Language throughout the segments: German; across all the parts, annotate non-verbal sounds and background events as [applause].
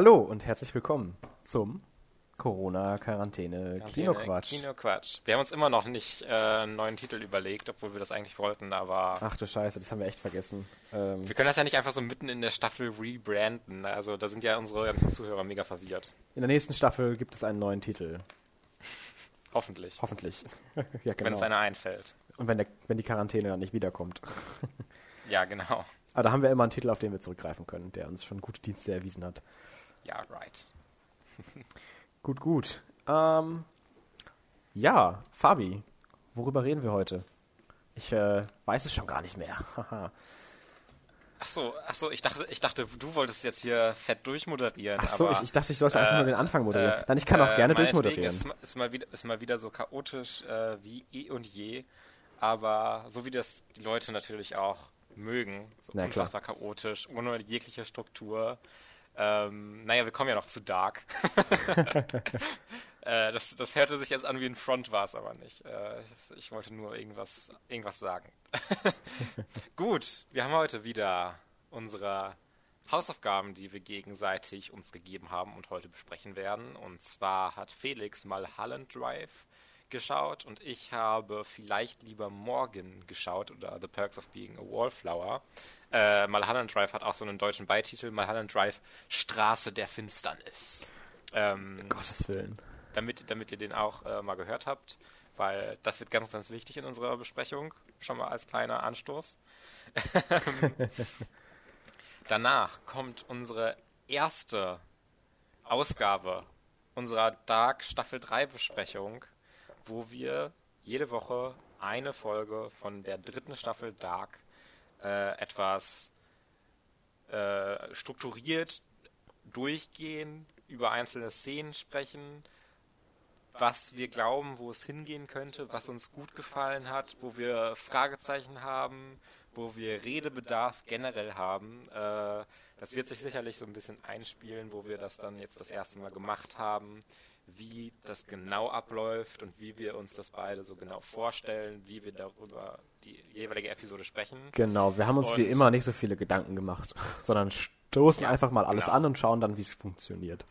Hallo und herzlich willkommen zum Corona-Quarantäne Kinoquatsch. Kinoquatsch. Wir haben uns immer noch nicht äh, einen neuen Titel überlegt, obwohl wir das eigentlich wollten, aber. Ach du Scheiße, das haben wir echt vergessen. Ähm, wir können das ja nicht einfach so mitten in der Staffel rebranden. Also da sind ja unsere ganzen Zuhörer mega verwirrt. In der nächsten Staffel gibt es einen neuen Titel. Hoffentlich. Hoffentlich. [laughs] ja, genau. Wenn es einer einfällt. Und wenn, der, wenn die Quarantäne dann nicht wiederkommt. ja, genau. Aber da haben wir immer einen Titel, auf den wir zurückgreifen können, der uns schon gute Dienste erwiesen hat. Ja, right. [laughs] gut, gut. Ähm, ja, Fabi, worüber reden wir heute? Ich äh, weiß es schon gar nicht mehr. [laughs] Ach so, ach so, ich dachte, ich dachte, du wolltest jetzt hier fett durchmoderieren. Ach so, ich, ich, dachte, ich sollte äh, einfach nur den Anfang moderieren. Äh, Nein, ich kann auch äh, gerne durchmoderieren. Ist, ist, mal wieder, ist mal wieder so chaotisch äh, wie eh und je, aber so wie das die Leute natürlich auch mögen, so Na, unfassbar klar. chaotisch, ohne jegliche Struktur. Ähm, naja, wir kommen ja noch zu Dark. [laughs] äh, das, das hörte sich jetzt an wie ein Front, war es aber nicht. Äh, ich, ich, wollte nur irgendwas, irgendwas sagen. [laughs] Gut, wir haben heute wieder unsere Hausaufgaben, die wir gegenseitig uns gegeben haben und heute besprechen werden. Und zwar hat Felix mal Holland Drive geschaut und ich habe vielleicht lieber Morgan geschaut oder The Perks of Being a Wallflower. Äh, Mulholland Drive hat auch so einen deutschen Beititel, Mulholland Drive Straße der Finsternis. Ähm, Gottes Willen. Damit, damit ihr den auch äh, mal gehört habt, weil das wird ganz, ganz wichtig in unserer Besprechung. Schon mal als kleiner Anstoß. [laughs] Danach kommt unsere erste Ausgabe unserer Dark Staffel 3 Besprechung, wo wir jede Woche eine Folge von der dritten Staffel Dark äh, etwas äh, strukturiert durchgehen, über einzelne Szenen sprechen, was wir glauben, wo es hingehen könnte, was uns gut gefallen hat, wo wir Fragezeichen haben, wo wir Redebedarf generell haben. Äh, das wird sich sicherlich so ein bisschen einspielen, wo wir das dann jetzt das erste Mal gemacht haben wie das genau abläuft und wie wir uns das beide so genau vorstellen, wie wir darüber die jeweilige Episode sprechen. Genau, wir haben uns und wie immer nicht so viele Gedanken gemacht, [laughs] sondern stoßen ja, einfach mal alles genau. an und schauen dann, wie es funktioniert.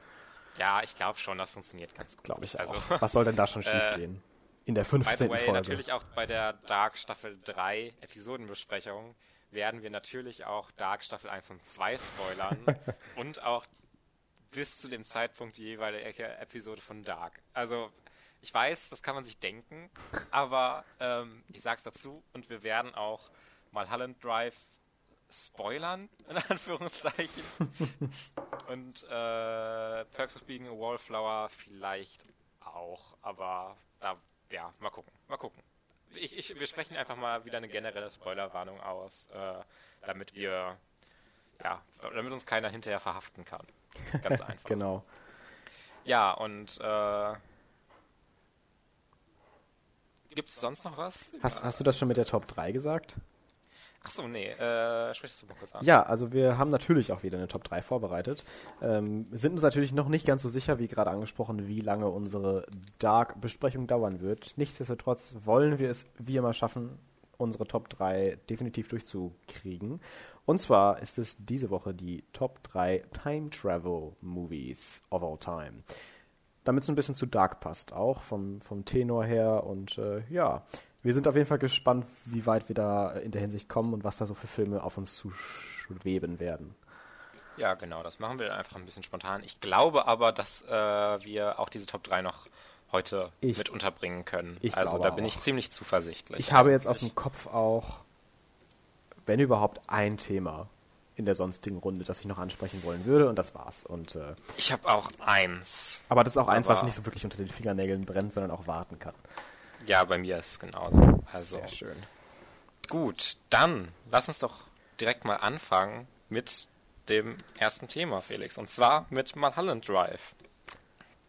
Ja, ich glaube schon, das funktioniert ganz gut. Glaube ich also, auch. Was soll denn da schon schiefgehen? [laughs] Äh, In der 15. By the way, Folge. natürlich auch bei der Dark Staffel 3 Episodenbesprechung werden wir natürlich auch Dark Staffel 1 und 2 spoilern [laughs] und auch bis zu dem Zeitpunkt die jeweilige Episode von Dark. Also, ich weiß, das kann man sich denken, aber ähm, ich sag's dazu und wir werden auch mal Holland Drive spoilern, in [laughs] Anführungszeichen. und äh, Perks of Being a Wallflower vielleicht auch, aber da, ja, mal gucken, mal gucken. Ich, ich, wir sprechen einfach mal wieder eine generelle Spoilerwarnung aus, äh, damit wir, ja, damit uns keiner hinterher verhaften kann. Ganz [laughs] einfach. genau. Ja, und äh, gibt es sonst noch was? Hast, hast du das schon mit der Top 3 gesagt? Achso, nee, äh, sprich das mal kurz an. Ja, also wir haben natürlich auch wieder eine Top 3 vorbereitet. Ähm, sind uns natürlich noch nicht ganz so sicher, wie gerade angesprochen, wie lange unsere Dark-Besprechung dauern wird. Nichtsdestotrotz wollen wir es wie immer schaffen, unsere Top 3 definitiv durchzukriegen. Und zwar ist es diese Woche die Top 3 Time Travel Movies of all time. Damit es ein bisschen zu Dark passt, auch vom, vom Tenor her. Und äh, ja, wir sind auf jeden Fall gespannt, wie weit wir da in der Hinsicht kommen und was da so für Filme auf uns zuschweben werden. Ja, genau, das machen wir einfach ein bisschen spontan. Ich glaube aber, dass äh, wir auch diese Top 3 noch heute ich, mit unterbringen können. also da bin auch. ich ziemlich zuversichtlich. Ich habe jetzt aus dem Kopf auch, wenn überhaupt, ein Thema in der sonstigen Runde, das ich noch ansprechen wollen würde und das war's. Und äh, ich habe auch eins. Aber das ist auch eins, was nicht so wirklich unter den Fingernägeln brennt, sondern auch warten kann. Ja, bei mir ist es genauso. Also, Sehr schön. Gut, dann lass uns doch direkt mal anfangen mit dem ersten Thema, Felix. Und zwar mit Mulholland Drive.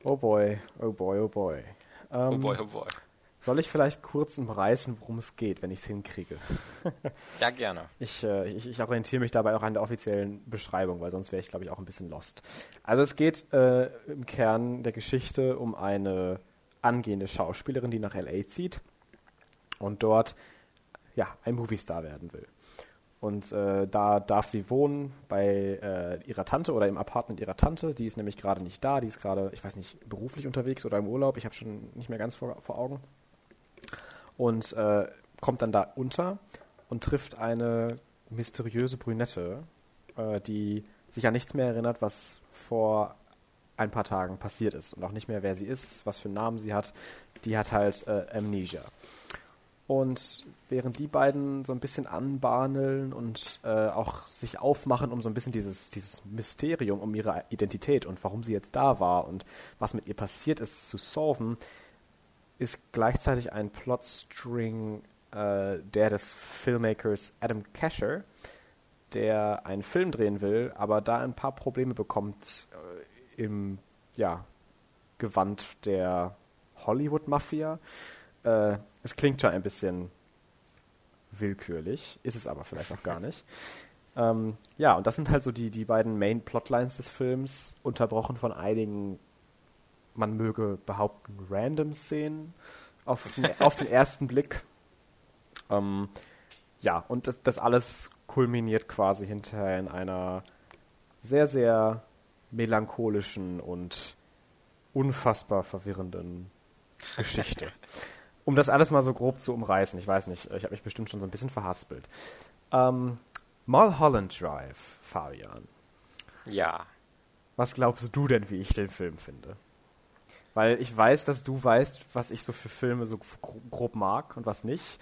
Oh boy, oh boy, oh boy. Ähm, oh boy, oh boy. Soll ich vielleicht kurz umreißen, worum es geht, wenn ich es hinkriege? [laughs] ja, gerne. Ich, äh, ich, ich, orientiere mich dabei auch an der offiziellen Beschreibung, weil sonst wäre ich, glaube ich, auch ein bisschen lost. Also es geht äh, im Kern der Geschichte um eine angehende Schauspielerin, die nach LA zieht und dort ja, ein Movie-Star werden will. Und äh, da darf sie wohnen bei äh, ihrer Tante oder im Apartment ihrer Tante. Die ist nämlich gerade nicht da. Die ist gerade, ich weiß nicht, beruflich unterwegs oder im Urlaub. Ich habe schon nicht mehr ganz vor, vor Augen. Und äh, kommt dann da unter und trifft eine mysteriöse Brünette, äh, die sich an nichts mehr erinnert, was vor ein paar Tagen passiert ist und auch nicht mehr, wer sie ist, was für einen Namen sie hat. Die hat halt äh, Amnesia. Und während die beiden so ein bisschen anbahneln und äh, auch sich aufmachen, um so ein bisschen dieses, dieses Mysterium um ihre Identität und warum sie jetzt da war und was mit ihr passiert ist, zu solven, ist gleichzeitig ein Plotstring äh, der des Filmmakers Adam Casher, der einen Film drehen will, aber da ein paar Probleme bekommt äh, im ja, Gewand der Hollywood-Mafia. Äh, es klingt schon ein bisschen willkürlich, ist es aber vielleicht auch gar nicht. [laughs] Ähm, ja, und das sind halt so die, die beiden Main Plotlines des Films, unterbrochen von einigen, man möge behaupten, random Szenen auf den, auf den ersten Blick. Ähm, ja, und das, das alles kulminiert quasi hinterher in einer sehr, sehr melancholischen und unfassbar verwirrenden Geschichte. [laughs] um das alles mal so grob zu umreißen, ich weiß nicht, ich habe mich bestimmt schon so ein bisschen verhaspelt. Ähm, Mulholland Drive, Fabian. Ja. Was glaubst du denn, wie ich den Film finde? Weil ich weiß, dass du weißt, was ich so für Filme so grob mag und was nicht.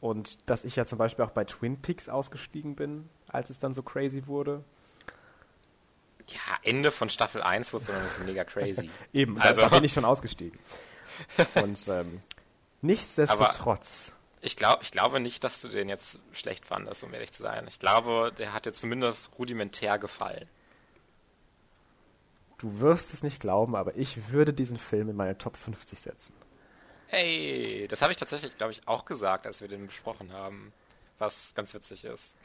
Und dass ich ja zum Beispiel auch bei Twin Peaks ausgestiegen bin, als es dann so crazy wurde. Ja, Ende von Staffel 1 wurde es dann so mega crazy. [laughs] Eben, also. da, da bin ich schon ausgestiegen. Und ähm, nichtsdestotrotz. ich, glaub, ich glaube nicht, dass du den jetzt schlecht fandest, um ehrlich zu sein. Ich glaube, der hat dir zumindest rudimentär gefallen. Du wirst es nicht glauben, aber ich würde diesen Film in meine Top 50 setzen. Hey, das habe ich tatsächlich, glaube ich, auch gesagt, als wir den besprochen haben. Was ganz witzig ist.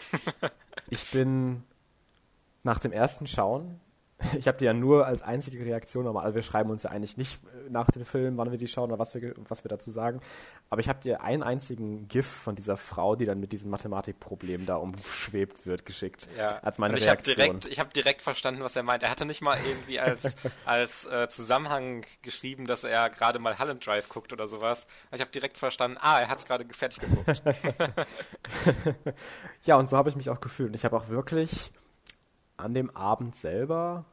[laughs] ich bin nach dem ersten Schauen ich habe die ja nur als einzige Reaktion nochmal, also wir schreiben uns ja eigentlich nicht äh, nach dem Film, wann wir die schauen oder was wir, was wir dazu sagen, aber ich habe dir einen einzigen GIF von dieser Frau, die dann mit diesem Mathematikproblem da umschwebt wird, geschickt. Ja. Als meine Und ich Reaktion. Hab direkt, ich habe direkt verstanden, was er meint. Er hatte nicht mal irgendwie als, [laughs] als äh, Zusammenhang geschrieben, dass er gerade mal Holland Drive guckt oder sowas. Ich habe direkt verstanden, ah, er hat es gerade fertig geguckt. [laughs] [laughs] ja, und so habe ich mich auch gefühlt. Ich habe auch wirklich an dem Abend selber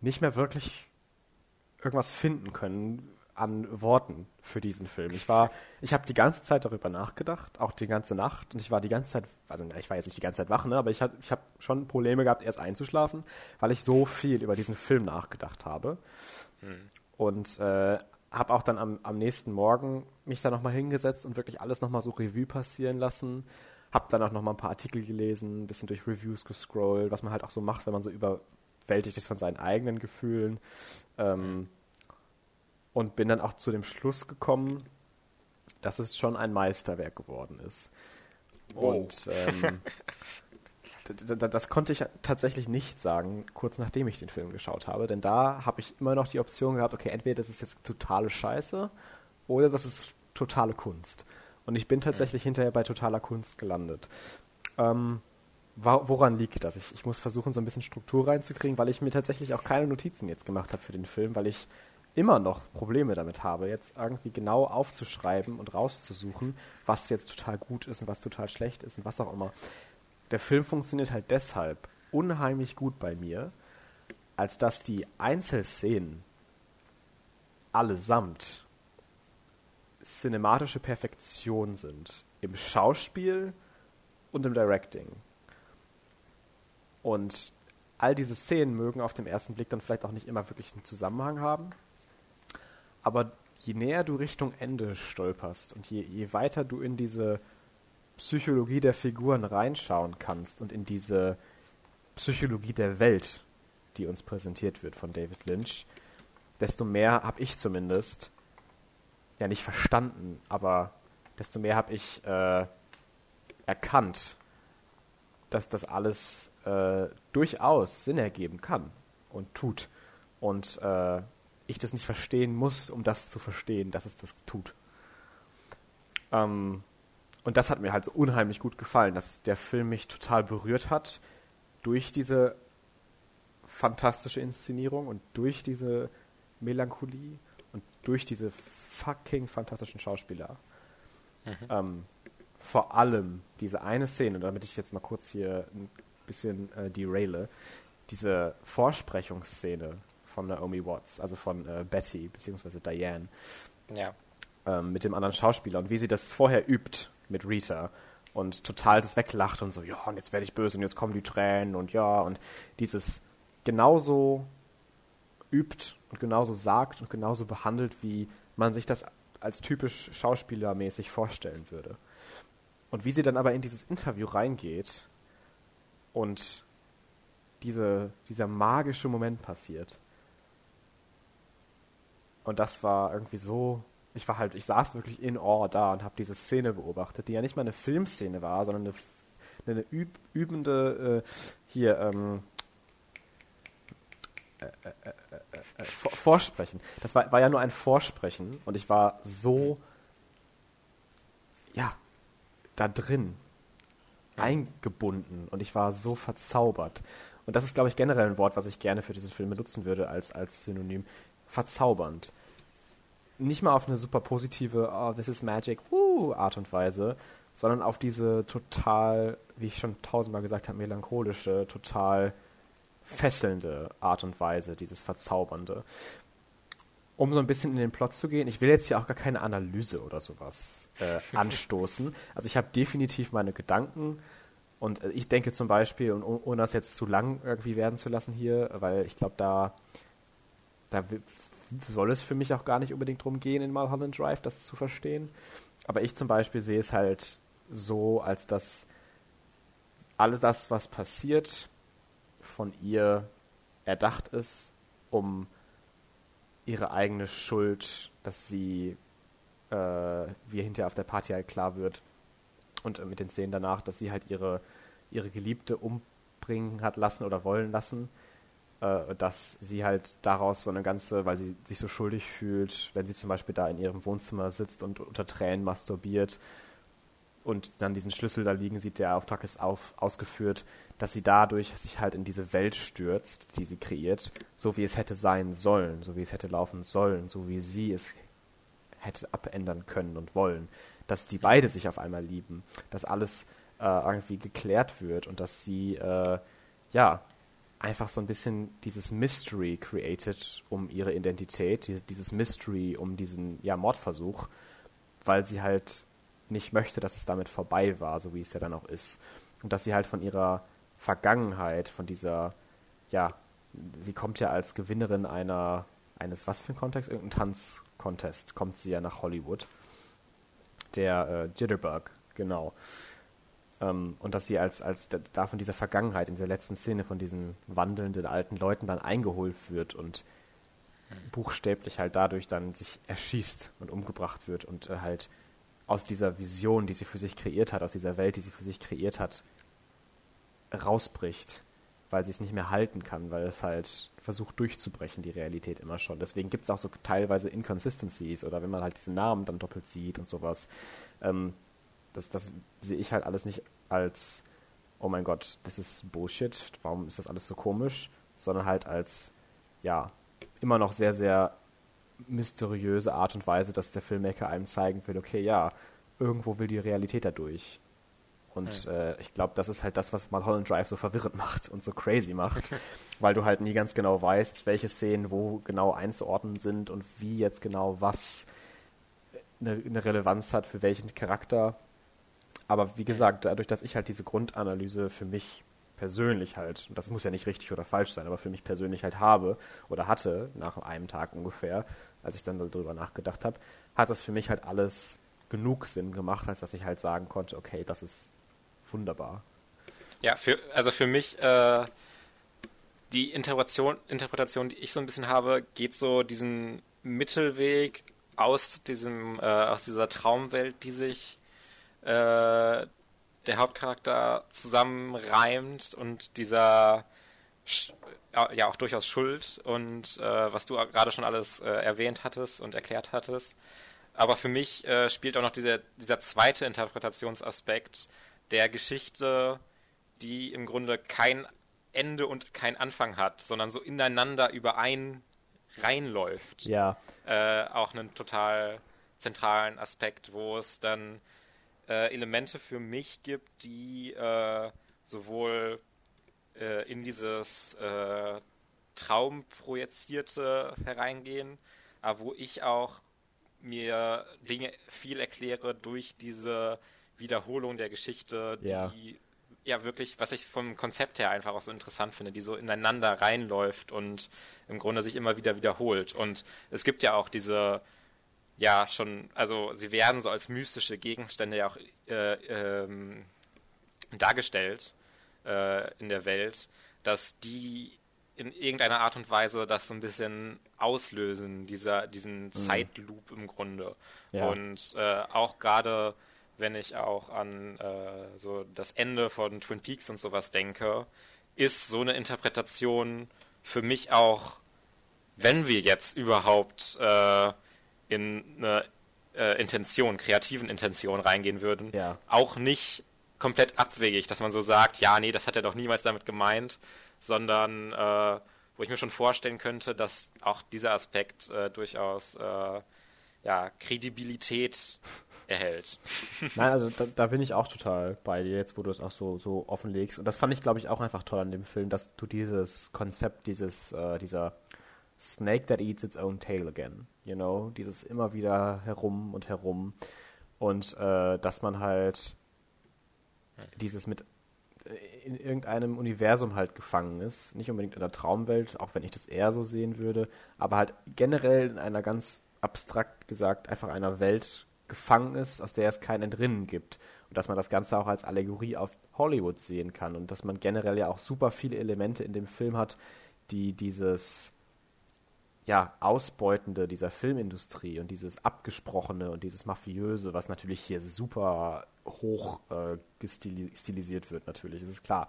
nicht mehr wirklich irgendwas finden können an Worten für diesen Film. Ich war, ich habe die ganze Zeit darüber nachgedacht, auch die ganze Nacht, und ich war die ganze Zeit, also ich war jetzt nicht die ganze Zeit wach, ne, aber ich habe ich hab schon Probleme gehabt, erst einzuschlafen, weil ich so viel über diesen Film nachgedacht habe. Hm. Und äh, habe auch dann am, am nächsten Morgen mich da nochmal hingesetzt und wirklich alles nochmal so Revue passieren lassen hab dann auch noch mal ein paar Artikel gelesen, ein bisschen durch Reviews gescrollt, was man halt auch so macht, wenn man so überwältigt ist von seinen eigenen Gefühlen. Ähm, und bin dann auch zu dem Schluss gekommen, dass es schon ein Meisterwerk geworden ist. Oh. Und ähm, [laughs] das konnte ich tatsächlich nicht sagen, kurz nachdem ich den Film geschaut habe, denn da habe ich immer noch die Option gehabt, okay, entweder das ist jetzt totale Scheiße oder das ist totale Kunst. Und ich bin tatsächlich hinterher bei totaler Kunst gelandet. Ähm, woran liegt das? Ich, ich, muss versuchen, so ein bisschen Struktur reinzukriegen, weil ich mir tatsächlich auch keine Notizen jetzt gemacht habe für den Film, weil ich immer noch Probleme damit habe, jetzt irgendwie genau aufzuschreiben und rauszusuchen, was jetzt total gut ist und was total schlecht ist und was auch immer. Der Film funktioniert halt deshalb unheimlich gut bei mir, als dass die Einzelszenen allesamt cinematische Perfektion sind. Im Schauspiel und im Directing. Und all diese Szenen mögen auf den ersten Blick dann vielleicht auch nicht immer wirklich einen Zusammenhang haben. Aber je näher du Richtung Ende stolperst und je, je weiter du in diese Psychologie der Figuren reinschauen kannst und in diese Psychologie der Welt, die uns präsentiert wird von David Lynch, desto mehr habe ich zumindest ja nicht verstanden, aber desto mehr habe ich äh, erkannt, dass das alles äh, durchaus Sinn ergeben kann und tut. Und äh, ich das nicht verstehen muss, um das zu verstehen, dass es das tut. Ähm, und das hat mir halt so unheimlich gut gefallen, dass der Film mich total berührt hat durch diese fantastische Inszenierung und durch diese Melancholie und durch diese fucking fantastischen Schauspieler. Mhm. Ähm, vor allem diese eine Szene, damit ich jetzt mal kurz hier ein bisschen äh, deraile, diese Vorsprechungsszene von Naomi Watts, also von äh, Betty beziehungsweise Diane. Ja. Ähm, mit dem anderen Schauspieler und wie sie das vorher übt mit Rita und total das weglacht und so, ja, und jetzt werde ich böse und jetzt kommen die Tränen und ja, und dieses genauso übt und genauso sagt und genauso behandelt, wie man sich das als typisch schauspielermäßig vorstellen würde. Und wie sie dann aber in dieses Interview reingeht und diese, dieser magische Moment passiert. Und das war irgendwie so, ich war halt, ich saß wirklich in Awe da und habe diese Szene beobachtet, die ja nicht mal eine Filmszene war, sondern eine, eine üb, übende, äh, hier, ähm, äh, äh, äh, Vorsprechen. Das war, war ja nur ein Vorsprechen und ich war so, ja, da drin, eingebunden und ich war so verzaubert. Und das ist, glaube ich, generell ein Wort, was ich gerne für diesen Film benutzen würde als, als Synonym. Verzaubernd. Nicht mal auf eine super positive, oh, this is magic, woo, Art und Weise, sondern auf diese total, wie ich schon tausendmal gesagt habe, melancholische, total fesselnde Art und Weise, dieses Verzaubernde. Um so ein bisschen in den Plot zu gehen, ich will jetzt hier auch gar keine Analyse oder sowas äh, [laughs] anstoßen. Also ich habe definitiv meine Gedanken und äh, ich denke zum Beispiel, und ohne das jetzt zu lang irgendwie werden zu lassen hier, weil ich glaube, da, da soll es für mich auch gar nicht unbedingt drum gehen, in Mulholland Drive das zu verstehen. Aber ich zum Beispiel sehe es halt so, als dass alles das, was passiert, von ihr erdacht ist, um ihre eigene Schuld, dass sie, äh, wie hinterher auf der Party halt klar wird, und mit den Szenen danach, dass sie halt ihre, ihre Geliebte umbringen hat lassen oder wollen lassen, äh, dass sie halt daraus so eine ganze, weil sie sich so schuldig fühlt, wenn sie zum Beispiel da in ihrem Wohnzimmer sitzt und unter Tränen masturbiert, und dann diesen Schlüssel da liegen sieht, der Auftrag ist auf, ausgeführt, dass sie dadurch sich halt in diese Welt stürzt, die sie kreiert, so wie es hätte sein sollen, so wie es hätte laufen sollen, so wie sie es hätte abändern können und wollen, dass die beide sich auf einmal lieben, dass alles äh, irgendwie geklärt wird und dass sie äh, ja einfach so ein bisschen dieses Mystery created um ihre Identität, dieses Mystery um diesen ja Mordversuch, weil sie halt nicht möchte, dass es damit vorbei war, so wie es ja dann auch ist. Und dass sie halt von ihrer Vergangenheit, von dieser, ja, sie kommt ja als Gewinnerin einer, eines, was für ein Kontext? Irgendein Tanzcontest kommt sie ja nach Hollywood. Der äh, Jitterbug, genau. Ähm, und dass sie als, als da von dieser Vergangenheit, in dieser letzten Szene von diesen wandelnden alten Leuten dann eingeholt wird und buchstäblich halt dadurch dann sich erschießt und umgebracht wird und äh, halt aus dieser Vision, die sie für sich kreiert hat, aus dieser Welt, die sie für sich kreiert hat, rausbricht, weil sie es nicht mehr halten kann, weil es halt versucht durchzubrechen, die Realität immer schon. Deswegen gibt es auch so teilweise Inconsistencies oder wenn man halt diese Namen dann doppelt sieht und sowas. Ähm, das, das sehe ich halt alles nicht als, oh mein Gott, das ist Bullshit, warum ist das alles so komisch, sondern halt als, ja, immer noch sehr, sehr mysteriöse Art und Weise, dass der Filmmaker einem zeigen will, okay, ja, irgendwo will die Realität dadurch. Und ja. äh, ich glaube, das ist halt das, was Mulholland Drive so verwirrend [laughs] macht und so crazy macht, [laughs] weil du halt nie ganz genau weißt, welche Szenen wo genau einzuordnen sind und wie jetzt genau was eine, eine Relevanz hat für welchen Charakter. Aber wie gesagt, dadurch, dass ich halt diese Grundanalyse für mich persönlich halt, und das muss ja nicht richtig oder falsch sein, aber für mich persönlich halt habe oder hatte, nach einem Tag ungefähr, als ich dann darüber nachgedacht habe, hat das für mich halt alles genug Sinn gemacht, als dass ich halt sagen konnte, okay, das ist wunderbar. Ja, für, also für mich, äh, die Interpretation, Interpretation, die ich so ein bisschen habe, geht so diesen Mittelweg aus diesem, äh, aus dieser Traumwelt, die sich äh, der Hauptcharakter zusammenreimt und dieser ja auch durchaus Schuld und äh, was du gerade schon alles äh, erwähnt hattest und erklärt hattest. aber für mich äh, spielt auch noch dieser, dieser zweite Interpretationsaspekt der Geschichte, die im Grunde kein Ende und kein Anfang hat, sondern so ineinander überein reinläuft. Ja. Äh, auch einen total zentralen Aspekt, wo es dann äh, Elemente für mich gibt, die äh, sowohl äh, in dieses äh, Traumprojizierte hereingehen, aber wo ich auch mir Dinge viel erkläre durch diese Wiederholung der Geschichte, die Ja. ja wirklich, was ich vom Konzept her einfach auch so interessant finde, die so ineinander reinläuft und im Grunde sich immer wieder wiederholt. Und es gibt ja auch diese, ja, schon, also sie werden so als mystische Gegenstände ja auch äh, ähm, dargestellt äh, in der Welt, dass die in irgendeiner Art und Weise das so ein bisschen auslösen, dieser, diesen Zeitloop im Grunde. Ja. Und äh, auch gerade wenn ich auch an äh, so das Ende von Twin Peaks und sowas denke, ist so eine Interpretation für mich auch, wenn wir jetzt überhaupt äh, in eine äh, Intention, kreativen Intention reingehen würden, Ja. auch nicht komplett abwegig, dass man so sagt, ja, nee, das hat er doch niemals damit gemeint, sondern äh, wo ich mir schon vorstellen könnte, dass auch dieser Aspekt äh, durchaus äh, ja, Kredibilität erhält. [laughs] Nein, also da, da bin ich auch total bei dir, jetzt wo du es auch so, so offenlegst. Und das fand ich, glaube ich, auch einfach toll an dem Film, dass du dieses Konzept, dieses, äh, dieser Snake that eats its own tail again, you know, dieses immer wieder herum und herum. Und äh, dass man halt dieses mit äh, in irgendeinem Universum halt gefangen ist. Nicht unbedingt in der Traumwelt, auch wenn ich das eher so sehen würde, aber halt generell in einer ganz abstrakt gesagt einfach einer Welt gefangen ist, aus der es kein Entrinnen gibt. Und dass man das Ganze auch als Allegorie auf Hollywood sehen kann. Und dass man generell ja auch super viele Elemente in dem Film hat, die dieses ja, Ausbeutende dieser Filmindustrie und dieses Abgesprochene und dieses Mafiöse, was natürlich hier super hoch äh, gestili- stilisiert wird, natürlich, das ist klar.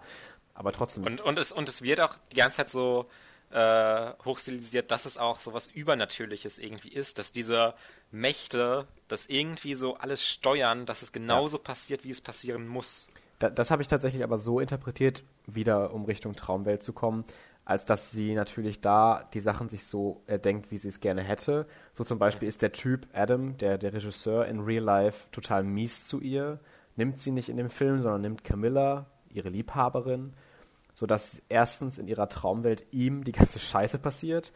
Aber trotzdem, Und, und, es, und es wird auch die ganze Zeit so äh, hochstilisiert, dass es auch so was Übernatürliches irgendwie ist, dass diese Mächte das irgendwie so alles steuern, dass es genauso passiert, wie es passieren muss. Da, das habe ich tatsächlich aber so interpretiert, wieder um Richtung Traumwelt zu kommen, als dass sie natürlich da die Sachen sich so erdenkt, wie sie es gerne hätte. So zum Beispiel ist der Typ Adam, der, der Regisseur, in Real Life total mies zu ihr, nimmt sie nicht in dem Film, sondern nimmt Camilla, ihre Liebhaberin, sodass erstens in ihrer Traumwelt ihm die ganze Scheiße passiert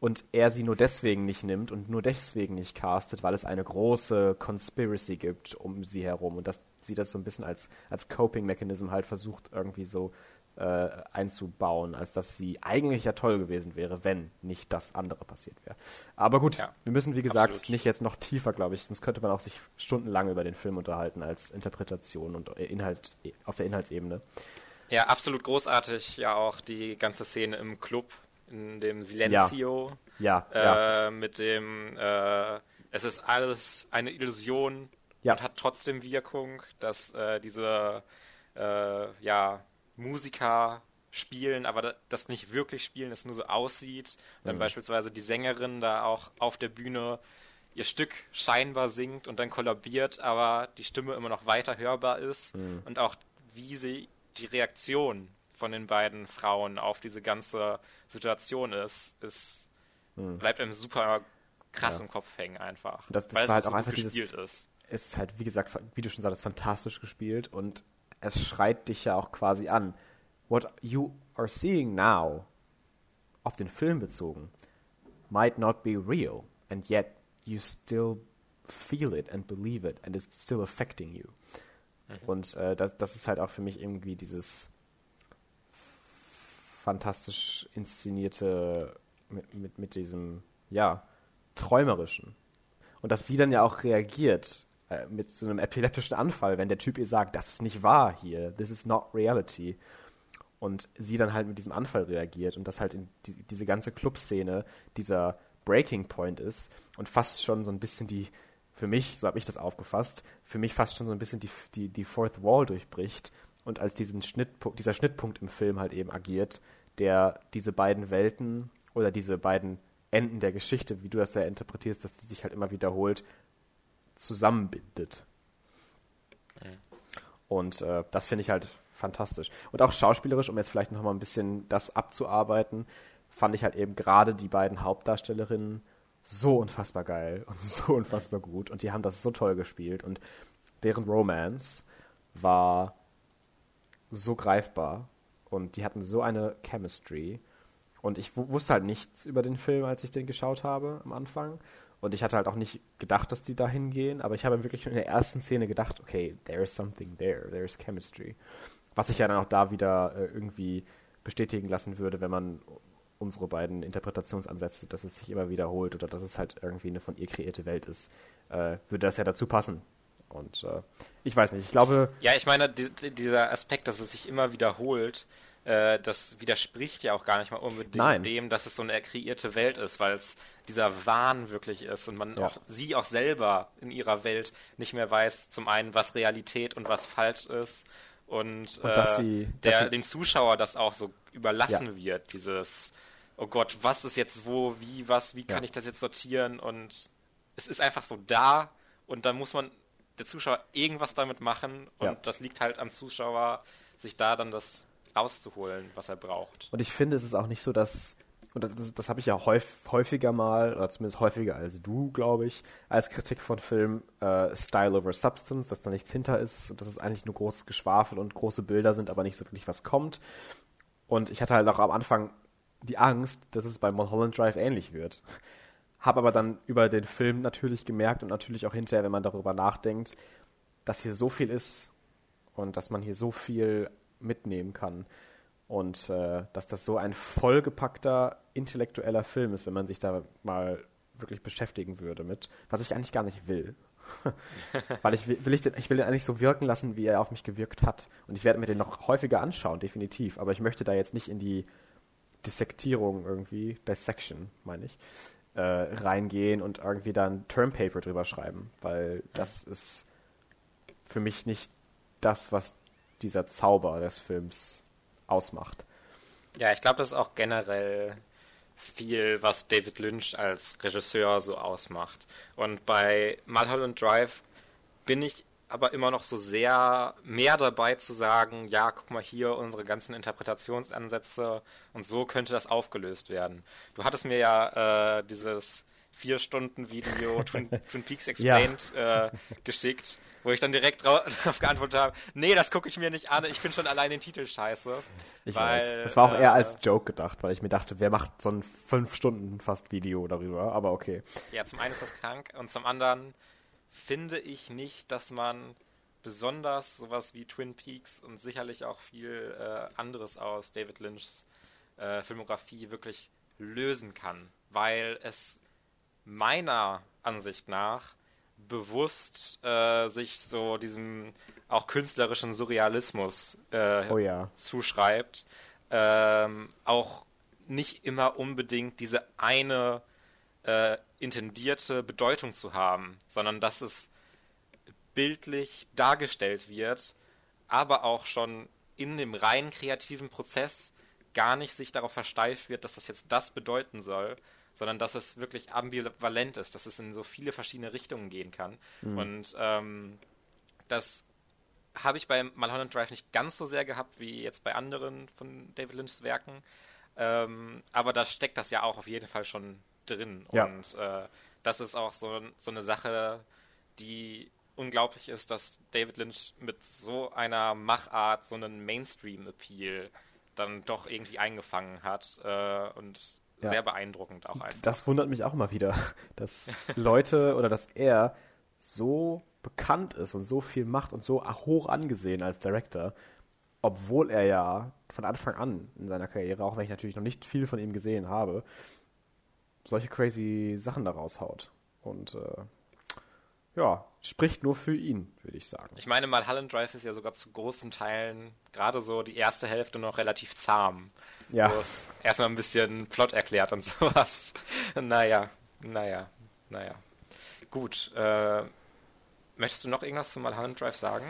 und er sie nur deswegen nicht nimmt und nur deswegen nicht castet, weil es eine große Conspiracy gibt um sie herum und dass sie das so ein bisschen als, als Coping-Mechanism halt versucht irgendwie so äh, einzubauen, als dass sie eigentlich ja toll gewesen wäre, wenn nicht das andere passiert wäre. Aber gut, Ja, wir müssen wie gesagt absolut. nicht jetzt noch tiefer, glaube ich, sonst könnte man auch sich stundenlang über den Film unterhalten als Interpretation und äh, Inhalt auf der Inhaltsebene. Ja, absolut großartig. Ja, auch die ganze Szene im Club, in dem Silencio, Ja, ja, äh, mit dem, äh, es ist alles eine Illusion Ja. und hat trotzdem Wirkung, dass äh, diese, äh, ja, Musiker spielen, aber da- das nicht wirklich spielen, es nur so aussieht. Und dann Mhm. beispielsweise die Sängerin da auch auf der Bühne ihr Stück scheinbar singt und dann kollabiert, aber die Stimme immer noch weiter hörbar ist Mhm. und auch wie sie die Reaktion von den beiden Frauen auf diese ganze Situation ist, ist bleibt einem super krass Mhm. Ja. im Kopf hängen einfach. Das- das weil es war halt so auch gut einfach dieses- gespielt ist. es ist halt, wie gesagt, wie du schon sagst, fantastisch gespielt und es schreit dich ja auch quasi an. What you are seeing now, auf den Film bezogen, might not be real, and yet you still feel it and believe it, and it's still affecting you. Und äh, das, das ist halt auch für mich irgendwie dieses fantastisch inszenierte mit, mit, mit diesem, ja, träumerischen. Und dass sie dann ja auch reagiert äh, mit so einem epileptischen Anfall, wenn der Typ ihr sagt, das ist nicht wahr hier, this is not reality. Und sie dann halt mit diesem Anfall reagiert und das halt in die, diese ganze Clubszene dieser Breaking Point ist und fast schon so ein bisschen die, für mich, so habe ich das aufgefasst, für mich fast schon so ein bisschen die, die, die Fourth Wall durchbricht und als diesen Schnittpunkt, dieser Schnittpunkt im Film halt eben agiert, der diese beiden Welten oder diese beiden Enden der Geschichte, wie du das ja interpretierst, dass die sich halt immer wiederholt, zusammenbindet. Mhm. Und äh, das finde ich halt fantastisch. Und auch schauspielerisch, um jetzt vielleicht noch mal ein bisschen das abzuarbeiten, fand ich halt eben gerade die beiden Hauptdarstellerinnen so unfassbar geil und [laughs] so unfassbar gut. Und die haben das so toll gespielt. Und deren Romance war so greifbar. Und die hatten so eine Chemistry. Und ich wusste halt nichts über den Film, als ich den geschaut habe am Anfang. Und ich hatte halt auch nicht gedacht, dass die da hingehen. Aber ich habe wirklich in der ersten Szene gedacht, okay, there is something there. There is chemistry. Was sich ja dann auch da wieder äh, irgendwie bestätigen lassen würde, wenn man unsere beiden Interpretationsansätze, dass es sich immer wiederholt oder dass es halt irgendwie eine von ihr kreierte Welt ist, äh, würde das ja dazu passen. Und äh, ich weiß nicht, ich glaube. Ja, ich meine, die, dieser Aspekt, dass es sich immer wiederholt, äh, das widerspricht ja auch gar nicht mal unbedingt Nein. dem, dass es so eine kreierte Welt ist, weil es dieser Wahn wirklich ist und man ja. auch sie auch selber in ihrer Welt nicht mehr weiß, zum einen, was Realität und was falsch ist und, und äh, sie, der, sie, dem Zuschauer das auch so überlassen ja. wird, dieses oh Gott, was ist jetzt wo, wie, was, wie kann ja. ich das jetzt sortieren und es ist einfach so da und dann muss man der Zuschauer irgendwas damit machen und ja. das liegt halt am Zuschauer, sich da dann das rauszuholen, was er braucht. Und ich finde, es ist auch nicht so, dass und das, das, das habe ich ja häufig, häufiger mal, oder zumindest häufiger als du, glaube ich, als Kritik von Filmen, äh, Style over Substance, dass da nichts hinter ist und dass es eigentlich nur großes Geschwafel und große Bilder sind, aber nicht so wirklich was kommt. Und ich hatte halt auch am Anfang die Angst, dass es bei Mulholland Drive ähnlich wird. Habe aber dann über den Film natürlich gemerkt und natürlich auch hinterher, wenn man darüber nachdenkt, dass hier so viel ist und dass man hier so viel mitnehmen kann und äh, dass das so ein vollgepackter intellektueller Film ist, wenn man sich da mal wirklich beschäftigen würde mit, was ich eigentlich gar nicht will. [laughs] Weil ich will, ich, den, ich will den eigentlich so wirken lassen, wie er auf mich gewirkt hat. Und ich werde mir den noch häufiger anschauen, definitiv. Aber ich möchte da jetzt nicht in die Dissektierung irgendwie, Dissection, meine ich, äh, reingehen und irgendwie dann Termpaper drüber schreiben, weil das ist für mich nicht das, was dieser Zauber des Films ausmacht. Ja, ich glaube, das ist auch generell viel, was David Lynch als Regisseur so ausmacht. Und bei Mulholland Drive bin ich aber immer noch so sehr mehr dabei zu sagen, ja, guck mal hier unsere ganzen Interpretationsansätze und so könnte das aufgelöst werden. Du hattest mir ja äh, dieses vier Stunden Video [laughs] Twin, Twin Peaks Explained ja. äh, geschickt, wo ich dann direkt [laughs] darauf geantwortet habe, nee, das gucke ich mir nicht an, ich finde schon allein den Titel scheiße. Ich weil, weiß. Es war auch eher äh, als Joke gedacht, weil ich mir dachte, wer macht so ein fünf Stunden fast Video darüber, aber okay. Ja, zum einen ist das krank und zum anderen finde ich nicht, dass man besonders sowas wie Twin Peaks und sicherlich auch viel äh, anderes aus David Lynchs äh, Filmografie wirklich lösen kann, weil es meiner Ansicht nach bewusst äh, sich so diesem auch künstlerischen Surrealismus äh, oh ja. zuschreibt, ähm, auch nicht immer unbedingt diese eine äh, intendierte Bedeutung zu haben, sondern dass es bildlich dargestellt wird, aber auch schon in dem rein kreativen Prozess gar nicht sich darauf versteift wird, dass das jetzt das bedeuten soll, sondern dass es wirklich ambivalent ist, dass es in so viele verschiedene Richtungen gehen kann. Mhm. Und ähm, das habe ich bei Mulholland Drive nicht ganz so sehr gehabt wie jetzt bei anderen von David Lynchs Werken. Ähm, aber da steckt das ja auch auf jeden Fall schon drin. Ja. Und äh, das ist auch so, so eine Sache, die unglaublich ist, dass David Lynch mit so einer Machart so einen Mainstream-Appeal dann doch irgendwie eingefangen hat äh, und ja. sehr beeindruckend auch einfach. Das wundert mich auch mal wieder, [laughs] dass Leute oder dass er so bekannt ist und so viel macht und so hoch angesehen als Director, obwohl er ja von Anfang an in seiner Karriere, auch wenn ich natürlich noch nicht viel von ihm gesehen habe, solche crazy Sachen da raushaut. Und äh, ja, spricht nur für ihn, würde ich sagen. Ich meine, mal Mulholland Drive ist ja sogar zu großen Teilen gerade so die erste Hälfte noch relativ zahm. Ja. Wo es erstmal ein bisschen Plot erklärt und [laughs] sowas. naja, naja, naja. Gut, äh, möchtest du noch irgendwas zu Mulholland Drive sagen?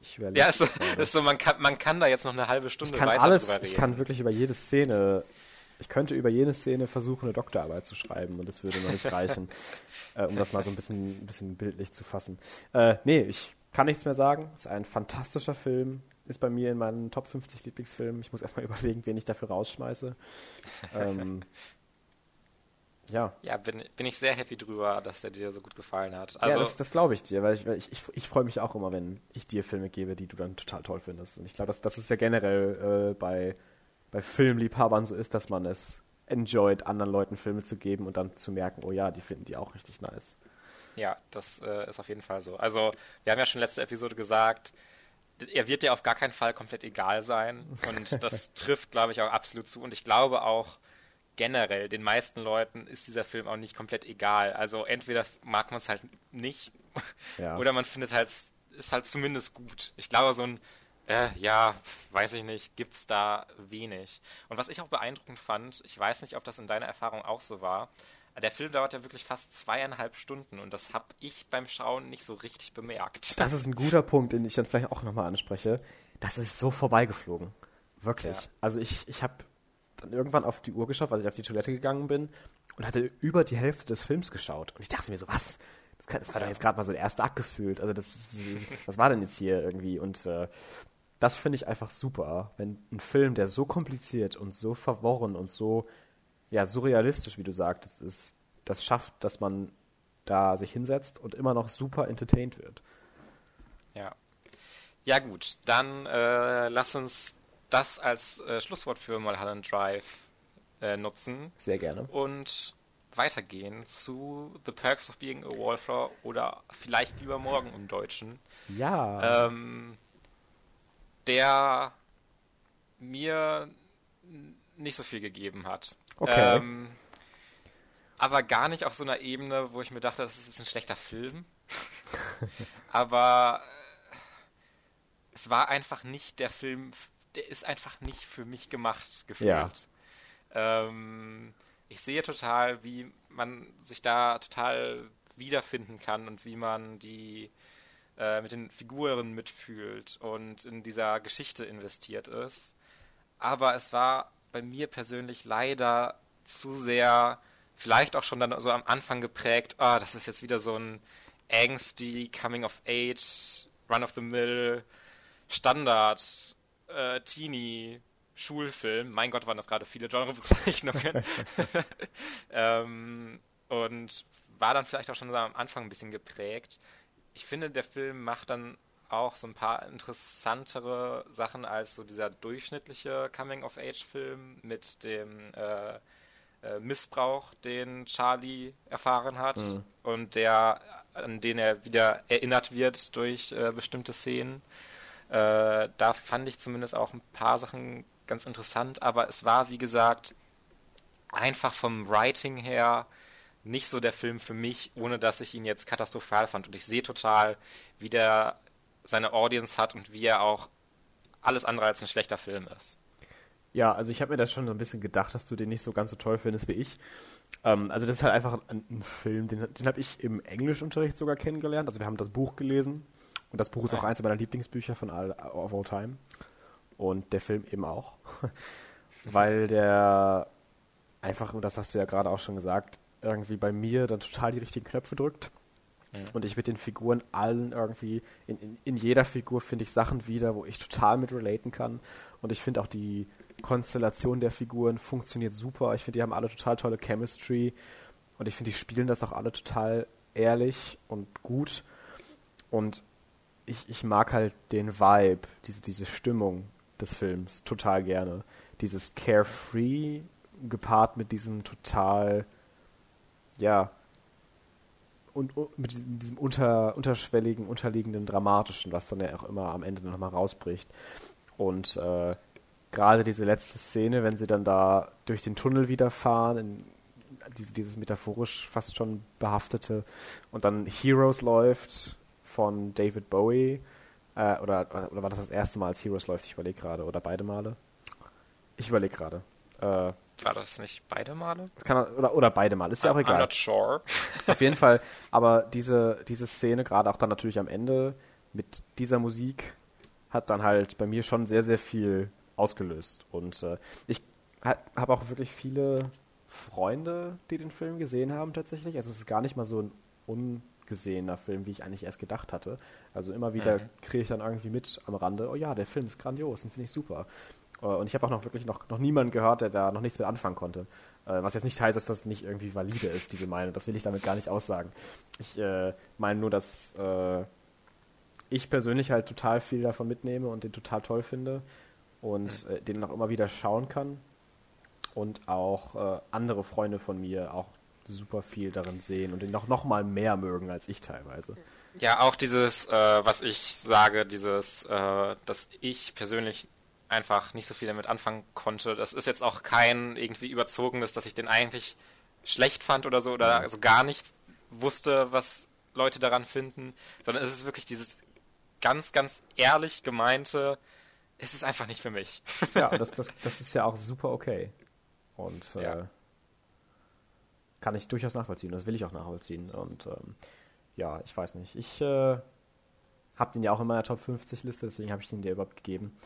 Ich überlege. Ja, ist so, ist so man, kann, man kann da jetzt noch eine halbe Stunde ich kann weiter alles, drüber reden. Ich kann wirklich über jede Szene Ich könnte über jene Szene versuchen, eine Doktorarbeit zu schreiben und es würde noch nicht reichen, [laughs] äh, um das mal so ein bisschen, ein bisschen bildlich zu fassen. Äh, nee, ich kann nichts mehr sagen. Es ist ein fantastischer Film. Ist bei mir in meinen Top 50 Lieblingsfilmen. Ich muss erstmal [laughs] überlegen, wen ich dafür rausschmeiße. ähm, [laughs] ja. Ja, bin, bin ich sehr happy drüber, dass der dir so gut gefallen hat. Also, ja, das, das glaube ich dir, weil ich, ich, ich, ich freue mich auch immer, wenn ich dir Filme gebe, die du dann total toll findest. Und ich glaube, dass das ist ja generell äh, bei, bei Filmliebhabern so ist, dass man es enjoyt, anderen Leuten Filme zu geben und dann zu merken, oh ja, die finden die auch richtig nice. Ja, das äh, ist auf jeden Fall so. Also, wir haben ja schon letzte Episode gesagt, er wird dir auf gar keinen Fall komplett egal sein. Und [laughs] das trifft, glaube ich, auch absolut zu. Und ich glaube auch, generell, den meisten Leuten ist dieser Film auch nicht komplett egal. Also entweder mag man es halt nicht ja. oder man findet halt, ist halt zumindest gut. Ich glaube, so ein, äh, ja, weiß ich nicht, gibt's da wenig. Und was ich auch beeindruckend fand, ich weiß nicht, ob das in deiner Erfahrung auch so war, der Film dauert ja wirklich fast zweieinhalb Stunden und das habe ich beim Schauen nicht so richtig bemerkt. Das ist ein guter Punkt, den ich dann vielleicht auch nochmal anspreche. Das ist so vorbeigeflogen. Wirklich. Ja. Also ich, ich habe dann irgendwann auf die Uhr geschaut, weil ich auf die Toilette gegangen bin und hatte über die Hälfte des Films geschaut. Und ich dachte mir so, was? Das, kann, das war doch jetzt gerade mal so der erste Akt gefühlt. Also das, was war denn jetzt hier irgendwie? Und äh, das finde ich einfach super, wenn ein Film, der so kompliziert und so verworren und so ja surrealistisch, wie du sagtest, ist, das schafft, dass man da sich hinsetzt und immer noch super entertained wird. Ja. Ja gut, dann äh, lass uns das als äh, Schlusswort für Mulholland Drive äh, nutzen. Sehr gerne. Und weitergehen zu The Perks of Being a Wallflower oder vielleicht lieber morgen im Deutschen. Ja. Ähm, der mir nicht so viel gegeben hat. Okay. Ähm, aber gar nicht auf so einer Ebene, wo ich mir dachte, das ist jetzt ein schlechter Film. [laughs] aber äh, es war einfach nicht der Film, der ist einfach nicht für mich gemacht gefühlt. Ja. Ähm, ich sehe total, wie man sich da total wiederfinden kann und wie man die äh, mit den Figuren mitfühlt und in dieser Geschichte investiert ist. Aber es war bei mir persönlich leider zu sehr, vielleicht auch schon dann so am Anfang geprägt, ah, das ist jetzt wieder so ein angsty Coming of Age, Run of the Mill Standard äh, Teenie Schulfilm. Mein Gott, waren das gerade viele Genrebezeichnungen. [laughs] [laughs] ähm, und war dann vielleicht auch schon am Anfang ein bisschen geprägt. Ich finde, der Film macht dann auch so ein paar interessantere Sachen als so dieser durchschnittliche Coming-of-Age-Film mit dem äh, äh, Missbrauch, den Charlie erfahren hat mhm. und der an den er wieder erinnert wird durch äh, bestimmte Szenen. Äh, da fand ich zumindest auch ein paar Sachen ganz interessant, aber es war, wie gesagt, einfach vom Writing her nicht so der Film für mich, ohne dass ich ihn jetzt katastrophal fand. Und ich sehe total, wie der seine Audience hat und wie er auch alles andere als ein schlechter Film ist. Ja, also ich habe mir das schon so ein bisschen gedacht, dass du den nicht so ganz so toll findest wie ich. Ähm, also das ist halt einfach ein, ein Film, den, den habe ich im Englischunterricht sogar kennengelernt. Also wir haben das Buch gelesen und das Buch ist auch eins meiner Lieblingsbücher von all, of all time. Und der Film eben auch. [laughs] Weil der einfach, und das hast du ja gerade auch schon gesagt, irgendwie bei mir dann total die richtigen Knöpfe drückt. Mhm. Und ich mit den Figuren allen irgendwie, in, in, in jeder Figur finde ich Sachen wieder, wo ich total mit relaten kann. Und ich finde auch die Konstellation der Figuren funktioniert super. Ich finde, die haben alle total tolle Chemistry. Und ich finde, die spielen das auch alle total ehrlich und gut. Und ich, ich mag halt den Vibe, diese, diese Stimmung des Films total gerne. Dieses Carefree gepaart mit diesem total, ja, und, mit diesem, diesem unter, unterschwelligen, unterliegenden Dramatischen, was dann ja auch immer am Ende nochmal rausbricht. Und äh, gerade diese letzte Szene, wenn sie dann da durch den Tunnel wieder fahren, in diese, dieses metaphorisch fast schon behaftete, und dann Heroes läuft von David Bowie. Äh, oder, oder war das das erste Mal, als Heroes läuft? Ich überlege gerade. Oder beide Male? Ich überlege gerade. Äh, war das nicht beide Male? Kann, oder, oder beide Male, ist ja auch egal. I'm not sure. [laughs] Auf jeden Fall, aber diese, diese Szene, gerade auch dann natürlich am Ende, mit dieser Musik, hat dann halt bei mir schon sehr, sehr viel ausgelöst. Und äh, ich habe auch wirklich viele Freunde, die den Film gesehen haben tatsächlich. Also es ist gar nicht mal so ein ungesehener Film, wie ich eigentlich erst gedacht hatte. Also immer wieder mhm. kriege ich dann irgendwie mit am Rande, oh ja, der Film ist grandios und finde ich super. Äh, und ich habe auch noch wirklich noch, noch niemanden gehört, der da noch nichts mit anfangen konnte. Äh, was jetzt nicht heißt, dass das nicht irgendwie valide ist, diese Meinung. Das will ich damit gar nicht aussagen. Ich äh, meine nur, dass äh, ich persönlich halt total viel davon mitnehme und den total toll finde und mhm. äh, den auch immer wieder schauen kann. Und auch äh, andere Freunde von mir auch super viel darin sehen und den noch, noch mal mehr mögen als ich teilweise. Ja, auch dieses, was ich sage, dieses, dass ich persönlich einfach nicht so viel damit anfangen konnte. Das ist jetzt auch kein irgendwie überzogenes, dass ich den eigentlich schlecht fand oder so oder also gar nicht wusste, was Leute daran finden, sondern es ist wirklich dieses ganz, ganz ehrlich gemeinte, es ist einfach nicht für mich. Ja, [laughs] das, das, das ist ja auch super okay. Und äh, ja. kann ich durchaus nachvollziehen. Das will ich auch nachvollziehen. Und ähm, ja, ich weiß nicht. Ich äh, habe den ja auch in meiner Top 50 Liste, deswegen habe ich den dir überhaupt gegeben.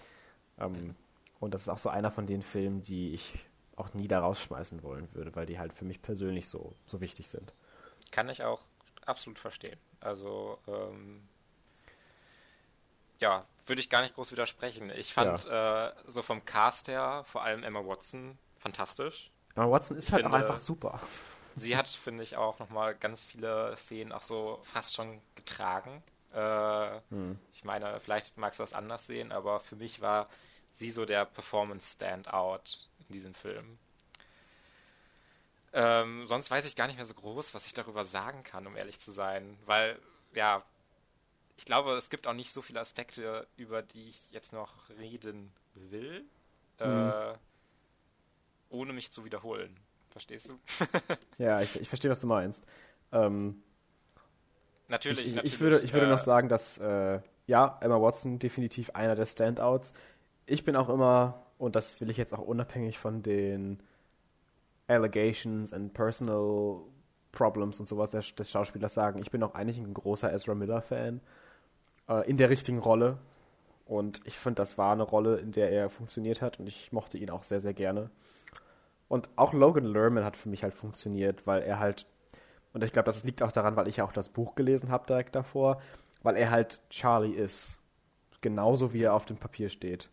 Ähm, und das ist auch so einer von den Filmen, die ich auch nie da rausschmeißen wollen würde, weil die halt für mich persönlich so, so wichtig sind. Kann ich auch absolut verstehen. Also, ähm, ja, würde ich gar nicht groß widersprechen. Ich fand ja. äh, so vom Cast her, vor allem Emma Watson, fantastisch. Emma Watson ist ich halt finde, auch einfach super. [laughs] Sie hat, finde ich, auch nochmal ganz viele Szenen auch so fast schon getragen. Äh, hm. Ich meine, vielleicht magst du das anders sehen, aber für mich war sie so der Performance-Standout in diesem Film. Ähm, sonst weiß ich gar nicht mehr so groß, was ich darüber sagen kann, um ehrlich zu sein. Weil, ja, ich glaube, es gibt auch nicht so viele Aspekte, über die ich jetzt noch reden will, mhm. äh, ohne mich zu wiederholen. Verstehst du? [laughs] ja, ich, ich verstehe, was du meinst. Ähm, natürlich, ich, natürlich. Ich würde, ich würde äh, noch sagen, dass, äh, ja, Emma Watson definitiv einer der Standouts ich bin auch immer, und das will ich jetzt auch unabhängig von den Allegations and Personal Problems und sowas des, Schauspielers sagen, ich bin auch eigentlich ein großer Ezra Miller-Fan. Äh, in der richtigen Rolle. Und ich finde, das war eine Rolle, in der er funktioniert hat und ich mochte ihn auch sehr, sehr gerne. Und auch Logan Lerman hat für mich halt funktioniert, weil er halt, und ich glaube, das liegt auch daran, weil ich ja auch das Buch gelesen habe direkt davor, weil er halt Charlie ist. Genauso wie er auf dem Papier steht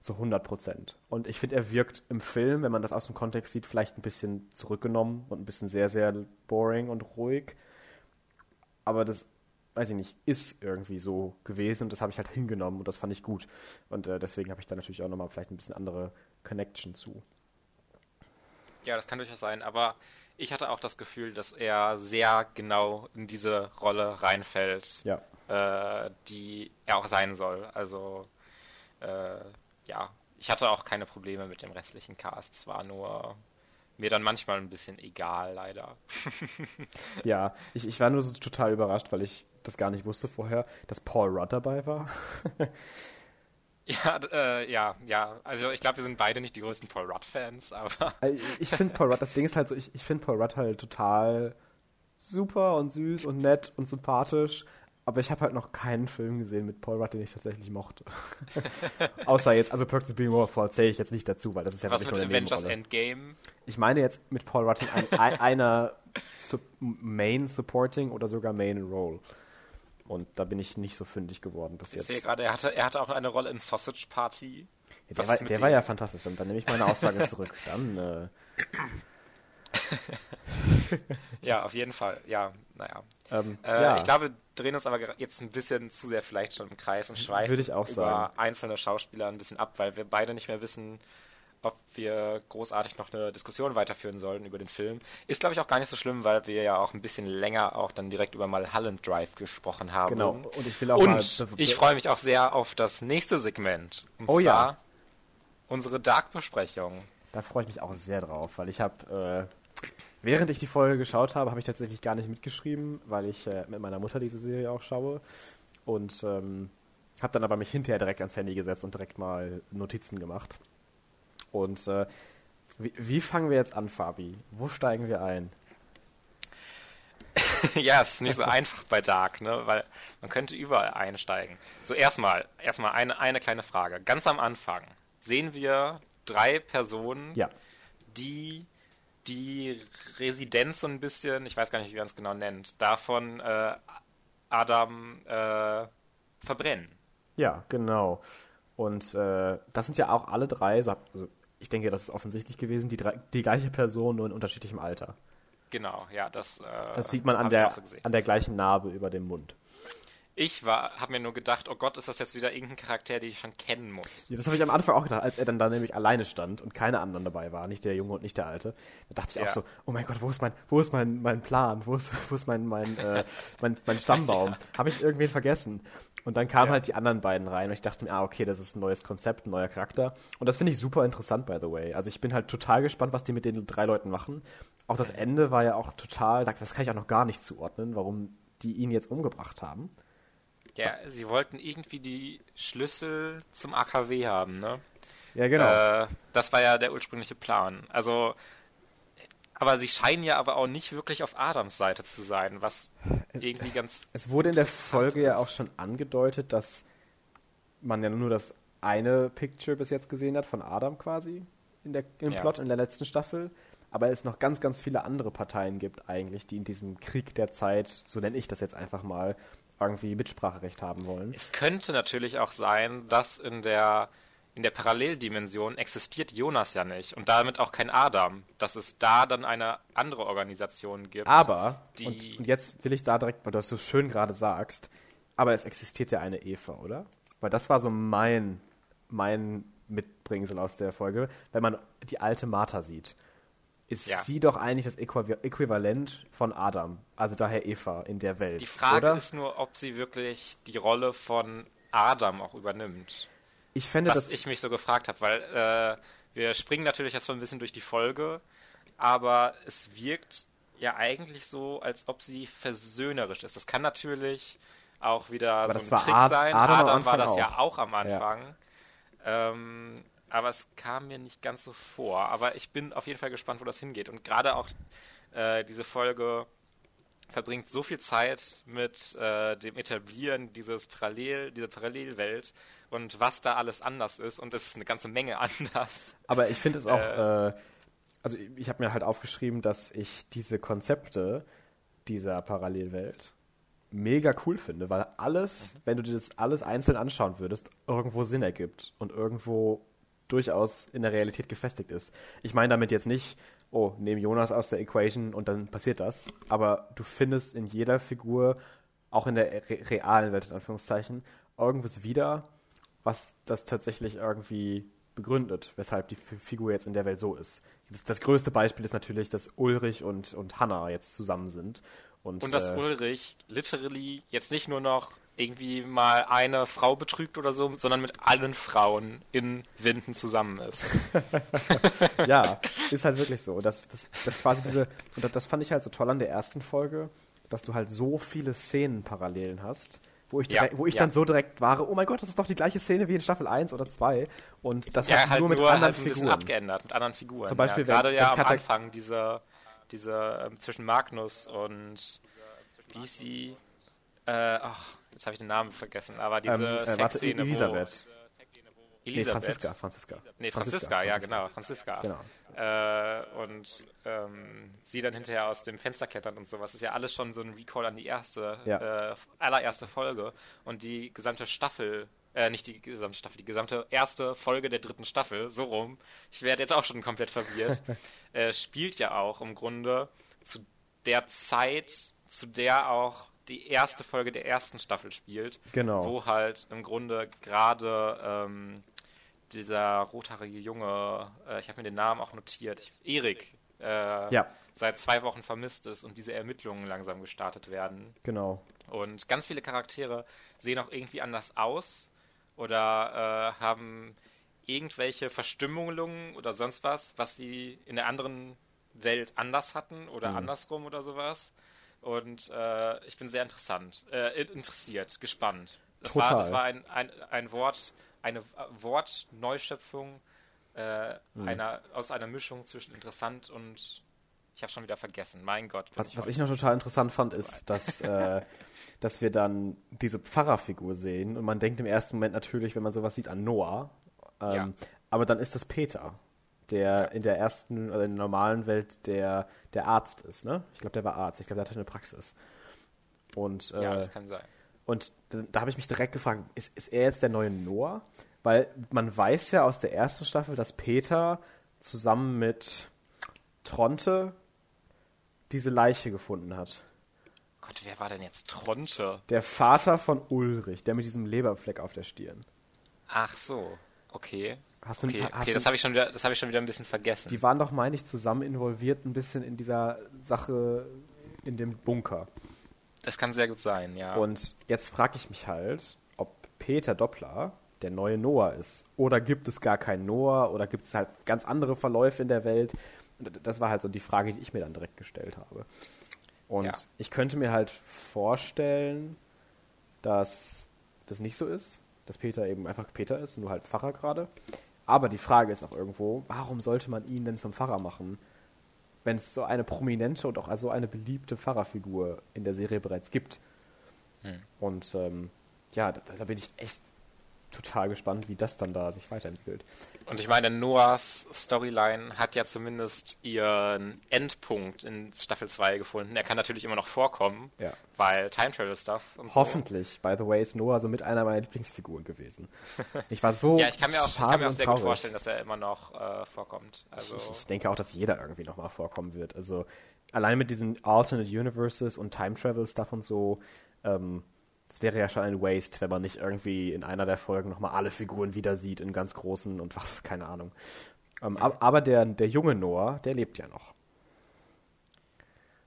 zu 100 Prozent. Und ich finde, er wirkt im Film, wenn man das aus dem Kontext sieht, vielleicht ein bisschen zurückgenommen und ein bisschen sehr, sehr boring und ruhig. Aber das, weiß ich nicht, ist irgendwie so gewesen und das habe ich halt hingenommen und das fand ich gut. Und äh, deswegen habe ich da natürlich auch nochmal vielleicht ein bisschen andere Connection zu. Ja, das kann durchaus sein, aber ich hatte auch das Gefühl, dass er sehr genau in diese Rolle reinfällt, ja. äh, die er auch sein soll. Also äh, ja, ich hatte auch keine Probleme mit dem restlichen Cast. Es war nur mir dann manchmal ein bisschen egal, leider. [laughs] ja, ich, ich war nur so total überrascht, weil ich das gar nicht wusste vorher, dass Paul Rudd dabei war. [laughs] ja, äh, ja, ja. Also ich glaube, wir sind beide nicht die größten Paul Rudd-Fans, [laughs] aber. ich finde Paul Rudd, das Ding ist halt so, ich, ich finde Paul Rudd halt total super und süß und nett und sympathisch. Aber ich habe halt noch keinen Film gesehen mit Paul Rudd, den ich tatsächlich mochte. [laughs] Außer jetzt, also Perks of Being Wonderful zähle ich jetzt nicht dazu, weil das ist ja Was mit Avengers Endgame? Ich meine jetzt mit Paul Rudd in ein, einer Sub Main Supporting oder sogar Main Role. Und da bin ich nicht so fündig geworden bis ich jetzt. Ich sehe gerade, er hatte, er hatte auch eine Rolle in Sausage Party. Ja, der war, der war ja fantastisch. Und dann nehme ich meine Aussage zurück. Dann äh, [laughs] ja, auf jeden Fall. Ja, naja. Ähm, äh, ja. Ich glaube, wir drehen uns aber jetzt ein bisschen zu sehr vielleicht schon im Kreis und schweifen Würde ich auch über sagen. einzelne Schauspieler ein bisschen ab, weil wir beide nicht mehr wissen, ob wir großartig noch eine Diskussion weiterführen sollen über den Film. Ist, glaube ich, auch gar nicht so schlimm, weil wir ja auch ein bisschen länger auch dann direkt über Mulholland Drive gesprochen haben. Genau. Und ich will auch Und ich freue mich auch sehr auf das nächste Segment. Und oh zwar ja. unsere Dark-Besprechung. Da freue ich mich auch sehr drauf, weil ich habe äh, Während ich die Folge geschaut habe, habe ich tatsächlich gar nicht mitgeschrieben, weil ich äh, mit meiner Mutter diese Serie auch schaue. Und ähm, habe dann aber mich hinterher direkt ans Handy gesetzt und direkt mal Notizen gemacht. Und äh, wie, wie fangen wir jetzt an, Fabi? Wo steigen wir ein? [laughs] ja, es ist nicht so einfach bei Dark, ne? Weil man könnte überall einsteigen. So erstmal, erstmal eine, eine kleine Frage. Ganz am Anfang sehen wir drei Personen, ja die die Residenz so ein bisschen, ich weiß gar nicht, wie man es genau nennt, davon äh, Adam äh, verbrennen. Ja, genau. Und äh, das sind ja auch alle drei, so, also ich denke, das ist offensichtlich gewesen, die, drei, die gleiche Person, nur in unterschiedlichem Alter. Genau, ja, das. Äh, das sieht man an der, so an der gleichen Narbe über dem Mund. Ich war, habe mir nur gedacht, oh Gott, ist das jetzt wieder irgendein Charakter, den ich schon kennen muss. Ja, das habe ich am Anfang auch gedacht, als er dann da nämlich alleine stand und keine anderen dabei waren, nicht der Junge und nicht der Alte. Da dachte ich ja. auch so, oh mein Gott, wo ist mein, wo ist mein, mein Plan, wo ist, wo ist mein, mein, äh, mein, mein Stammbaum? [laughs] ja. Habe ich irgendwen vergessen? Und dann kamen ja. halt die anderen beiden rein und ich dachte mir, ah, okay, das ist ein neues Konzept, ein neuer Charakter. Und das finde ich super interessant, by the way. Also ich bin halt total gespannt, was die mit den drei Leuten machen. Auch das Ende war ja auch total, das kann ich auch noch gar nicht zuordnen, warum die ihn jetzt umgebracht haben. Ja, sie wollten irgendwie die Schlüssel zum AKW haben, ne? Ja, genau. Äh, das war ja der ursprüngliche Plan. Also, aber sie scheinen ja aber auch nicht wirklich auf Adams Seite zu sein, was irgendwie ganz. Es wurde in der Folge ist. ja auch schon angedeutet, dass man ja nur das eine Picture bis jetzt gesehen hat von Adam quasi in der, im ja. Plot in der letzten Staffel. Aber es noch ganz, ganz viele andere Parteien gibt eigentlich, die in diesem Krieg der Zeit, so nenne ich das jetzt einfach mal, irgendwie Mitspracherecht haben wollen. Es könnte natürlich auch sein, dass in der in der Paralleldimension existiert Jonas ja nicht und damit auch kein Adam, dass es da dann eine andere Organisation gibt. Aber, die und, und jetzt will ich da direkt, weil du das so schön gerade sagst, aber es existiert ja eine Eva, oder? Weil das war so mein, mein Mitbringsel aus der Folge, wenn man die alte Martha sieht ist ja. sie doch eigentlich das Äquivalent von Adam, also daher Eva in der Welt. Die Frage oder? ist nur, ob sie wirklich die Rolle von Adam auch übernimmt. Ich fände Was ich mich so gefragt habe, weil äh, wir springen natürlich erst mal ein bisschen durch die Folge, aber es wirkt ja eigentlich so, als ob sie versöhnerisch ist. Das kann natürlich auch wieder aber so ein Trick Ad sein. Adam, Adam war das auch. ja auch am Anfang. Ja. Ähm, aber es kam mir nicht ganz so vor. Aber ich bin auf jeden Fall gespannt, wo das hingeht. Und gerade auch äh, diese Folge verbringt so viel Zeit mit äh, dem Etablieren dieses Parallel, dieser Parallelwelt und was da alles anders ist. Und es ist eine ganze Menge [laughs] anders. Aber ich finde es auch, äh, äh, also ich habe mir halt aufgeschrieben, dass ich diese Konzepte dieser Parallelwelt mega cool finde, weil alles, mhm. wenn du dir das alles einzeln anschauen würdest, irgendwo Sinn ergibt und irgendwo durchaus in der Realität gefestigt ist. Ich meine damit jetzt nicht, oh, nehme Jonas aus der Equation und dann passiert das. Aber du findest in jeder Figur, auch in der re realen Welt, in Anführungszeichen, irgendwas wieder, was das tatsächlich irgendwie begründet, weshalb die Figur jetzt in der Welt so ist. Das, das größte Beispiel ist natürlich, dass Ulrich und, und Hannah jetzt zusammen sind. Und, und dass äh, Ulrich literally jetzt nicht nur noch irgendwie mal eine Frau betrügt oder so, sondern mit allen Frauen in Winden zusammen ist. [laughs] ja, ist halt wirklich so. Das, das, das quasi diese, und das, fand ich halt so toll an der ersten Folge, dass du halt so viele Szenenparallelen hast, wo ich, ja, wo ich ja. dann so direkt war, oh mein Gott, das ist doch die gleiche Szene wie in Staffel 1 oder 2 und das ja, halt nur mit nur anderen halt Figuren. abgeändert, mit anderen Figuren. Zum Beispiel, ja, gerade ja am Anfang diese, diese ähm, zwischen Magnus und wie sie, äh, ach, jetzt habe ich den Namen vergessen, aber diese ähm, äh, Sexszene, Elisabeth. Elisabeth. Nee, Franziska, Franziska. Nee, Franziska, Franziska ja, genau, Franziska. Genau. Äh, und ähm, sie dann hinterher aus dem Fenster klettern und sowas. ist ja alles schon so ein Recall an die erste, ja. äh, allererste Folge. Und die gesamte Staffel, äh, nicht die gesamte Staffel, die gesamte erste Folge der dritten Staffel, so rum, ich werde jetzt auch schon komplett verwirrt, [laughs] äh, spielt ja auch im Grunde zu der Zeit, zu der auch die erste Folge der ersten Staffel spielt. Genau. Wo halt im Grunde gerade ähm, dieser rothaarige Junge, äh, ich habe mir den Namen auch notiert, ich, Erik, äh, ja. seit zwei Wochen vermisst ist und diese Ermittlungen langsam gestartet werden. Genau. Und ganz viele Charaktere sehen auch irgendwie anders aus oder äh, haben irgendwelche Verstimmungen oder sonst was, was sie in der anderen Welt anders hatten oder mhm. andersrum oder sowas. Und äh, ich bin sehr interessant, äh, interessiert, gespannt. Das Total. war, das war ein, ein, ein Wort, eine Wortneuschöpfung äh, mhm. einer, aus einer Mischung zwischen interessant und ich habe schon wieder vergessen. Mein Gott. Was, ich, was ich noch total interessant fand, ist, dass, äh, [laughs] dass wir dann diese Pfarrerfigur sehen und man denkt im ersten Moment natürlich, wenn man sowas sieht, an Noah. Ähm, ja. Aber dann ist das Peter der in der ersten, oder in der normalen Welt der, der Arzt ist, ne? Ich glaube, der war Arzt. Ich glaube, der hatte eine Praxis. Und, äh, Ja, das kann sein. und da, da habe ich mich direkt gefragt, ist, ist er jetzt der neue Noah? Weil man weiß ja aus der ersten Staffel, dass Peter zusammen mit Tronte diese Leiche gefunden hat. Gott, wer war denn jetzt Tronte? Der Vater von Ulrich, der mit diesem Leberfleck auf der Stirn. Ach so, okay. Hast du, Okay, hast okay du, das habe ich, schon wieder- das hab ich schon wieder ein bisschen vergessen. die waren doch, meine ich, zusammen involviert ein bisschen in dieser Sache in dem Bunker. Das kann sehr gut sein, ja. Und jetzt frage ich mich halt, ob Peter Doppler der neue Noah ist. Oder gibt es gar keinen Noah oder gibt es halt ganz andere Verläufe in der Welt? Das war halt so die Frage, die ich mir dann direkt gestellt habe. Und Ja. ich könnte mir halt vorstellen, dass das nicht so ist, dass Peter eben einfach Peter ist, nur halt Pfarrer gerade. Aber die Frage ist auch irgendwo, warum sollte man ihn denn zum Pfarrer machen, wenn es so eine prominente und auch so eine beliebte Pfarrerfigur in der Serie bereits gibt? Hm. Und ähm, ja, da, da bin ich echt total gespannt, wie das dann da sich weiterentwickelt. Und ich meine, Noahs Storyline hat ja zumindest ihren Endpunkt in Staffel 2 gefunden. Er kann natürlich immer noch vorkommen, Ja. weil Time Travel Stuff und so. Hoffentlich. By the way, ist Noah so mit einer meiner Lieblingsfiguren gewesen. [laughs] Ich war so Ja, ich kann mir auch, ich kann mir auch sehr gut traurig. vorstellen, dass er immer noch äh, vorkommt. Also, Ich, ich denke auch, dass jeder irgendwie nochmal vorkommen wird. Also allein mit diesen Alternate Universes und Time Travel Stuff und so, ähm, das wäre ja schon ein Waste, wenn man nicht irgendwie in einer der Folgen nochmal alle Figuren wieder sieht in ganz großen und was, keine Ahnung. Ähm, ab, aber der, der junge Noah, der lebt ja noch.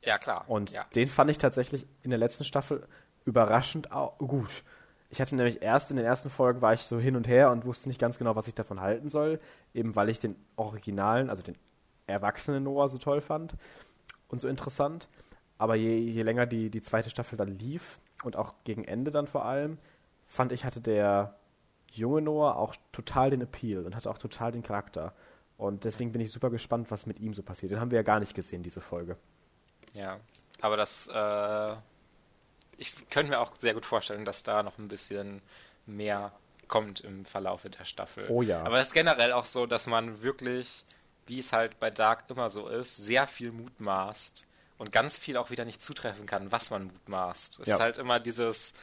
ja, klar. Und ja. den fand ich tatsächlich in der letzten Staffel überraschend gut. Ich hatte nämlich erst in den ersten Folgen war ich so hin und her und wusste nicht ganz genau, was ich davon halten soll, eben weil ich den originalen, also den erwachsenen Noah so toll fand und so interessant. Aber je, je länger die, die zweite Staffel dann lief und auch gegen Ende dann vor allem, fand ich, hatte der junge Noah auch total den Appeal und hatte auch total den Charakter. Und deswegen bin ich super gespannt, was mit ihm so passiert. Den haben wir ja gar nicht gesehen, diese Folge. Ja, aber das, äh, ich könnte mir auch sehr gut vorstellen, dass da noch ein bisschen mehr kommt im Verlauf der Staffel. Oh ja. Aber es ist generell auch so, dass man wirklich, wie es halt bei Dark immer so ist, sehr viel mutmaßt und ganz viel auch wieder nicht zutreffen kann, was man mutmaßt. Es Ja. ist halt immer dieses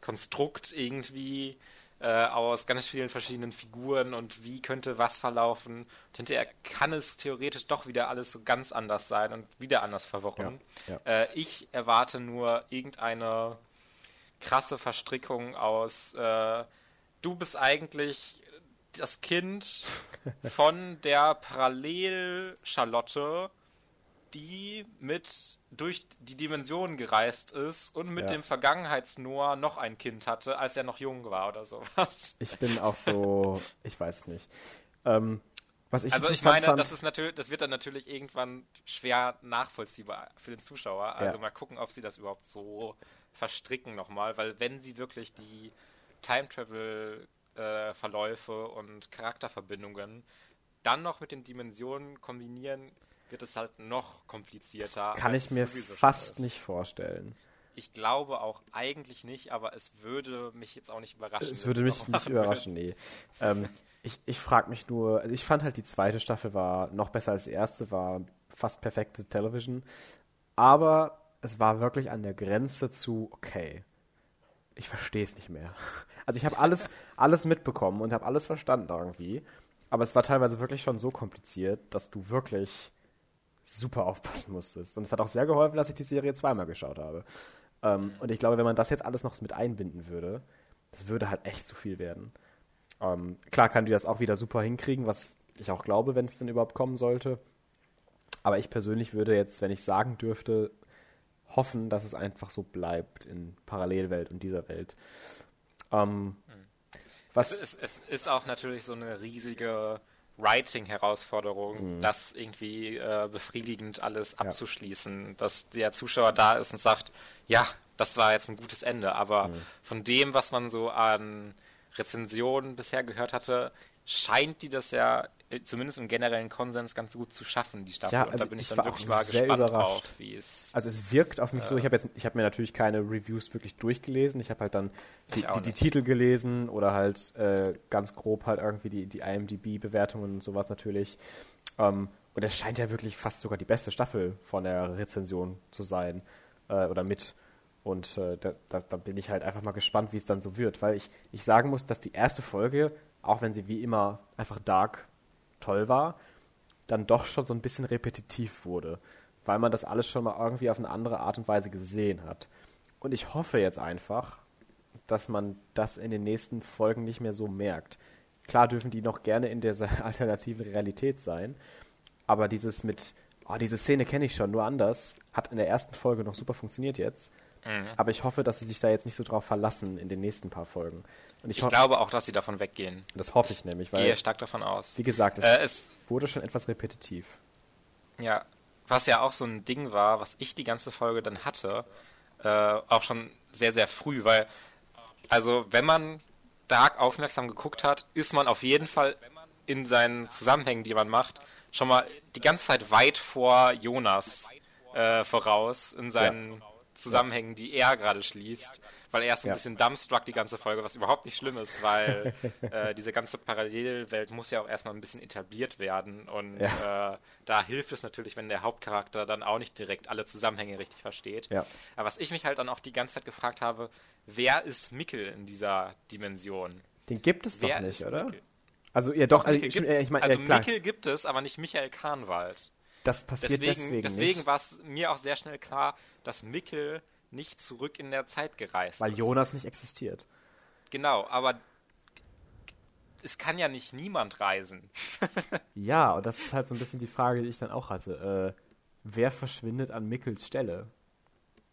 Konstrukt irgendwie äh, aus ganz vielen verschiedenen Figuren und wie könnte was verlaufen. Und hinterher kann es theoretisch doch wieder alles so ganz anders sein und wieder anders verworren. Ja, Äh, ich erwarte nur irgendeine krasse Verstrickung aus, äh, du bist eigentlich das Kind [laughs] von der Parallel-Charlotte, die mit durch die Dimensionen gereist ist und mit Ja. dem Vergangenheits-Noah noch ein Kind hatte, als er noch jung war oder sowas. Ich bin auch so, ich weiß nicht. Ähm, was ich Also ich meine, fand, das ist natürlich, das wird dann natürlich irgendwann schwer nachvollziehbar für den Zuschauer. Also Ja. mal gucken, ob sie das überhaupt so verstricken nochmal, weil wenn sie wirklich die Time Travel äh, Verläufe und Charakterverbindungen dann noch mit den Dimensionen kombinieren, wird es halt noch komplizierter. kann als ich mir fast nicht vorstellen. Ich glaube auch eigentlich nicht, aber es würde mich jetzt auch nicht überraschen. Es würde mich nicht überraschen, nee. Ähm, ich ich frage mich nur, also ich fand halt die zweite Staffel war noch besser als die erste, war fast perfekte Television. Aber es war wirklich an der Grenze zu, okay, ich verstehe es nicht mehr. [laughs] Also ich habe alles, alles mitbekommen und habe alles verstanden irgendwie. Aber es war teilweise wirklich schon so kompliziert, dass du wirklich super aufpassen musstest. Und es hat auch sehr geholfen, dass ich die Serie zweimal geschaut habe. Ähm, und ich glaube, wenn man das jetzt alles noch mit einbinden würde, das würde halt echt zu viel werden. Ähm, klar kann die das auch wieder super hinkriegen, was ich auch glaube, wenn es denn überhaupt kommen sollte. Aber ich persönlich würde jetzt, wenn ich sagen dürfte, hoffen, dass es einfach so bleibt in Parallelwelt und dieser Welt. Ähm, was, Es, es ist auch natürlich so eine riesige Writing-Herausforderung, das irgendwie äh, befriedigend alles abzuschließen, dass der Zuschauer da ist und sagt, ja, das war jetzt ein gutes Ende, aber von dem, was man so an Rezensionen bisher gehört hatte, scheint die das ja zumindest im generellen Konsens ganz gut zu schaffen, die Staffel. Ja, und also da bin ich, ich dann wirklich mal sehr gespannt überrascht. drauf, wie es. Also es wirkt auf mich so, ich habe jetzt, ich habe mir natürlich keine Reviews wirklich durchgelesen. Ich habe halt dann die, die, die. Titel gelesen oder halt äh, ganz grob halt irgendwie die, die IMDb-Bewertungen und sowas natürlich. Ähm, und es scheint ja wirklich fast sogar die beste Staffel von der Rezension zu sein. Äh, oder mit. Und äh, da, da, da, bin ich halt einfach mal gespannt, wie es dann so wird. Weil ich, ich sagen muss, dass die erste Folge, auch wenn sie wie immer einfach dark toll war, dann doch schon so ein bisschen repetitiv wurde. Weil man das alles schon mal irgendwie auf eine andere Art und Weise gesehen hat. Und ich hoffe jetzt einfach, dass man das in den nächsten Folgen nicht mehr so merkt. Klar dürfen die noch gerne in dieser [laughs] alternativen Realität sein, aber dieses mit, oh, diese Szene kenne ich schon, nur anders, hat in der ersten Folge noch super funktioniert jetzt. Mhm. Aber ich hoffe, dass sie sich da jetzt nicht so drauf verlassen in den nächsten paar Folgen. Und ich, ich glaube auch, dass sie davon weggehen. Das hoffe ich nämlich, weil. Ich gehe stark davon aus. Wie gesagt, es, äh, es wurde schon etwas repetitiv. Ja, was ja auch so ein Ding war, was ich die ganze Folge dann hatte, äh, auch schon sehr, sehr früh, weil, also wenn man Dark aufmerksam geguckt hat, ist man auf jeden Fall in seinen Zusammenhängen, die man macht, schon mal die ganze Zeit weit vor Jonas äh, voraus in seinen ja. Zusammenhängen, die er gerade schließt, weil er ist ein ja. bisschen dumbstruck die ganze Folge, was überhaupt nicht schlimm ist, weil [laughs] äh, diese ganze Parallelwelt muss ja auch erstmal ein bisschen etabliert werden und ja. äh, da hilft es natürlich, wenn der Hauptcharakter dann auch nicht direkt alle Zusammenhänge richtig versteht. Ja. Aber was ich mich halt dann auch die ganze Zeit gefragt habe, wer ist Mikkel in dieser Dimension? Den gibt es wer doch nicht, oder? Mikkel? Also ja doch, also, gibt, ich mein, also Mikkel gibt es, aber nicht Michael Kahnwald. Das passiert deswegen, deswegen, deswegen war es mir auch sehr schnell klar, dass Mikkel nicht zurück in der Zeit gereist Weil ist. Jonas nicht existiert. Genau, aber es kann ja nicht niemand reisen. [laughs] ja, und das ist halt so ein bisschen die Frage, die ich dann auch hatte. Äh, wer verschwindet an Mickels Stelle?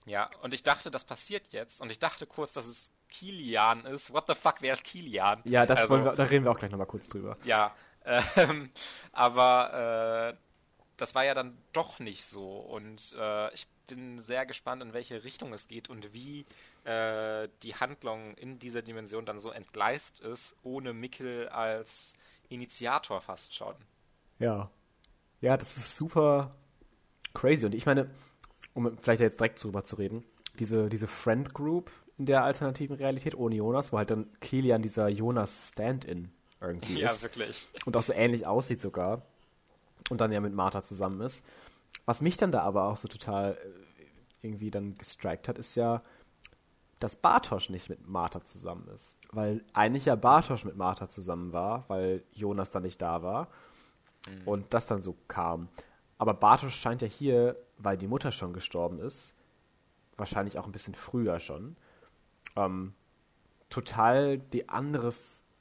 Ja, und ich dachte, das passiert jetzt. Und ich dachte kurz, dass es Kilian ist. What the fuck, wer ist Kilian? Ja, das also, wir, da reden wir auch gleich nochmal kurz drüber. Ja, ähm, [laughs] aber äh, das war ja dann doch nicht so. Und äh, ich bin sehr gespannt, in welche Richtung es geht und wie äh, die Handlung in dieser Dimension dann so entgleist ist, ohne Mikkel als Initiator fast schon. Ja. Ja, das ist super crazy. Und ich meine, um vielleicht jetzt direkt drüber zu reden, diese, diese Friend Group in der alternativen Realität ohne Jonas, wo halt dann Kilian dieser Jonas Stand-in irgendwie ja, ist. Ja, wirklich. Und auch so ähnlich aussieht sogar. Und dann ja mit Martha zusammen ist. Was mich dann da aber auch so total äh, irgendwie dann gestrikt hat, ist ja, dass Bartosch nicht mit Martha zusammen ist. Weil eigentlich ja Bartosch mit Martha zusammen war, weil Jonas dann nicht da war. Mhm. Und das dann so kam. Aber Bartosch scheint ja hier, weil die Mutter schon gestorben ist, wahrscheinlich auch ein bisschen früher schon, ähm, total die andere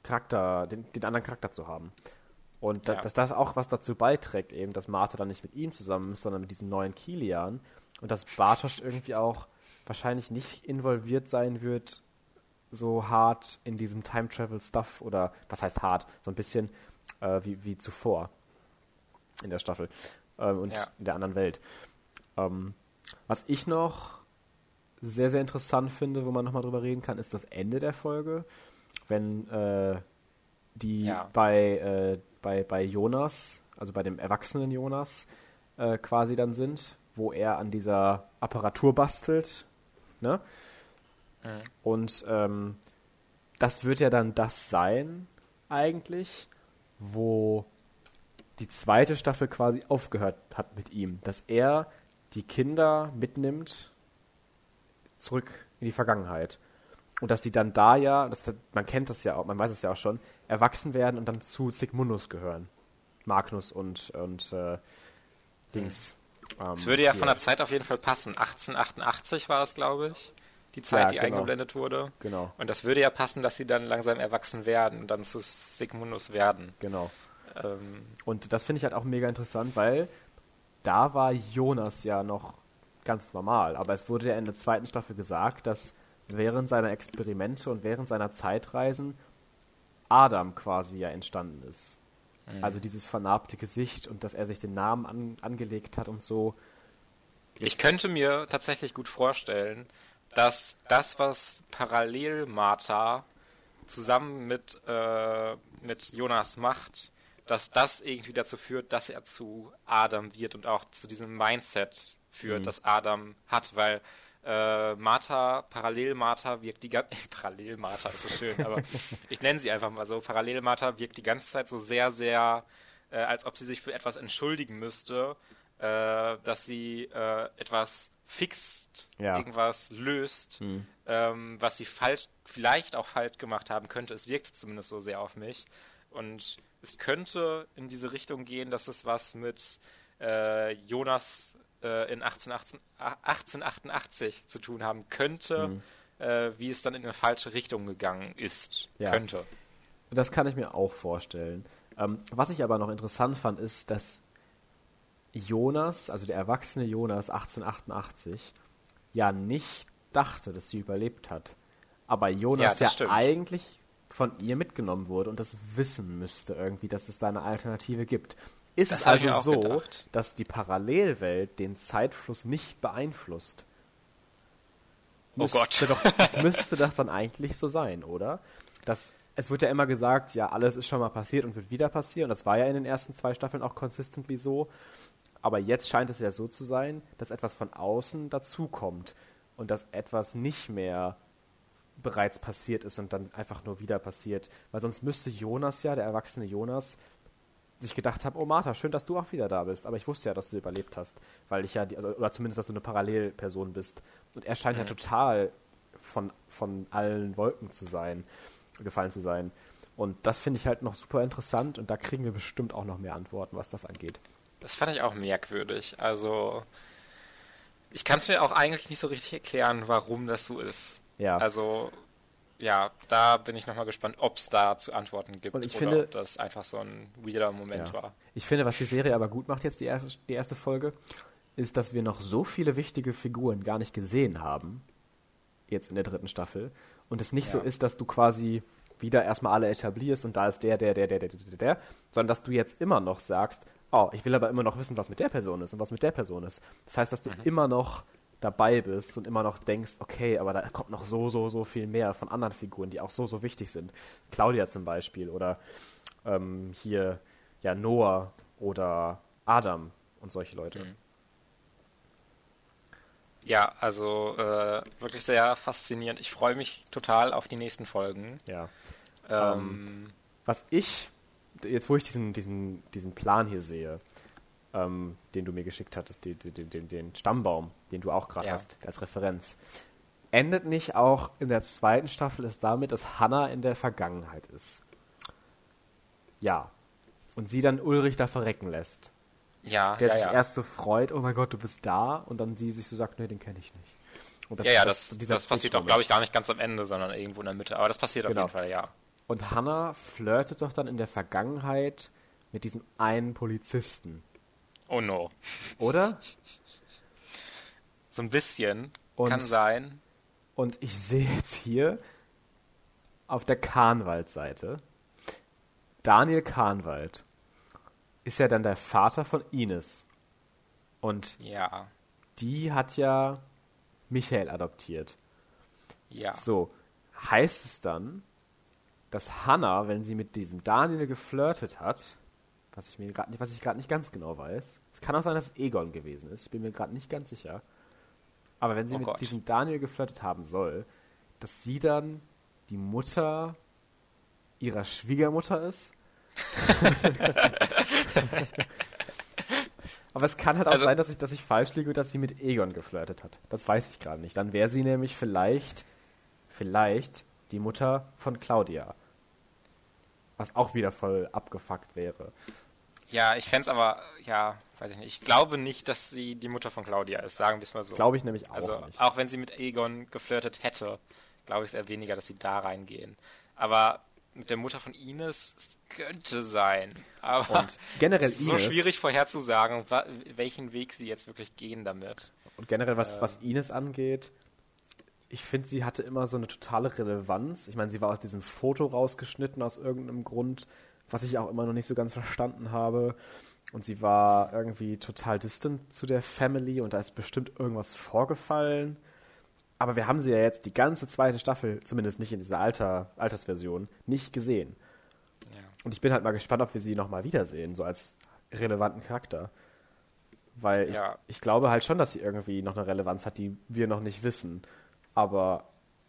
Charakter, den, den anderen Charakter zu haben. Und ja. dass das auch was dazu beiträgt, eben, dass Martha dann nicht mit ihm zusammen ist, sondern mit diesem neuen Kilian. Und dass Bartosch irgendwie auch wahrscheinlich nicht involviert sein wird, so hart in diesem Time Travel Stuff oder was heißt hart, so ein bisschen äh, wie, wie zuvor in der Staffel äh, und ja. in der anderen Welt. Ähm, was ich noch sehr, sehr interessant finde, wo man nochmal drüber reden kann, ist das Ende der Folge, wenn äh, die ja. bei äh, bei, bei Jonas, also bei dem erwachsenen Jonas, äh, quasi dann sind, wo er an dieser Apparatur bastelt. Ne? Mhm. Und ähm, das wird ja dann das sein, eigentlich, wo die zweite Staffel quasi aufgehört hat mit ihm, dass er die Kinder mitnimmt zurück in die Vergangenheit. Und dass sie dann da ja, das, man kennt das ja auch, man weiß es ja auch schon, erwachsen werden und dann zu Sigmundus gehören. Magnus und, und äh, Dings. Hm. Es ähm, würde ja hier. von der Zeit auf jeden Fall passen. 1888 war es, glaube ich. Die Zeit, ja, die genau. eingeblendet wurde. Genau. Und das würde ja passen, dass sie dann langsam erwachsen werden und dann zu Sigmundus werden. Genau. Ähm, und das finde ich halt auch mega interessant, weil da war Jonas ja noch ganz normal. Aber es wurde ja in der zweiten Staffel gesagt, dass während seiner Experimente und während seiner Zeitreisen Adam quasi ja entstanden ist. Mhm. Also dieses vernarbte Gesicht und dass er sich den Namen an, angelegt hat und so. Ich könnte mir tatsächlich gut vorstellen, dass das, was parallel Martha zusammen mit, äh, mit Jonas macht, dass das irgendwie dazu führt, dass er zu Adam wird und auch zu diesem Mindset führt, mhm. das Adam hat, weil äh, Martha, Parallel Martha wirkt die ganze [laughs] Parallel Martha ist so schön, aber [laughs] ich nenne sie einfach mal so. Parallel Martha wirkt die ganze Zeit so sehr, sehr äh, als ob sie sich für etwas entschuldigen müsste, äh, dass sie äh, etwas fixt, Ja. irgendwas löst, Hm. ähm, was sie falsch, vielleicht auch falsch gemacht haben könnte. Es wirkte zumindest so sehr auf mich. Und es könnte in diese Richtung gehen, dass es was mit äh, Jonas äh, in 1818, 1888 zu tun haben könnte, Hm. äh, wie es dann in eine falsche Richtung gegangen ist. Ja. Könnte. Das kann ich mir auch vorstellen. Ähm, was ich aber noch interessant fand, ist, dass Jonas, also der erwachsene Jonas 1888, ja nicht dachte, dass sie überlebt hat. Aber Ja, Jonas ja, stimmt. eigentlich von ihr mitgenommen wurde und das wissen müsste irgendwie, dass es da eine Alternative gibt. Ist Das es also so, gedacht. dass die Parallelwelt den Zeitfluss nicht beeinflusst? Oh Müsste Gott. Doch, das [laughs] müsste doch dann eigentlich so sein, oder? Das, es wird ja immer gesagt, ja, alles ist schon mal passiert und wird wieder passieren. Das war ja in den ersten zwei Staffeln auch consistently so. Aber jetzt scheint es ja so zu sein, dass etwas von außen dazukommt und dass etwas nicht mehr bereits passiert ist und dann einfach nur wieder passiert. Weil sonst müsste Jonas ja, der erwachsene Jonas, sich gedacht haben, oh Martha, schön, dass du auch wieder da bist. Aber ich wusste ja, dass du überlebt hast, weil ich ja, die, also, oder zumindest, dass du eine Parallelperson bist. Und er scheint ja Mhm. total von, von allen Wolken zu sein, gefallen zu sein. Und das finde ich halt noch super interessant und da kriegen wir bestimmt auch noch mehr Antworten, was das angeht. Das fand ich auch merkwürdig. Also, ich kann es mir auch eigentlich nicht so richtig erklären, warum das so ist. Ja. Also, ja, da bin ich nochmal gespannt, ob es da zu Antworten gibt oder finde, ob das einfach so ein weirder Moment ja. war. Ich finde, was die Serie aber gut macht jetzt, die erste, die erste Folge, ist, dass wir noch so viele wichtige Figuren gar nicht gesehen haben, jetzt in der dritten Staffel, und es nicht ja. so ist, dass du quasi wieder erstmal alle etablierst und da ist der, der, der, der, der, der, der, sondern dass du jetzt immer noch sagst, oh, ich will aber immer noch wissen, was mit der Person ist und was mit der Person ist. Das heißt, dass du mhm. immer noch dabei bist und immer noch denkst, okay, aber da kommt noch so, so, so viel mehr von anderen Figuren, die auch so, so wichtig sind. Claudia zum Beispiel oder ähm, hier ja Noah oder Adam und solche Leute. Mhm. Ja, also äh, wirklich sehr faszinierend. Ich freue mich total auf die nächsten Folgen. Ja. Ähm, Was ich, jetzt wo ich diesen, diesen, diesen Plan hier sehe, ähm, den du mir geschickt hattest, den, den, den, den Stammbaum, den du auch gerade Ja. hast, als Referenz, endet nicht auch in der zweiten Staffel es damit, dass Hannah in der Vergangenheit ist. Ja. Und sie dann Ulrich da verrecken lässt. ja, Der ja, sich ja. erst so freut, oh mein Gott, du bist da, und dann sie sich so sagt, nee, den kenne ich nicht. Und ja, ja, das, dieser das passiert doch, glaube ich, gar nicht ganz am Ende, sondern irgendwo in der Mitte. Aber das passiert Genau. auf jeden Fall, ja. Und Hannah flirtet doch dann in der Vergangenheit mit diesem einen Polizisten, Oh no. oder? So ein bisschen. Und- Kann sein. Und ich sehe jetzt hier auf der Kahnwald-Seite, Daniel Kahnwald ist ja dann der Vater von Ines. Und Ja. die hat ja Michael adoptiert. Ja. So, heißt es dann, dass Hannah, wenn sie mit diesem Daniel geflirtet hat, was ich mir gerade nicht, was ich gerade nicht ganz genau weiß, es kann auch sein, dass es Egon gewesen ist, ich bin mir gerade nicht ganz sicher. Aber wenn sie Oh mit Gott. diesem Daniel geflirtet haben soll, dass sie dann die Mutter ihrer Schwiegermutter ist? [laughs] Aber es kann halt auch Also- sein, dass ich, dass ich falsch liege und dass sie mit Egon geflirtet hat. Das weiß ich gerade nicht. Dann wäre sie nämlich vielleicht, vielleicht die Mutter von Claudia. Was auch wieder voll abgefuckt wäre. Ja, ich fände aber, ja, weiß ich nicht. Ich glaube nicht, dass sie die Mutter von Claudia ist, sagen wir es mal so. Glaube ich nämlich auch also, nicht. auch wenn sie mit Egon geflirtet hätte, glaube ich es eher weniger, dass sie da reingehen. Aber mit der Mutter von Ines es könnte sein. Aber Und generell es ist so Ines- schwierig vorherzusagen, welchen Weg sie jetzt wirklich gehen damit. Und generell, was, Äh. was Ines angeht, ich finde, sie hatte immer so eine totale Relevanz. Ich meine, sie war aus diesem Foto rausgeschnitten aus irgendeinem Grund, was ich auch immer noch nicht so ganz verstanden habe. Und sie war irgendwie total distant zu der Family und da ist bestimmt irgendwas vorgefallen. Aber wir haben sie ja jetzt die ganze zweite Staffel, zumindest nicht in dieser Alter, Altersversion, nicht gesehen. Ja. Und ich bin halt mal gespannt, ob wir sie nochmal wiedersehen, so als relevanten Charakter. Weil ich, Ja. ich glaube halt schon, dass sie irgendwie noch eine Relevanz hat, die wir noch nicht wissen. Aber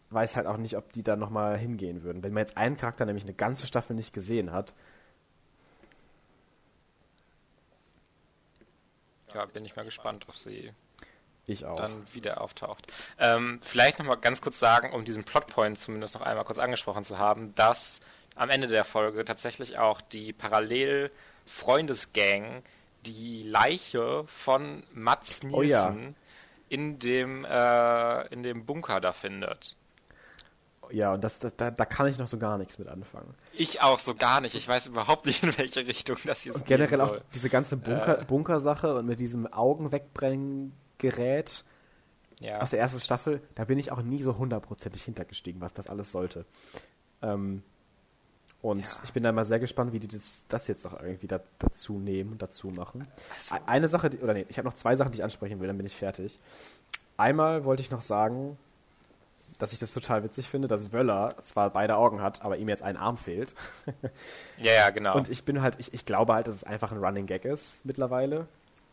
weiß halt auch nicht, ob die da nochmal hingehen würden. Wenn man jetzt einen Charakter nämlich eine ganze Staffel nicht gesehen hat, Ja, bin ich mal gespannt, ob sie ich auch. dann wieder auftaucht. Ähm, vielleicht nochmal ganz kurz sagen, um diesen Plotpoint zumindest noch einmal kurz angesprochen zu haben, dass am Ende der Folge tatsächlich auch die Parallel-Freundesgang die Leiche von Mats Nielsen Oh ja. in, dem, äh, in dem Bunker da findet. Ja, und das, da, da kann ich noch so gar nichts mit anfangen. Ich auch so gar nicht. Ich weiß überhaupt nicht, in welche Richtung das jetzt Und generell auch diese ganze Bunker, Äh. Bunkersache und mit diesem Augenwegbrennen-Gerät Ja. aus der ersten Staffel, da bin ich auch nie so hundertprozentig hintergestiegen, was das alles sollte. Ähm, und Ja. ich bin da mal sehr gespannt, wie die das, das jetzt noch irgendwie da, dazu nehmen und dazu machen. Also- Eine Sache, oder nee, ich habe noch zwei Sachen, die ich ansprechen will, dann bin ich fertig. Einmal wollte ich noch sagen, dass ich das total witzig finde, dass Wöller zwar beide Augen hat, aber ihm jetzt ein Arm fehlt. [laughs] ja, ja, genau. Und ich bin halt, ich, ich glaube halt, dass es einfach ein Running Gag ist mittlerweile.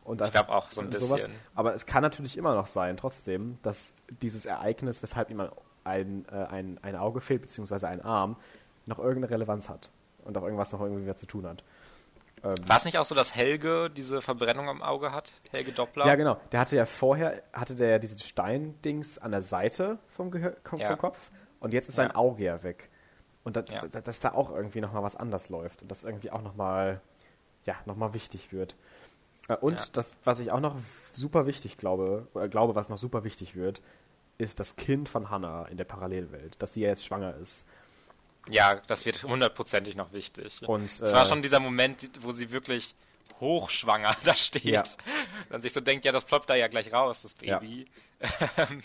Und Ich einfach glaub auch so ein sowas. bisschen. Aber es kann natürlich immer noch sein, trotzdem, dass dieses Ereignis, weshalb ihm ein, äh, ein, ein Auge fehlt, beziehungsweise ein Arm, noch irgendeine Relevanz hat. Und auch irgendwas noch irgendwie wieder zu tun hat. Ähm, War es nicht auch so, dass Helge diese Verbrennung am Auge hat? Helge Doppler? ja, genau. Der hatte ja vorher, hatte der ja diese Steindings an der Seite vom, Gehör, kom- Ja. vom Kopf. Und jetzt ist Ja. sein Auge ja weg. Und da, Ja. da, dass da auch irgendwie nochmal was anders läuft. Und das irgendwie auch nochmal, ja, nochmal wichtig wird. Äh, Und das, was ich auch noch super wichtig glaube, oder glaube, was noch super wichtig wird, ist das Kind von Hannah in der Parallelwelt, dass sie ja jetzt schwanger ist. Ja, das wird hundertprozentig noch wichtig. Und, es war äh, schon dieser Moment, wo sie wirklich hochschwanger [laughs] da steht. Ja. Und sich so denkt, ja, das ploppt da ja gleich raus, das Ja. Baby. Ähm,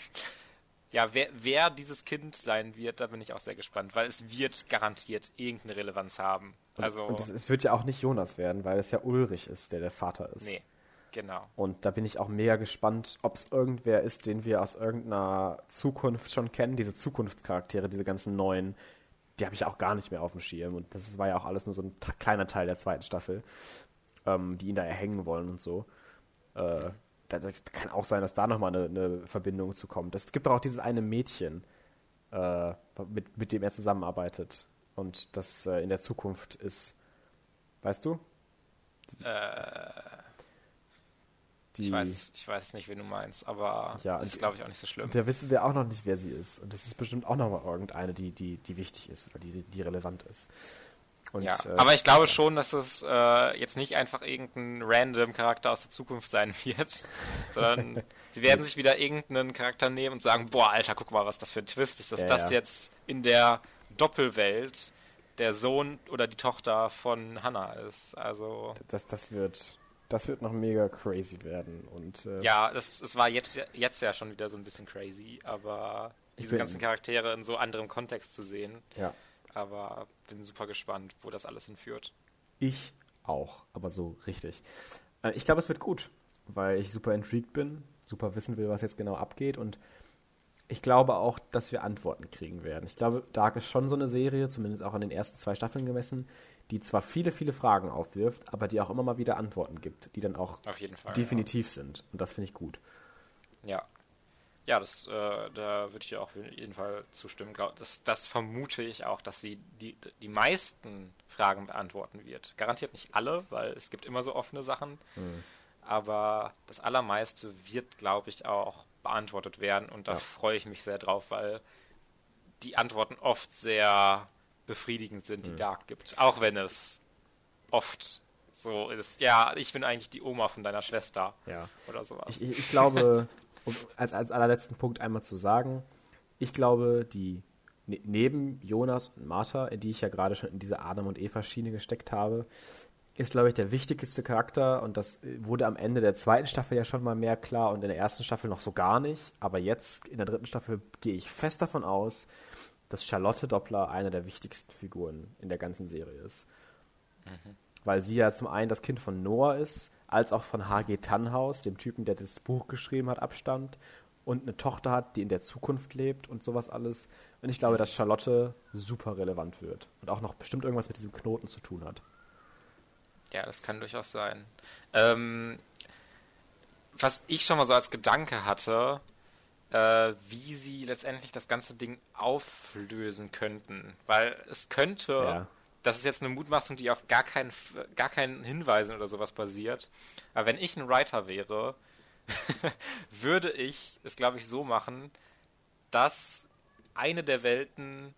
ja, wer, wer dieses Kind sein wird, da bin ich auch sehr gespannt, weil es wird garantiert irgendeine Relevanz haben. Und, also, und es, es wird ja auch nicht Jonas werden, weil es ja Ulrich ist, der der Vater ist. nee, genau. Und da bin ich auch mega gespannt, ob es irgendwer ist, den wir aus irgendeiner Zukunft schon kennen. Diese Zukunftscharaktere, diese ganzen neuen, die habe ich auch gar nicht mehr auf dem Schirm. Und das war ja auch alles nur so ein kleiner Teil der zweiten Staffel, ähm, die ihn da erhängen wollen und so. Äh, da, da kann auch sein, dass da nochmal eine, eine Verbindung zu kommt. Es gibt auch dieses eine Mädchen, äh, mit, mit dem er zusammenarbeitet. Und das äh, in der Zukunft ist. Weißt du? Die, Ich weiß, ich weiß nicht, wen du meinst, aber Ja, ist, glaube ich, auch nicht so schlimm. Da wissen wir auch noch nicht, wer sie ist. Und das ist bestimmt auch noch mal irgendeine, die, die, die wichtig ist oder die, die relevant ist. Und, ja, äh, aber ich glaube schon, dass es äh, jetzt nicht einfach irgendein random Charakter aus der Zukunft sein [laughs] wird, sondern [laughs] sie werden sich wieder irgendeinen Charakter nehmen und sagen, boah, Alter, guck mal, was das für ein Twist ist, dass Ja, das ja. jetzt in der Doppelwelt der Sohn oder die Tochter von Hannah ist. Also das, das wird das wird noch mega crazy werden. Und äh, ja, das, es war jetzt, jetzt ja schon wieder so ein bisschen crazy, aber diese ganzen Charaktere in so anderem Kontext zu sehen. ja, Aber bin super gespannt, wo das alles hinführt. ich auch, aber so richtig. Äh, ich glaube, es wird gut, weil ich super intrigued bin, super wissen will, was jetzt genau abgeht und ich glaube auch, dass wir Antworten kriegen werden. Ich glaube, Dark ist schon so eine Serie, zumindest auch an den ersten zwei Staffeln gemessen, die zwar viele, viele Fragen aufwirft, aber die auch immer mal wieder Antworten gibt, die dann auch Auf jeden Fall. definitiv sind. Und das finde ich gut. Ja. Ja, das, äh, da würde ich dir auch auf jeden Fall zustimmen. Glaub, das, das vermute ich auch, dass sie die, die meisten Fragen beantworten wird. Garantiert nicht alle, weil es gibt immer so offene Sachen. Aber das Allermeiste wird, glaube ich, auch beantwortet werden. Und da Ja. freue ich mich sehr drauf, weil die Antworten oft sehr befriedigend sind, die Dark gibt. Auch wenn es oft so ist. Ja, ich bin eigentlich die Oma von deiner Schwester. Ja. Oder sowas. Ich, ich, ich glaube, [laughs] um als, als allerletzten Punkt einmal zu sagen, ich glaube, die ne, neben Jonas und Martha, in die ich ja gerade schon in diese Adam und Eva Schiene gesteckt habe, ist, glaube ich, der wichtigste Charakter und das äh, wurde am Ende der zweiten Staffel ja schon mal mehr klar und in der ersten Staffel noch so gar nicht. Aber jetzt in der dritten Staffel gehe ich fest davon aus, dass Charlotte Doppler eine der wichtigsten Figuren in der ganzen Serie ist. Weil sie ja zum einen das Kind von Noah ist, als auch von H.G. Tannhaus, dem Typen, der das Buch geschrieben hat, abstammt und eine Tochter hat, die in der Zukunft lebt und sowas alles. Und ich glaube, dass Charlotte super relevant wird und auch noch bestimmt irgendwas mit diesem Knoten zu tun hat. Ja, das kann durchaus sein. Ähm, was ich schon mal so als Gedanke hatte, äh, wie sie letztendlich das ganze Ding auflösen könnten. Weil es könnte Ja. das ist jetzt eine Mutmaßung, die auf gar keinen, gar keinen Hinweisen oder sowas basiert. Aber wenn ich ein Writer wäre, [laughs] würde ich es, glaube ich, so machen, dass eine der Welten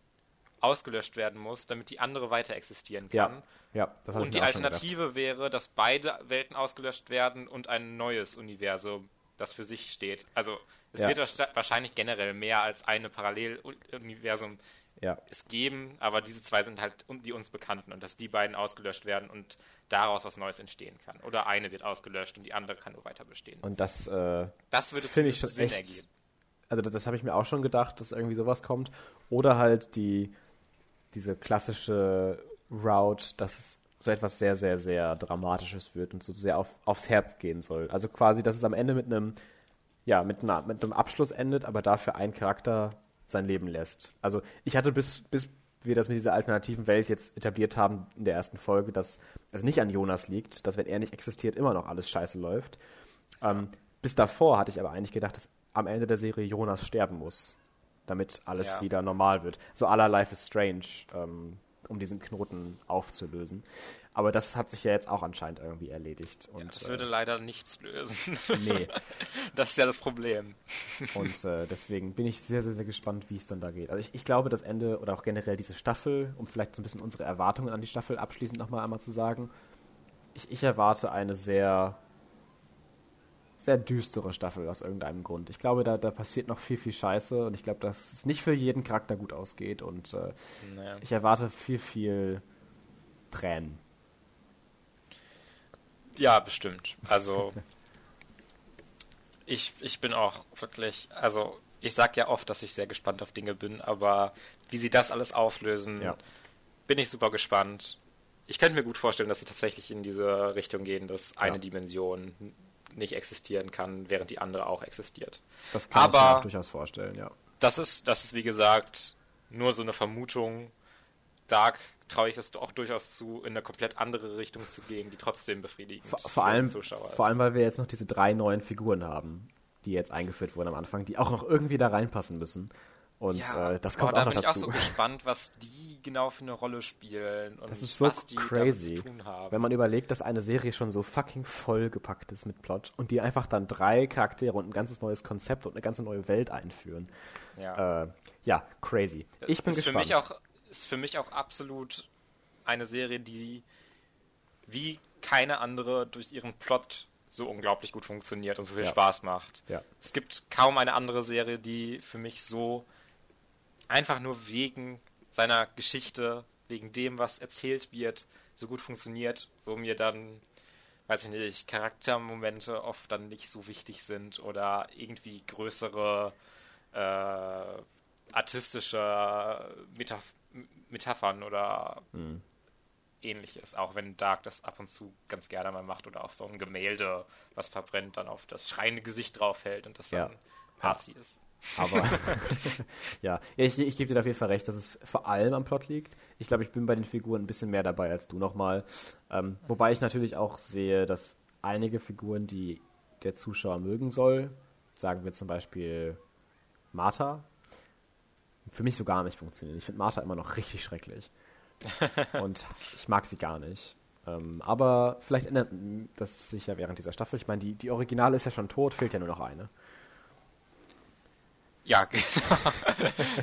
ausgelöscht werden muss, damit die andere weiter existieren kann. Ja, ja das Und die Alternative wäre, dass beide Welten ausgelöscht werden und ein neues Universum, das für sich steht. Also es ja. wird wahrscheinlich generell mehr als eine Paralleluniversum ja. es geben, aber diese zwei sind halt die uns bekannten und dass die beiden ausgelöscht werden und daraus was Neues entstehen kann. Oder eine wird ausgelöscht und die andere kann nur weiter bestehen. Und das, äh, das würde finde ich schon Sinn echt, ergeben. Also das, das habe ich mir auch schon gedacht, dass irgendwie sowas kommt. Oder halt die diese klassische Route, dass es so etwas sehr, sehr, sehr Dramatisches wird und so sehr auf, aufs Herz gehen soll. Also quasi, dass es am Ende mit einem, ja, mit, einer, mit einem Abschluss endet, aber dafür ein Charakter sein Leben lässt. Also ich hatte bis, bis wir das mit dieser alternativen Welt jetzt etabliert haben in der ersten Folge, dass es nicht an Jonas liegt, dass wenn er nicht existiert, immer noch alles scheiße läuft. Ähm, bis davor hatte ich aber eigentlich gedacht, dass am Ende der Serie Jonas sterben muss, damit alles ja. wieder normal wird. So aller Life is Strange, ähm, um diesen Knoten aufzulösen. Aber das hat sich ja jetzt auch anscheinend irgendwie erledigt. Und, ja, das würde äh, leider nichts lösen. [laughs] Nee. [laughs] das ist ja das Problem. Und äh, deswegen bin ich sehr, sehr, sehr gespannt, wie es dann da geht. Also ich, ich glaube, das Ende oder auch generell diese Staffel, um vielleicht so ein bisschen unsere Erwartungen an die Staffel abschließend nochmal einmal zu sagen, ich, ich erwarte eine sehr, sehr düstere Staffel aus irgendeinem Grund. Ich glaube, da, da passiert noch viel, viel Scheiße und ich glaube, dass es nicht für jeden Charakter gut ausgeht und äh, naja. ich erwarte viel, viel Tränen. Ja, bestimmt. Also [laughs] ich, ich bin auch wirklich, also ich sag ja oft, dass ich sehr gespannt auf Dinge bin, aber wie sie das alles auflösen, ja. bin ich super gespannt. Ich könnte mir gut vorstellen, dass sie tatsächlich in diese Richtung gehen, dass eine ja. Dimension nicht existieren kann, während die andere auch existiert. Das kann aber ich mir auch durchaus vorstellen, ja. Das ist, das ist wie gesagt nur so eine Vermutung. Dark traue ich es auch durchaus zu, in eine komplett andere Richtung zu gehen, die trotzdem befriedigend vor, vor allem, Vor allem, weil wir jetzt noch diese drei neuen Figuren haben, die jetzt eingeführt wurden am Anfang, die auch noch irgendwie da reinpassen müssen. Und ja, äh, das kommt auch noch dazu. Da bin ich auch so gespannt, was die genau für eine Rolle spielen und das ist so was die crazy, zu tun haben. Wenn man überlegt, dass eine Serie schon so fucking vollgepackt ist mit Plot und die einfach dann drei Charaktere und ein ganzes neues Konzept und eine ganze neue Welt einführen. Ja, äh, ja crazy. Ich bin ist gespannt. Für mich auch ist für mich auch absolut eine Serie, die wie keine andere durch ihren Plot so unglaublich gut funktioniert und so viel ja. Spaß macht. Ja. Es gibt kaum eine andere Serie, die für mich so einfach nur wegen seiner Geschichte, wegen dem, was erzählt wird, so gut funktioniert, wo mir dann, weiß ich nicht, Charaktermomente oft dann nicht so wichtig sind oder irgendwie größere äh, artistische Metaph Metaphern oder mhm. ähnliches. Auch wenn Dark das ab und zu ganz gerne mal macht oder auf so ein Gemälde, was verbrennt, dann auf das schreiende Gesicht draufhält und das ja. dann ja. ist. Aber [laughs] [laughs] ja, ich, ich gebe dir auf jeden Fall recht, dass es vor allem am Plot liegt. Ich glaube, ich bin bei den Figuren ein bisschen mehr dabei als du nochmal. Ähm, wobei ich natürlich auch sehe, dass einige Figuren, die der Zuschauer mögen soll, sagen wir zum Beispiel Martha, für mich so gar nicht funktionieren. Ich finde Martha immer noch richtig schrecklich. [laughs] und ich mag sie gar nicht. Ähm, aber vielleicht ändert das sich ja während dieser Staffel. Ich meine, die, die Originale ist ja schon tot, fehlt ja nur noch eine. Ja, [laughs] genau.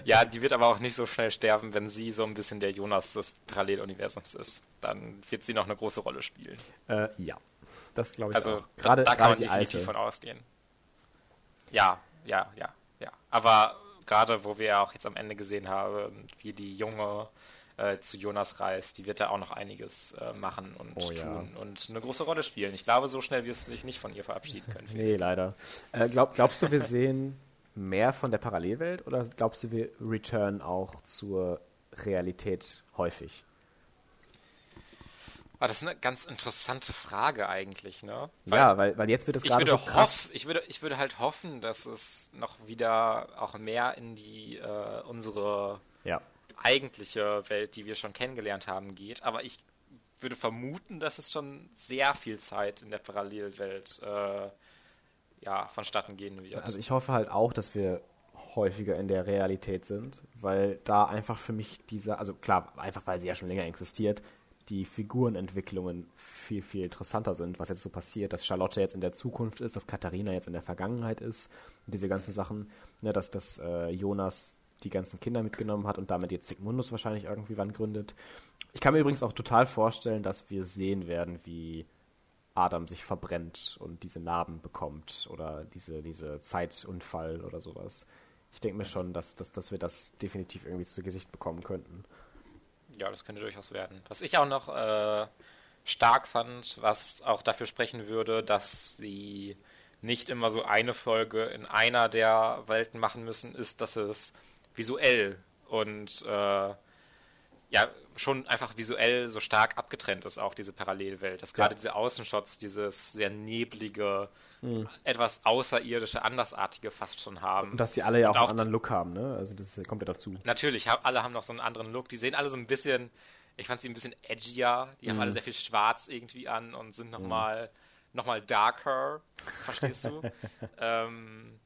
ja, die wird aber auch nicht so schnell sterben, wenn sie so ein bisschen der Jonas des Paralleluniversums ist. Dann wird sie noch eine große Rolle spielen. Äh, ja, das glaube ich also, auch. Gerade, da, da kann man definitiv alte. von ausgehen. Ja, ja, ja, ja. Aber gerade wo wir auch jetzt am Ende gesehen haben, wie die Junge äh, zu Jonas reist, die wird da auch noch einiges äh, machen und oh, tun ja. und eine große Rolle spielen. Ich glaube, so schnell wirst du dich nicht von ihr verabschieden können. nee, leider. Äh, glaub, glaubst du, wir sehen mehr von der Parallelwelt oder glaubst du, wir return auch zur Realität häufig? Ah, das ist eine ganz interessante Frage eigentlich, ne? Weil ja, weil, weil jetzt wird es gerade so krass. Ich, würde, ich würde halt hoffen, dass es noch wieder auch mehr in die äh, unsere ja. eigentliche Welt, die wir schon kennengelernt haben, geht. Aber ich würde vermuten, dass es schon sehr viel Zeit in der Parallelwelt äh, ja, vonstatten gehen wird. Also ich hoffe halt auch, dass wir häufiger in der Realität sind, weil da einfach für mich dieser, also klar, einfach weil sie ja schon länger existiert, die Figurenentwicklungen viel, viel interessanter sind, was jetzt so passiert, dass Charlotte jetzt in der Zukunft ist, dass Katharina jetzt in der Vergangenheit ist und diese ganzen Sachen, ne, dass, dass äh, Jonas die ganzen Kinder mitgenommen hat und damit jetzt Sigmundus wahrscheinlich irgendwie wann gründet. Ich kann mir übrigens auch total vorstellen, dass wir sehen werden, wie Adam sich verbrennt und diese Narben bekommt oder diese, diese Zeitunfall oder sowas. Ich denke mir schon, dass, dass, dass wir das definitiv irgendwie zu Gesicht bekommen könnten. Ja, das könnte durchaus werden. Was ich auch noch äh, stark fand, was auch dafür sprechen würde, dass sie nicht immer so eine Folge in einer der Welten machen müssen, ist, dass es visuell und äh, ja, schon einfach visuell so stark abgetrennt ist, auch diese Parallelwelt. Dass gerade ja. diese Außenshots, dieses sehr neblige, mhm. etwas außerirdische, andersartige fast schon haben. Und dass sie alle ja auch, auch einen anderen Look haben, ne? Also das kommt ja dazu. Natürlich, alle haben noch so einen anderen Look. Die sehen alle so ein bisschen, ich fand sie ein bisschen edgier. Die mhm. haben alle sehr viel schwarz irgendwie an und sind nochmal mhm. noch mal darker, verstehst du? [laughs] ähm,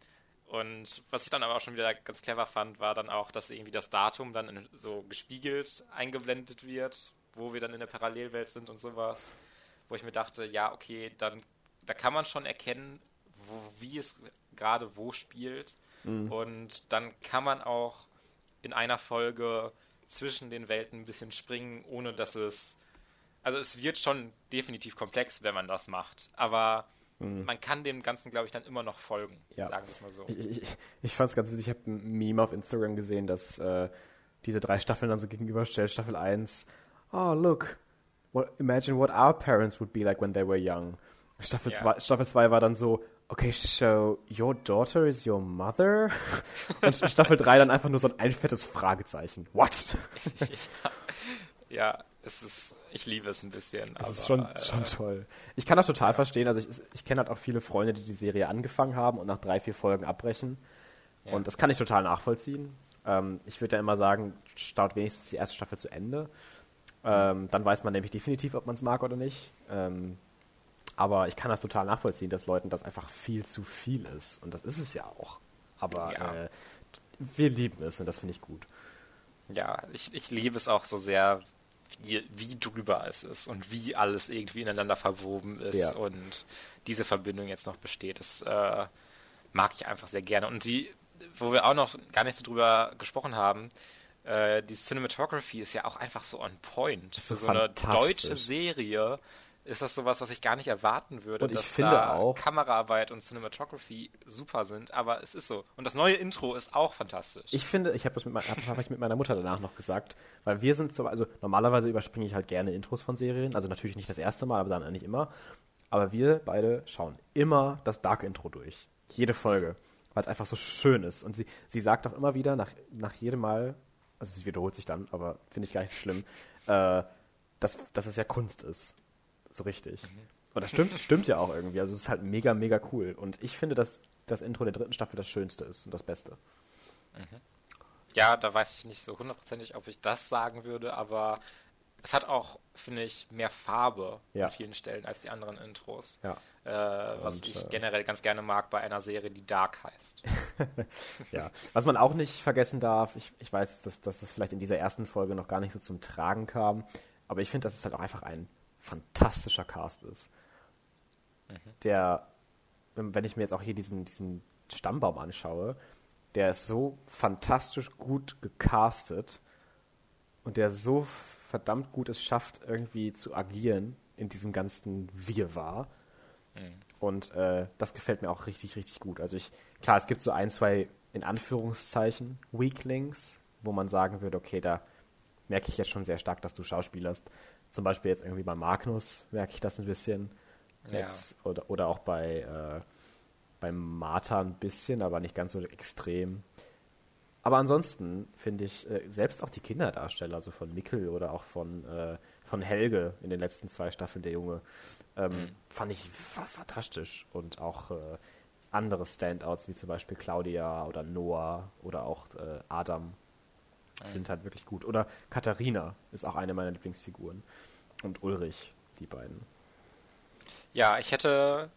und was ich dann aber auch schon wieder ganz clever fand, war dann auch, dass irgendwie das Datum dann so gespiegelt eingeblendet wird, wo wir dann in der Parallelwelt sind und sowas. Wo ich mir dachte, ja, okay, dann da kann man schon erkennen, wo, wie es gerade wo spielt. Mhm. Und dann kann man auch in einer Folge zwischen den Welten ein bisschen springen, ohne dass es. Also es wird schon definitiv komplex, wenn man das macht. Aber Mhm. Man kann dem Ganzen, glaube ich, dann immer noch folgen, ja. sagen wir es mal so. Ich, ich, ich fand es ganz witzig, ich habe ein Meme auf Instagram gesehen, dass äh, diese drei Staffeln dann so gegenüberstellt. Staffel 1, oh look, what, imagine what our parents would be like when they were young. Staffel 2 ja. Staffel zwei war dann so, okay, so your daughter is your mother? [laughs] Und Staffel 3 dann einfach nur so ein, ein fettes Fragezeichen. What? [laughs] ja. ja, es ist, ich liebe es ein bisschen. Es ist schon, äh, schon toll. Ich kann das total ja. verstehen. Also ich, ich kenne halt auch viele Freunde, die die Serie angefangen haben und nach drei, vier Folgen abbrechen. Ja. Und das kann ich total nachvollziehen. Ähm, ich würde ja immer sagen, staut wenigstens die erste Staffel zu Ende. Ähm, dann weiß man nämlich definitiv, ob man es mag oder nicht. Ähm, aber ich kann das total nachvollziehen, dass Leuten das einfach viel zu viel ist. Und das ist es ja auch. Aber ja. Äh, wir lieben es und das finde ich gut. Ja, ich, ich liebe es auch so sehr, wie, wie drüber es ist und wie alles irgendwie ineinander verwoben ist ja. und diese Verbindung jetzt noch besteht. Das äh, mag ich einfach sehr gerne. Und die, wo wir auch noch gar nicht so drüber gesprochen haben, äh, die Cinematography ist ja auch einfach so on point. Für so eine deutsche Serie ist das sowas, was ich gar nicht erwarten würde, und ich dass finde da auch, Kameraarbeit und Cinematography super sind, aber es ist so. Und das neue Intro ist auch fantastisch. Ich finde, ich habe das mit, mein, hab ich mit meiner Mutter danach noch gesagt, weil wir sind so, also normalerweise überspringe ich halt gerne Intros von Serien, also natürlich nicht das erste Mal, aber dann nicht immer. Aber wir beide schauen immer das Dark-Intro durch. Jede Folge. Weil es einfach so schön ist. Und sie, sie sagt auch immer wieder, nach, nach jedem Mal, also sie wiederholt sich dann, aber finde ich gar nicht so schlimm, äh, dass, dass es ja Kunst ist so richtig. Und das stimmt, stimmt ja auch irgendwie. Also es ist halt mega, mega cool. Und ich finde, dass das Intro der dritten Staffel das Schönste ist und das Beste. Mhm. Ja, da weiß ich nicht so hundertprozentig, ob ich das sagen würde, aber es hat auch, finde ich, mehr Farbe ja. an vielen Stellen als die anderen Intros. Ja. Äh, was und, ich äh, generell ganz gerne mag bei einer Serie, die Dark heißt. [laughs] ja, was man auch nicht vergessen darf, ich, ich weiß, dass, dass das vielleicht in dieser ersten Folge noch gar nicht so zum Tragen kam, aber ich finde, das ist halt auch einfach ein fantastischer Cast ist. Mhm. Der, wenn ich mir jetzt auch hier diesen, diesen Stammbaum anschaue, der ist so fantastisch gut gecastet und der so verdammt gut es schafft, irgendwie zu agieren in diesem ganzen Wirrwarr. Mhm. Und äh, das gefällt mir auch richtig, richtig gut. Also ich, klar, es gibt so ein, zwei, in Anführungszeichen, Weaklings, wo man sagen würde, okay, da merke ich jetzt schon sehr stark, dass du schauspielerst. Zum Beispiel jetzt irgendwie bei Magnus merke ich das ein bisschen. Jetzt, ja. oder, oder auch bei, äh, bei Martha ein bisschen, aber nicht ganz so extrem. Aber ansonsten finde ich, äh, selbst auch die Kinderdarsteller, also von Mikkel oder auch von, äh, von Helge in den letzten zwei Staffeln, der Junge, ähm, mhm. fand ich fantastisch. Und auch äh, andere Standouts, wie zum Beispiel Claudia oder Noah oder auch äh, Sind halt wirklich gut. Oder Katharina ist auch eine meiner Lieblingsfiguren. Und Ulrich, die beiden. Ja, ich hätte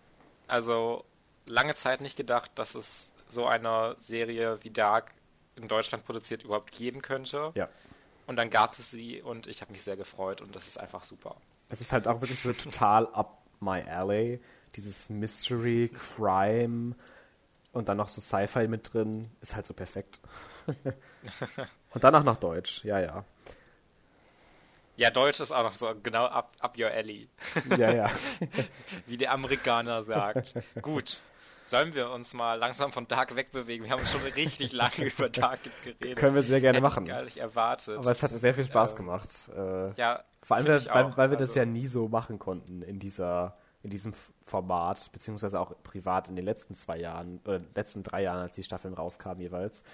also lange Zeit nicht gedacht, dass es so eine Serie wie Dark in Deutschland produziert überhaupt geben könnte. Ja. Und dann gab es sie und ich habe mich sehr gefreut und das ist einfach super. Es ist halt auch wirklich so total up my alley. Dieses Mystery, Crime und dann noch so Sci-Fi mit drin. Ist halt so perfekt. [laughs] und dann auch noch Deutsch. Ja, ja. Ja, Deutsch ist auch noch so genau up, up your alley. Ja, ja. [laughs] Wie der Amerikaner sagt. Gut. Sollen wir uns mal langsam von Dark wegbewegen? Wir haben schon richtig lange [laughs] über Dark geredet. Können wir sehr gerne Hätte machen. Ich gar nicht erwartet. Aber es hat sehr viel Spaß Ähm, gemacht. Äh, ja, vor allem, weil, weil, weil wir das Also- ja nie so machen konnten in dieser in diesem Format, beziehungsweise auch privat in den letzten zwei Jahren, oder letzten drei Jahren, als die Staffeln rauskamen jeweils,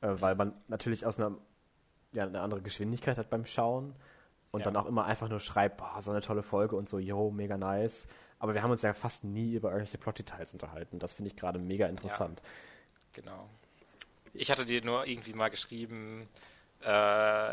äh, weil man natürlich aus einer ja, eine andere Geschwindigkeit hat beim Schauen und Ja. dann auch immer einfach nur schreibt, boah, so eine tolle Folge und so, yo, mega nice. Aber wir haben uns ja fast nie über irgendwelche Plot-Details unterhalten. Das finde ich gerade mega interessant. Genau. Ich hatte dir nur irgendwie mal geschrieben, äh,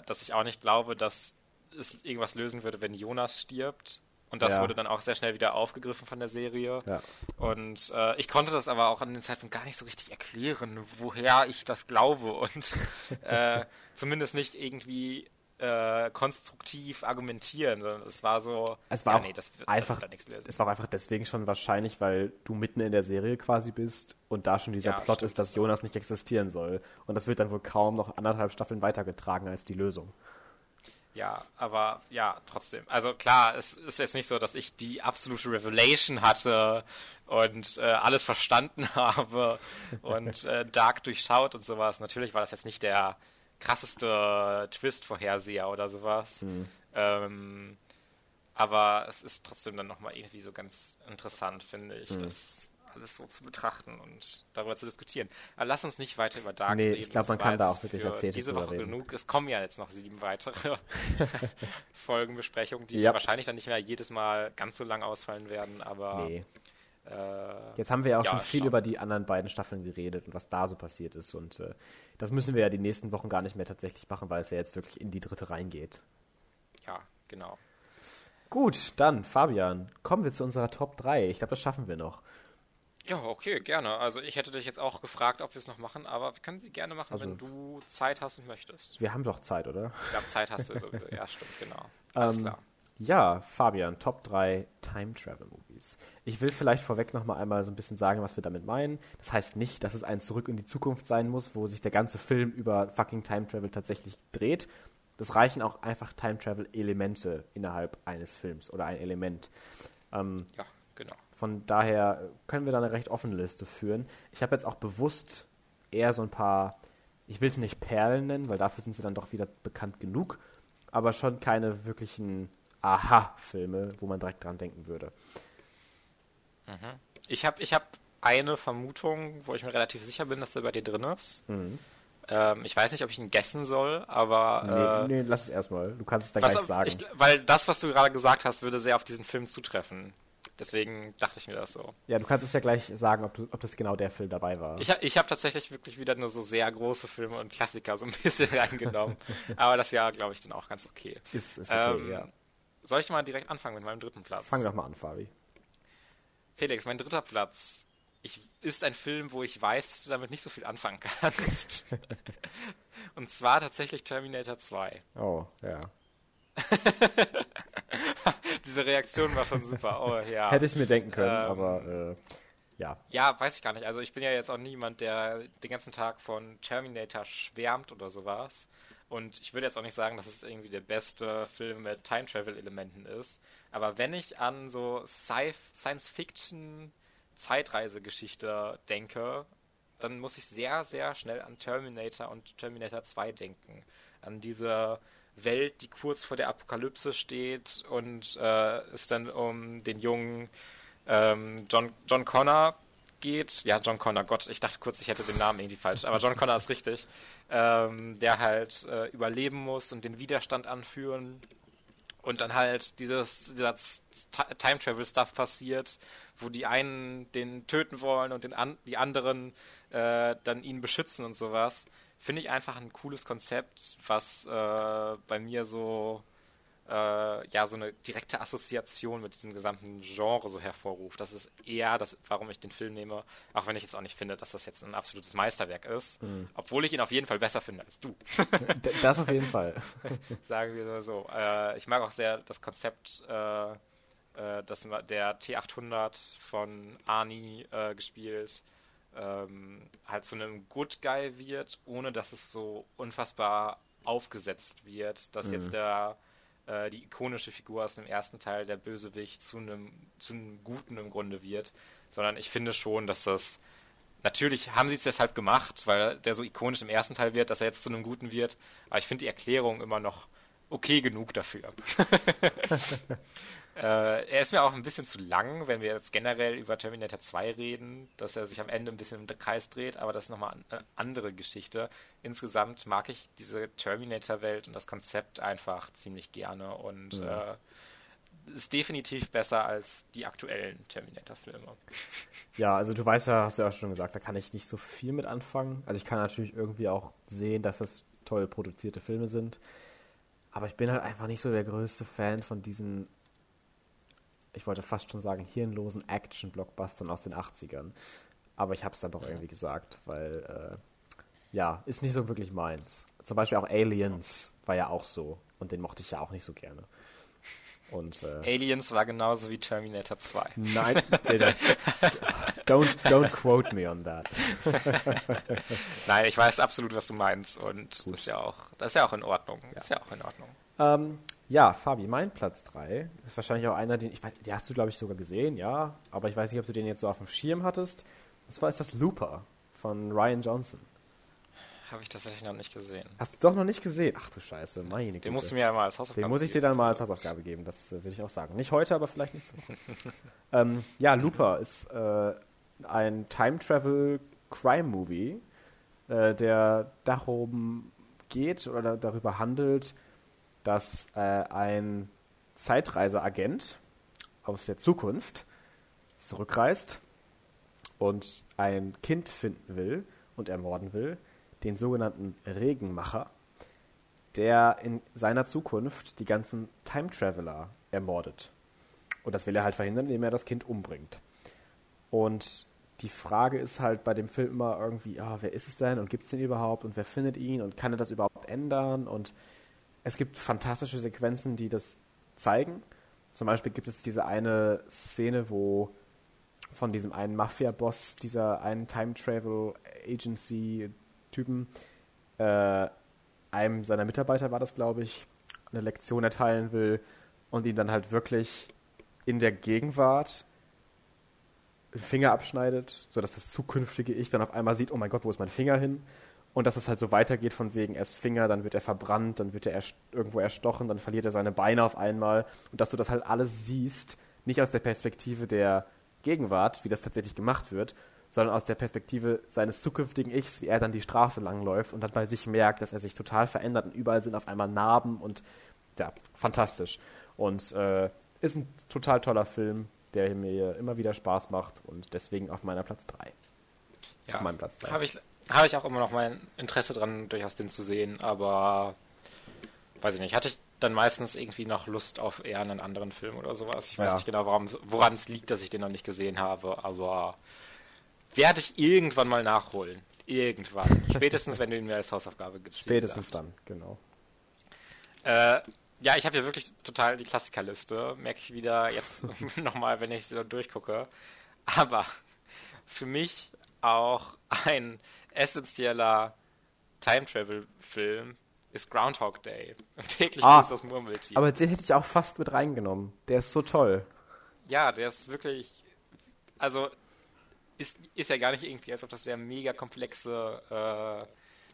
dass ich auch nicht glaube, dass es irgendwas lösen würde, wenn Jonas stirbt. Und das Ja. wurde dann auch sehr schnell wieder aufgegriffen von der Serie. Ja. Und äh, ich konnte das aber auch an dem Zeitpunkt gar nicht so richtig erklären, woher ich das glaube. Und [laughs] äh, zumindest nicht irgendwie äh, konstruktiv argumentieren, sondern es war so, Es war ja, nee, das einfach- das. Es war einfach deswegen schon wahrscheinlich, weil du mitten in der Serie quasi bist und da schon dieser Ja, Plot ist, dass das Jonas nicht existieren soll. Und das wird dann wohl kaum noch anderthalb Staffeln weitergetragen als die Lösung. Ja, aber ja, trotzdem. Also klar, es ist jetzt nicht so, dass ich die absolute Revelation hatte und äh, alles verstanden [laughs] habe und äh, Dark durchschaut und sowas. Natürlich war das jetzt nicht der krasseste Twist-Vorherseher oder sowas. Ähm, aber es ist trotzdem dann nochmal irgendwie so ganz interessant, finde ich, das alles so zu betrachten und darüber zu diskutieren. Aber lass uns nicht weiter über Dark Nee, reden. ich glaub, man kann da auch wirklich für erzählt diese Woche reden. genug. Es kommen ja jetzt noch sieben weitere [laughs] [laughs] Folgenbesprechungen, die Ja. wahrscheinlich dann nicht mehr jedes Mal ganz so lang ausfallen werden, aber Nee. äh, Jetzt haben wir ja auch Ja, schon viel schon. über die anderen beiden Staffeln geredet und was da so passiert ist. Und äh, das müssen wir ja die nächsten Wochen gar nicht mehr tatsächlich machen, weil es ja jetzt wirklich in die dritte reingeht. ja, genau. Gut, dann, Fabian, kommen wir zu unserer Top 3. Ich glaube, das schaffen wir noch. Ja, okay, gerne. Also ich hätte dich jetzt auch gefragt, ob wir es noch machen, aber wir können sie gerne machen, Also- wenn du Zeit hast und möchtest. Wir haben doch Zeit, oder? Glaube, Zeit hast du sowieso. Ja, stimmt, genau. [laughs] Alles Ähm, klar. Ja, Fabian, Top 3 Time Travel Movies. Ich will vielleicht vorweg noch mal einmal so ein bisschen sagen, was wir damit meinen. Das heißt nicht, dass es ein Zurück in die Zukunft sein muss, wo sich der ganze Film über fucking Time Travel tatsächlich dreht. Das reichen auch einfach Time Travel Elemente innerhalb eines Films oder ein Element. Ähm, Ja, genau. Von daher können wir da eine recht offene Liste führen. Ich habe jetzt auch bewusst eher so ein paar, ich will es nicht Perlen nennen, weil dafür sind sie dann doch wieder bekannt genug, aber schon keine wirklichen Aha-Filme, wo man direkt dran denken würde. Ich habe ich hab eine Vermutung, wo ich mir relativ sicher bin, dass der bei dir drin ist. Mhm. Ähm, ich weiß nicht, ob ich ihn guessen soll, aber Nee, nee, lass es erstmal. Du kannst es dann äh, was, gleich sagen. Ich, weil das, was du gerade gesagt hast, würde sehr auf diesen Film zutreffen. Deswegen dachte ich mir das so. ja, du kannst es ja gleich sagen, ob, du, ob das genau der Film dabei war. Ich, ich habe tatsächlich wirklich wieder nur so sehr große Filme und Klassiker so ein [laughs] bisschen reingenommen. Aber das ja, glaube ich, dann auch ganz okay. ist, ist okay, Ähm, ja. Soll ich mal direkt anfangen mit meinem dritten Platz? Fang doch mal an, Fabi. Felix, mein dritter Platz ich, ist ein Film, wo ich weiß, dass du damit nicht so viel anfangen kannst. [laughs] Und zwar tatsächlich Terminator 2. Oh, ja. [laughs] Diese Reaktion war schon super. Oh ja. Hätte ich mir denken können, Ähm, aber äh, ja. Ja, weiß ich gar nicht. Also ich bin ja jetzt auch niemand, der den ganzen Tag von Terminator schwärmt oder sowas. Und ich würde jetzt auch nicht sagen, dass es irgendwie der beste Film mit Time-Travel-Elementen ist. Aber wenn ich an so Sci Science-Fiction Zeitreisegeschichte denke, dann muss ich sehr, sehr schnell an Terminator und Terminator 2 denken. An diese Welt, die kurz vor der Apokalypse steht und äh, es dann um den jungen ähm, John, John Connor geht. Ja, John Connor, Gott, ich dachte kurz, ich hätte den Namen irgendwie falsch, aber John Connor ist richtig. Ähm, der halt äh, überleben muss und den Widerstand anführen. Und dann halt dieses, dieser Ti- Time-Travel-Stuff passiert, wo die einen den töten wollen und den an, die anderen äh, dann ihn beschützen und sowas. Finde ich einfach ein cooles Konzept, was äh, bei mir so äh, ja so eine direkte Assoziation mit diesem gesamten Genre so hervorruft. Das ist eher das, warum ich den Film nehme, auch wenn ich jetzt auch nicht finde, dass das jetzt ein absolutes Meisterwerk ist, mhm. obwohl ich ihn auf jeden Fall besser finde als du. [laughs] das auf jeden Fall. [laughs] Sagen wir so. Äh, ich mag auch sehr das Konzept, äh, äh dass der T800 von Arnie äh, gespielt ähm, halt zu einem Good Guy wird, ohne dass es so unfassbar aufgesetzt wird, dass mhm. jetzt der äh, die ikonische Figur aus dem ersten Teil, der Bösewicht, zu einem, zu einem Guten im Grunde wird, sondern ich finde schon, dass das Natürlich haben sie es deshalb gemacht, weil der so ikonisch im ersten Teil wird, dass er jetzt zu einem Guten wird. Aber ich finde die Erklärung immer noch okay genug dafür. [laughs] [laughs] Äh, er ist mir auch ein bisschen zu lang, wenn wir jetzt generell über Terminator 2 reden, dass er sich am Ende ein bisschen im Kreis dreht, aber das ist nochmal eine andere Geschichte. Insgesamt mag ich diese Terminator-Welt und das Konzept einfach ziemlich gerne und ja. äh, ist definitiv besser als die aktuellen Terminator-Filme. [laughs] Ja, also du weißt ja, hast du ja auch schon gesagt, da kann ich nicht so viel mit anfangen. Also ich kann natürlich irgendwie auch sehen, dass das toll produzierte Filme sind. Aber ich bin halt einfach nicht so der größte Fan von diesen ich wollte fast schon sagen, hirnlosen Action-Blockbustern aus den 80ern. Aber ich habe es dann doch ja. irgendwie gesagt, weil, äh, ja, ist nicht so wirklich meins. Zum Beispiel auch Aliens war ja auch so. Und den mochte ich ja auch nicht so gerne. Und, äh, Aliens war genauso wie Terminator 2. Nein, don't, don't quote me on that. [laughs] Nein, ich weiß absolut, was du meinst. Und das ist ja auch, das ist ja auch in Ordnung. Ja. ist ja auch in Ordnung. Ähm, ja, Fabi, mein Platz 3 ist wahrscheinlich auch einer, den ich weiß, den hast du, glaube ich, sogar gesehen, ja. Aber ich weiß nicht, ob du den jetzt so auf dem Schirm hattest. Und zwar ist das Looper von Ryan Johnson. Habe ich tatsächlich noch nicht gesehen. Hast du doch noch nicht gesehen? Ach du Scheiße, meine. Den musst du mir ja mal als Hausaufgabe geben. Den muss ich dir dann mal als Hausaufgabe geben, das äh, will ich auch sagen. Nicht heute, aber vielleicht nächste Woche. [laughs] ähm, ja, Looper ist äh, ein Time-Travel-Crime-Movie, äh, der darum geht oder darüber handelt, dass äh, ein Zeitreiseagent aus der Zukunft zurückreist und ein Kind finden will und ermorden will, den sogenannten Regenmacher, der in seiner Zukunft die ganzen Time Traveler ermordet. Und das will er halt verhindern, indem er das Kind umbringt. Und die Frage ist halt bei dem Film immer irgendwie, ah, wer ist es denn und gibt es den überhaupt und wer findet ihn und kann er das überhaupt ändern und es gibt fantastische Sequenzen, die das zeigen. Zum Beispiel gibt es diese eine Szene, wo von diesem einen Mafia-Boss, dieser einen Time-Travel-Agency-Typen, äh, einem seiner Mitarbeiter war das, glaube ich, eine Lektion erteilen will und ihn dann halt wirklich in der Gegenwart Finger abschneidet, sodass das zukünftige Ich dann auf einmal sieht, oh mein Gott, wo ist mein Finger hin? Und dass es halt so weitergeht von wegen erst Finger, dann wird er verbrannt, dann wird er erst irgendwo erstochen, dann verliert er seine Beine auf einmal. Und dass du das halt alles siehst, nicht aus der Perspektive der Gegenwart, wie das tatsächlich gemacht wird, sondern aus der Perspektive seines zukünftigen Ichs, wie er dann die Straße langläuft und dann bei sich merkt, dass er sich total verändert und überall sind auf einmal Narben und ja, fantastisch. Und äh, ist ein total toller Film, der mir immer wieder Spaß macht und deswegen auf meiner Platz 3. Ja, auf meinem Platz 3. Habe ich, habe ich auch immer noch mein Interesse dran, durchaus den zu sehen, aber weiß ich nicht. Hatte ich dann meistens irgendwie noch Lust auf eher einen anderen Film oder sowas. Ich weiß ja. nicht genau, woran es liegt, dass ich den noch nicht gesehen habe, aber werde ich irgendwann mal nachholen. Irgendwann. [laughs] Spätestens, wenn du ihn mir als Hausaufgabe gibst. Spätestens dann, genau. Äh, ja, ich habe hier wirklich total die Klassikerliste. Merke ich wieder jetzt [laughs] [laughs] nochmal, wenn ich sie so durchgucke. Aber für mich auch ein essentieller Time-Travel-Film ist Groundhog Day. [laughs] Und täglich ah, ist das Murmeltier. Aber den hätte ich auch fast mit reingenommen. Der ist so toll. Ja, der ist wirklich. Also, ist, ist ja gar nicht irgendwie, als ob das der mega komplexe äh,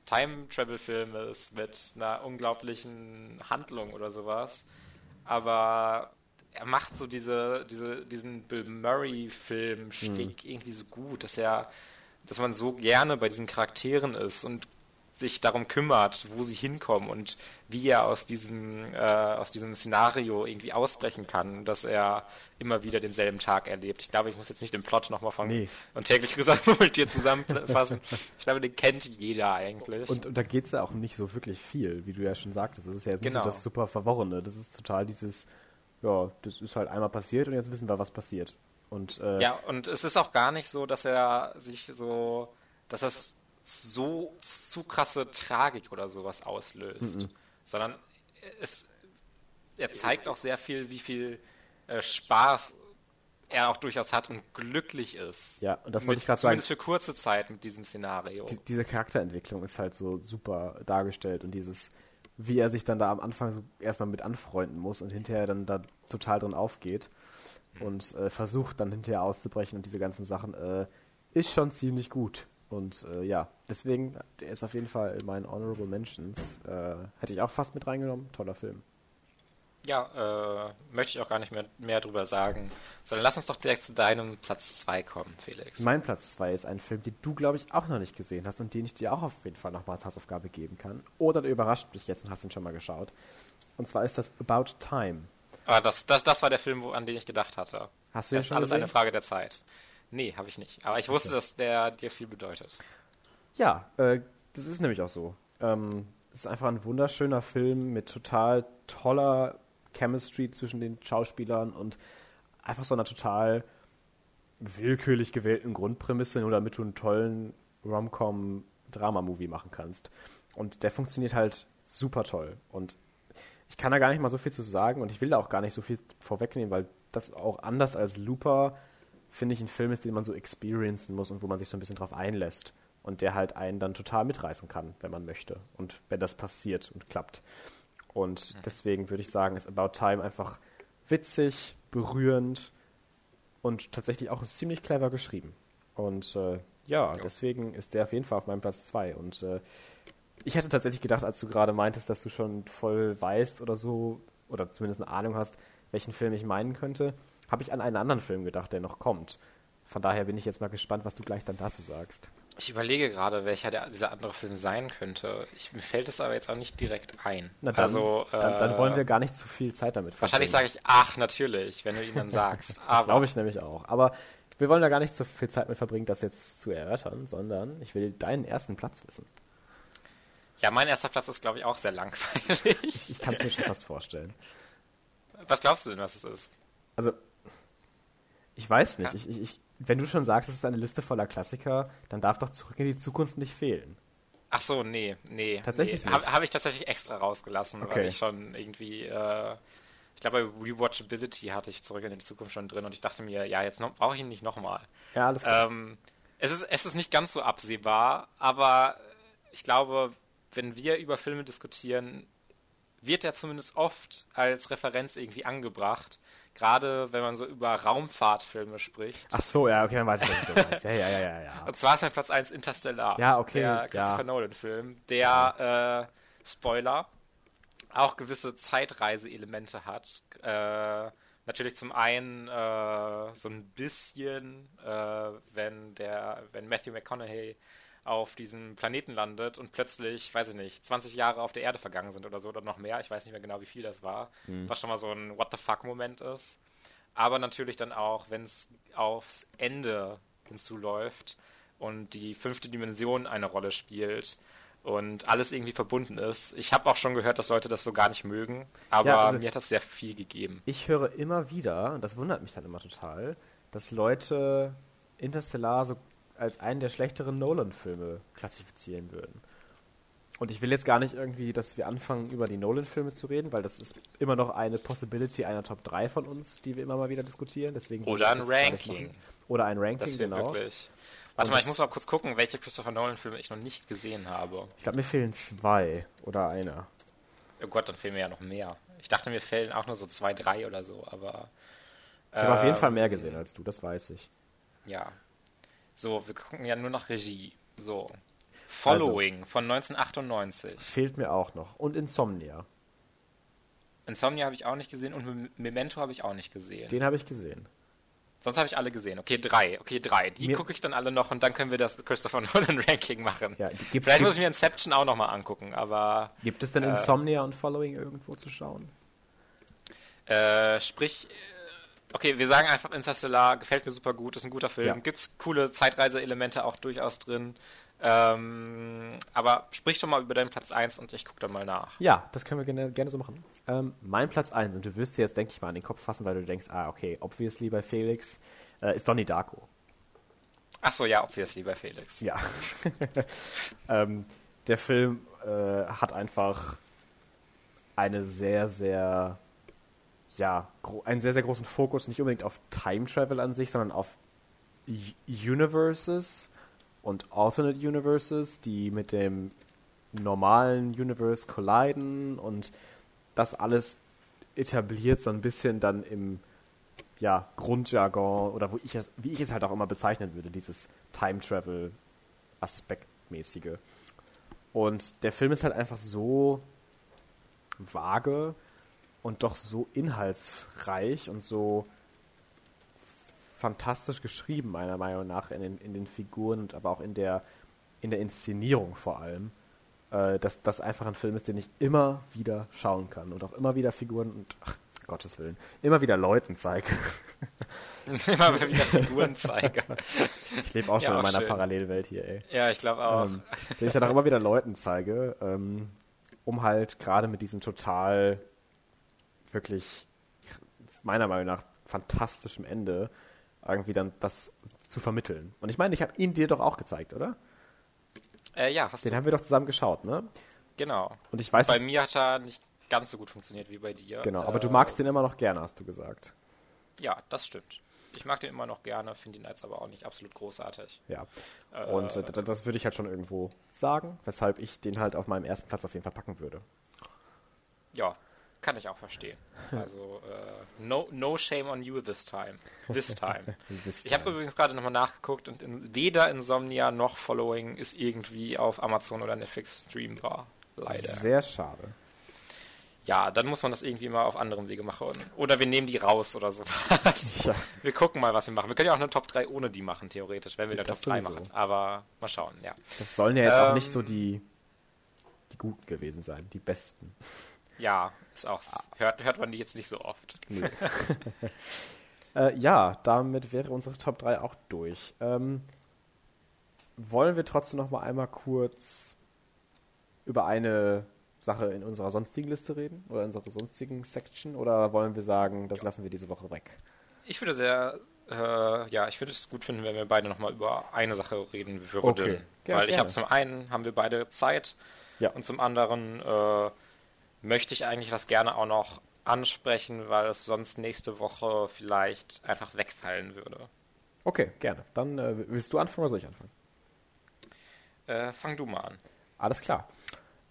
Time-Travel-Film ist mit einer unglaublichen Handlung oder sowas. Aber er macht so diese, diese, diesen Bill Murray-Film-Stick hm. irgendwie so gut, dass er dass man so gerne bei diesen Charakteren ist und sich darum kümmert, wo sie hinkommen und wie er aus diesem, äh, aus diesem Szenario irgendwie ausbrechen kann, dass er immer wieder denselben Tag erlebt. Ich glaube, ich muss jetzt nicht den Plot nochmal von nee. und täglich gesagt [laughs] mit dir zusammenfassen. ich glaube, den kennt jeder eigentlich. Und, und da geht es ja auch nicht so wirklich viel, wie du ja schon sagtest. Das ist ja jetzt genau. nicht so das super Verworrene. Das ist total dieses, ja, das ist halt einmal passiert und jetzt wissen wir, was passiert. Und, äh, ja, und es ist auch gar nicht so, dass er sich so, dass das so zu krasse Tragik oder sowas auslöst, mhm. sondern es, er zeigt auch sehr viel, wie viel äh, Spaß er auch durchaus hat und glücklich ist. Ja, und das wollte ich gerade sagen. Zumindest für kurze Zeit mit diesem Szenario. Die, diese Charakterentwicklung ist halt so super dargestellt und dieses, wie er sich dann da am Anfang so erstmal mit anfreunden muss und hinterher dann da total drin aufgeht. Und äh, versucht dann hinterher auszubrechen und diese ganzen Sachen, äh, ist schon ziemlich gut. Und äh, ja, deswegen, der ist auf jeden Fall in meinen Honorable Mentions. Äh, hätte ich auch fast mit reingenommen. Toller Film. Ja, äh, möchte ich auch gar nicht mehr, mehr drüber sagen. Sondern lass uns doch direkt zu deinem Platz 2 kommen, Felix. Mein Platz 2 ist ein Film, den du, glaube ich, auch noch nicht gesehen hast und den ich dir auch auf jeden Fall nochmal als Hausaufgabe geben kann. Oder du überrascht mich jetzt und hast ihn schon mal geschaut. Und zwar ist das About Time. Aber das, das, das war der Film, wo, an den ich gedacht hatte. Hast du das ist alles gesehen? eine Frage der Zeit. Nee, habe ich nicht. Aber ich okay. wusste, dass der dir viel bedeutet. Ja, äh, das ist nämlich auch so. Ähm, es ist einfach ein wunderschöner Film mit total toller Chemistry zwischen den Schauspielern und einfach so einer total willkürlich gewählten Grundprämisse, nur damit du einen tollen Rom-Com-Drama-Movie machen kannst. Und der funktioniert halt super toll. Und ich kann da gar nicht mal so viel zu sagen und ich will da auch gar nicht so viel vorwegnehmen, weil das auch anders als Looper finde ich, ein Film ist, den man so experiencen muss und wo man sich so ein bisschen drauf einlässt. Und der halt einen dann total mitreißen kann, wenn man möchte. Und wenn das passiert und klappt. Und mhm. deswegen würde ich sagen, ist About Time einfach witzig, berührend und tatsächlich auch ziemlich clever geschrieben. Und äh, ja, jo. deswegen ist der auf jeden Fall auf meinem Platz 2. Und äh, ich hätte tatsächlich gedacht, als du gerade meintest, dass du schon voll weißt oder so, oder zumindest eine Ahnung hast, welchen Film ich meinen könnte, habe ich an einen anderen Film gedacht, der noch kommt. Von daher bin ich jetzt mal gespannt, was du gleich dann dazu sagst. Ich überlege gerade, welcher der, dieser andere Film sein könnte. Ich, mir fällt es aber jetzt auch nicht direkt ein. Na dann, also, äh, dann, dann, wollen wir gar nicht zu viel Zeit damit verbringen. Wahrscheinlich sage ich, ach, natürlich, wenn du ihn dann sagst. [laughs] das glaube ich nämlich auch. Aber wir wollen da gar nicht so viel Zeit mit verbringen, das jetzt zu erörtern, sondern ich will deinen ersten Platz wissen. Ja, mein erster Platz ist, glaube ich, auch sehr langweilig. ich, ich kann es mir schon fast vorstellen. Was glaubst du denn, was es ist? Also, ich weiß nicht. Ja. Ich, ich, wenn du schon sagst, es ist eine Liste voller Klassiker, dann darf doch zurück in die Zukunft nicht fehlen. Ach so, nee, nee. Tatsächlich nee. Habe hab ich tatsächlich extra rausgelassen, okay. weil ich schon irgendwie, äh, ich glaube bei Rewatchability hatte ich zurück in die Zukunft schon drin und ich dachte mir, ja, jetzt brauche ich ihn nicht nochmal. Ja, alles klar. Ähm, es, ist, es ist nicht ganz so absehbar, aber ich glaube, wenn wir über Filme diskutieren, wird er zumindest oft als Referenz irgendwie angebracht gerade wenn man so über Raumfahrtfilme spricht. Ach so, ja, okay, dann weiß ich, was du meinst. Ja, ja, ja, ja, ja. Und zwar ist mein Platz 1 Interstellar. Ja, okay. Der Christopher ja. Nolan-Film, der, äh, Spoiler, auch gewisse Zeitreise-Elemente hat. Äh, natürlich zum einen äh, so ein bisschen, äh, wenn der, wenn Matthew McConaughey auf diesem Planeten landet und plötzlich, weiß ich nicht, 20 Jahre auf der Erde vergangen sind oder so oder noch mehr. Ich weiß nicht mehr genau, wie viel das war. Mhm. Was schon mal so ein What the fuck-Moment ist. Aber natürlich dann auch, wenn es aufs Ende hinzuläuft und die fünfte Dimension eine Rolle spielt und alles irgendwie verbunden ist. Ich habe auch schon gehört, dass Leute das so gar nicht mögen, aber ja, also mir hat das sehr viel gegeben. Ich höre immer wieder, und das wundert mich dann immer total, dass Leute Interstellar so als einen der schlechteren Nolan-Filme klassifizieren würden. Und ich will jetzt gar nicht irgendwie, dass wir anfangen, über die Nolan-Filme zu reden, weil das ist immer noch eine Possibility einer Top 3 von uns, die wir immer mal wieder diskutieren. Deswegen Oder ein Ranking. Oder ein Ranking, das genau. Wirklich. Warte Und mal, ich muss mal kurz gucken, welche Christopher Nolan-Filme ich noch nicht gesehen habe. Ich glaube, mir fehlen zwei oder einer. Oh Gott, dann fehlen mir ja noch mehr. Ich dachte, mir fehlen auch nur so zwei, drei oder so, aber. Ich habe ähm, auf jeden Fall mehr ähm, gesehen als du, das weiß ich. Ja, so, wir gucken ja nur nach Regie. So. Following also, von 1998. Fehlt mir auch noch. Und Insomnia. Insomnia habe ich auch nicht gesehen und Memento habe ich auch nicht gesehen. Den habe ich gesehen. Sonst habe ich alle gesehen. Okay, drei. Okay, drei. Die gucke ich dann alle noch und dann können wir das Christopher [laughs] Nolan Ranking machen. Ja, gibt, Vielleicht gibt, muss ich mir Inception auch nochmal angucken, aber. Gibt es denn äh, Insomnia und Following irgendwo zu schauen? Äh, sprich, okay, wir sagen einfach Interstellar, gefällt mir super gut, ist ein guter Film. Ja. Gibt's coole Zeitreise-Elemente auch durchaus drin. Ähm, aber sprich doch mal über deinen Platz 1 und ich gucke dann mal nach. Ja, das können wir gerne, gerne so machen. Ähm, mein Platz 1, und du wirst dir jetzt, denke ich mal, an den Kopf fassen, weil du denkst, ah, okay, obviously bei Felix, äh, ist Donnie Darko. Ach so, ja, obviously bei Felix. Ja. [laughs] ähm, der Film äh, hat einfach eine sehr, sehr, ja, einen sehr, sehr großen Fokus, nicht unbedingt auf Time Travel an sich, sondern auf Universes und Alternate Universes, die mit dem normalen Universe colliden und das alles etabliert so ein bisschen dann im ja, Grundjargon oder wo ich es, wie ich es halt auch immer bezeichnen würde, dieses Time Travel Aspektmäßige. Und der Film ist halt einfach so vage und doch so inhaltsreich und so fantastisch geschrieben, meiner Meinung nach, in den, in den Figuren und aber auch in der, in der Inszenierung vor allem, äh, dass das einfach ein Film ist, den ich immer wieder schauen kann und auch immer wieder Figuren und, ach, Gottes Willen, immer wieder Leuten zeige. [laughs] immer wieder Figuren zeige. ich lebe auch schon ja, in meiner schön. Parallelwelt hier, ey. Ja, ich glaube auch. Ähm, den ich dann auch immer wieder Leuten zeige, ähm, um halt gerade mit diesem total wirklich meiner Meinung nach fantastischem Ende irgendwie dann das zu vermitteln. Und ich meine, ich habe ihn dir doch auch gezeigt, oder? Äh, ja, hast Den du. haben wir doch zusammen geschaut, ne? Genau. Und ich weiß, bei mir hat er nicht ganz so gut funktioniert wie bei dir. Genau, aber äh, du magst den immer noch gerne, hast du gesagt. Ja, das stimmt. Ich mag den immer noch gerne, finde ihn jetzt aber auch nicht absolut großartig. Ja. Äh, Und äh, das würde ich halt schon irgendwo sagen, weshalb ich den halt auf meinem ersten Platz auf jeden Fall packen würde. Ja, kann ich auch verstehen. Also, äh, no, no shame on you this time. This time. [laughs] this ich habe übrigens gerade nochmal nachgeguckt und in, weder Insomnia noch Following ist irgendwie auf Amazon oder Netflix streambar. Leider. Sehr schade. Ja, dann muss man das irgendwie mal auf anderem Wege machen. Oder wir nehmen die raus oder sowas. [laughs] Ja. Wir gucken mal, was wir machen. Wir können ja auch eine Top 3 ohne die machen, theoretisch, wenn wir eine Top 3 machen. Aber mal schauen, ja. Das sollen ja jetzt ähm, auch nicht so die, die Guten gewesen sein, die Besten. Ja, ist auch, hört, hört man die jetzt nicht so oft. Nee. [laughs] äh, ja, damit wäre unsere Top 3 auch durch. Ähm, wollen wir trotzdem noch mal einmal kurz über eine Sache in unserer sonstigen Liste reden oder in unserer sonstigen Section oder wollen wir sagen, das lassen wir diese Woche weg? Ich würde sehr, äh, ja, ich würde es gut finden, wenn wir beide noch mal über eine Sache reden würden. Okay. Weil ich habe zum einen haben wir beide Zeit ja. und zum anderen äh, möchte ich eigentlich das gerne auch noch ansprechen, weil es sonst nächste Woche vielleicht einfach wegfallen würde. Okay, gerne. Dann äh, willst du anfangen oder soll ich anfangen? Äh, fang du mal an. Alles klar.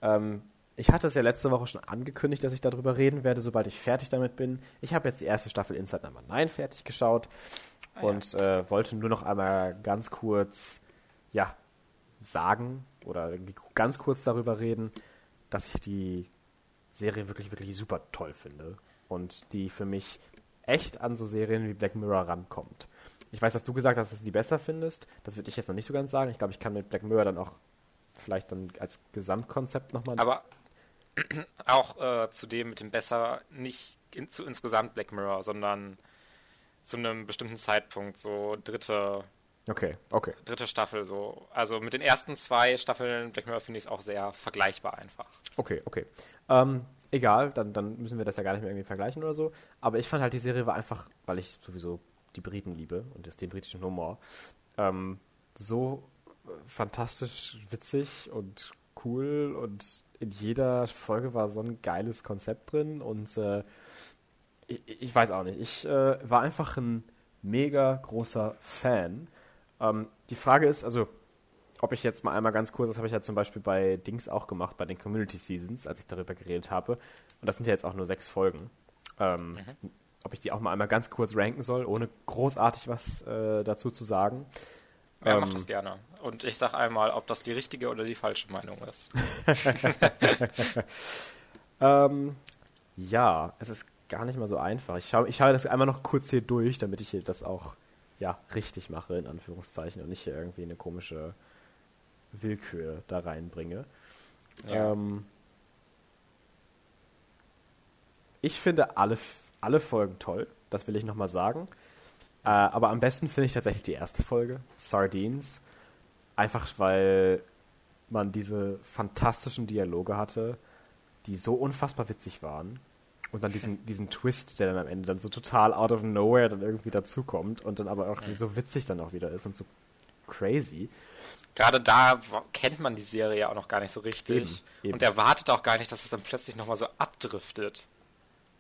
Ähm, ich hatte es ja letzte Woche schon angekündigt, dass ich darüber reden werde, sobald ich fertig damit bin. Ich habe jetzt die erste Staffel Inside Number 9 fertig geschaut ah, und ja. äh, wollte nur noch einmal ganz kurz, ja, sagen oder ganz kurz darüber reden, dass ich die Serie wirklich, wirklich super toll finde. Und die für mich echt an so Serien wie Black Mirror rankommt. Ich weiß, dass du gesagt hast, dass du sie besser findest. Das würde ich jetzt noch nicht so ganz sagen. Ich glaube, ich kann mit Black Mirror dann auch vielleicht dann als Gesamtkonzept nochmal. Aber [clears throat] auch äh, zu dem mit dem besser nicht in, zu insgesamt Black Mirror, sondern zu einem bestimmten Zeitpunkt, so dritte. Okay, okay. Dritte Staffel so. Also mit den ersten zwei Staffeln Black Mirror finde ich es auch sehr vergleichbar einfach. Okay, okay. Ähm, egal, dann, dann müssen wir das ja gar nicht mehr irgendwie vergleichen oder so. Aber ich fand halt, die Serie war einfach, weil ich sowieso die Briten liebe und das, den britischen Humor, ähm, so fantastisch witzig und cool und in jeder Folge war so ein geiles Konzept drin und äh, ich, ich, weiß auch nicht, ich äh, war einfach ein mega großer Fan. Ähm, die Frage ist, also ob ich jetzt mal einmal ganz kurz, das habe ich ja zum Beispiel bei Dings auch gemacht, bei den Community Seasons, als ich darüber geredet habe. Und das sind ja jetzt auch nur sechs Folgen. Ähm, mhm. Ob ich die auch mal einmal ganz kurz ranken soll, ohne großartig was äh, dazu zu sagen. Ja, ähm, mach das gerne. Und ich sag einmal, ob das die richtige oder die falsche Meinung ist. [laughs] [laughs] ähm, ja, es ist gar nicht mal so einfach. Ich schaue ich schau das einmal noch kurz hier durch, damit ich hier das auch ja, richtig mache, in Anführungszeichen, und nicht hier irgendwie eine komische Willkür da reinbringe. Ja. Ähm, ich finde alle, alle Folgen toll, das will ich nochmal sagen. Äh, aber am besten finde ich tatsächlich die erste Folge, Sardines. Einfach weil man diese fantastischen Dialoge hatte, die so unfassbar witzig waren. Und dann diesen, diesen Twist, der dann am Ende dann so total out of nowhere dann irgendwie dazukommt und dann aber auch mhm. so witzig dann auch wieder ist und so crazy. Gerade da kennt man die Serie ja auch noch gar nicht so richtig eben, eben. und erwartet auch gar nicht, dass es dann plötzlich nochmal so abdriftet.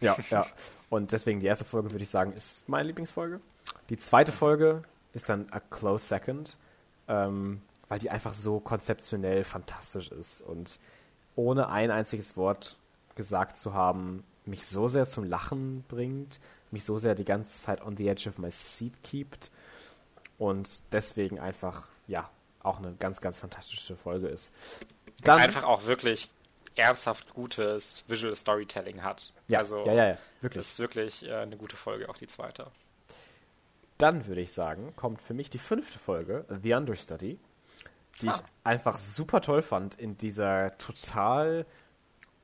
Ja, ja. Und deswegen die erste Folge, würde ich sagen, ist meine Lieblingsfolge. Die zweite Folge ist dann A Close Second, ähm, weil die einfach so konzeptionell fantastisch ist und ohne ein einziges Wort gesagt zu haben, mich so sehr zum Lachen bringt, mich so sehr die ganze Zeit on the edge of my seat keept und deswegen einfach, ja, auch eine ganz, ganz fantastische Folge ist. Dann, einfach auch wirklich ernsthaft gutes Visual Storytelling hat. Ja, also, ja, ja, ja wirklich. Das ist wirklich äh, eine gute Folge, auch die zweite. Dann würde ich sagen, kommt für mich die fünfte Folge, The Understudy, die ah. ich einfach super toll fand in dieser total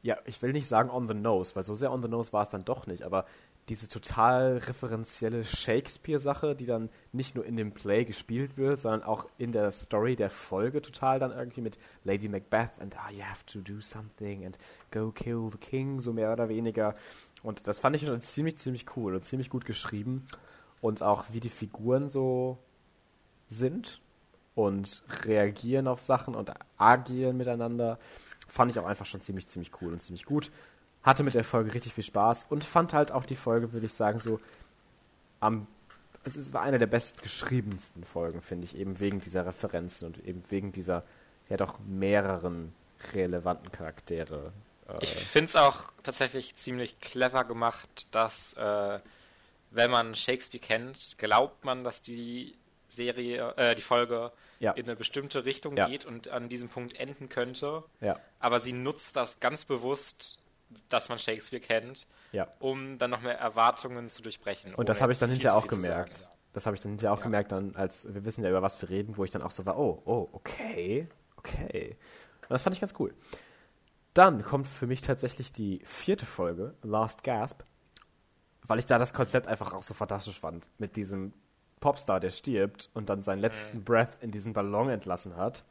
ja, ich will nicht sagen on the nose, weil so sehr on the nose war es dann doch nicht, aber diese total referenzielle Shakespeare-Sache, die dann nicht nur in dem Play gespielt wird, sondern auch in der Story der Folge total dann irgendwie mit Lady Macbeth and ah, you have to do something and go kill the king, so mehr oder weniger. Und das fand ich schon ziemlich, ziemlich cool und ziemlich gut geschrieben. Und auch wie die Figuren so sind und reagieren auf Sachen und agieren miteinander fand ich auch einfach schon ziemlich, ziemlich cool und ziemlich gut. Hatte mit der Folge richtig viel Spaß und fand halt auch die Folge, würde ich sagen, so am. Es ist eine der bestgeschriebensten Folgen, finde ich, eben wegen dieser Referenzen und eben wegen dieser ja doch mehreren relevanten Charaktere. Äh, ich finde es auch tatsächlich ziemlich clever gemacht, dass äh, wenn man Shakespeare kennt, glaubt man, dass die Serie, äh, die Folge ja. in eine bestimmte Richtung ja. geht und an diesem Punkt enden könnte. Ja. Aber sie nutzt das ganz bewusst, dass man Shakespeare kennt, um dann noch mehr Erwartungen zu durchbrechen. Und das habe ich dann hinterher auch gemerkt. Das habe ich dann hinterher auch gemerkt, dann, als wir wissen ja, über was wir reden, wo ich dann auch so war, oh, oh, okay, okay. Und das fand ich ganz cool. Dann kommt für mich tatsächlich die vierte Folge, Last Gasp, weil ich da das Konzept einfach auch so fantastisch fand. Mit diesem Popstar, der stirbt und dann seinen letzten mhm. Breath in diesen Ballon entlassen hat.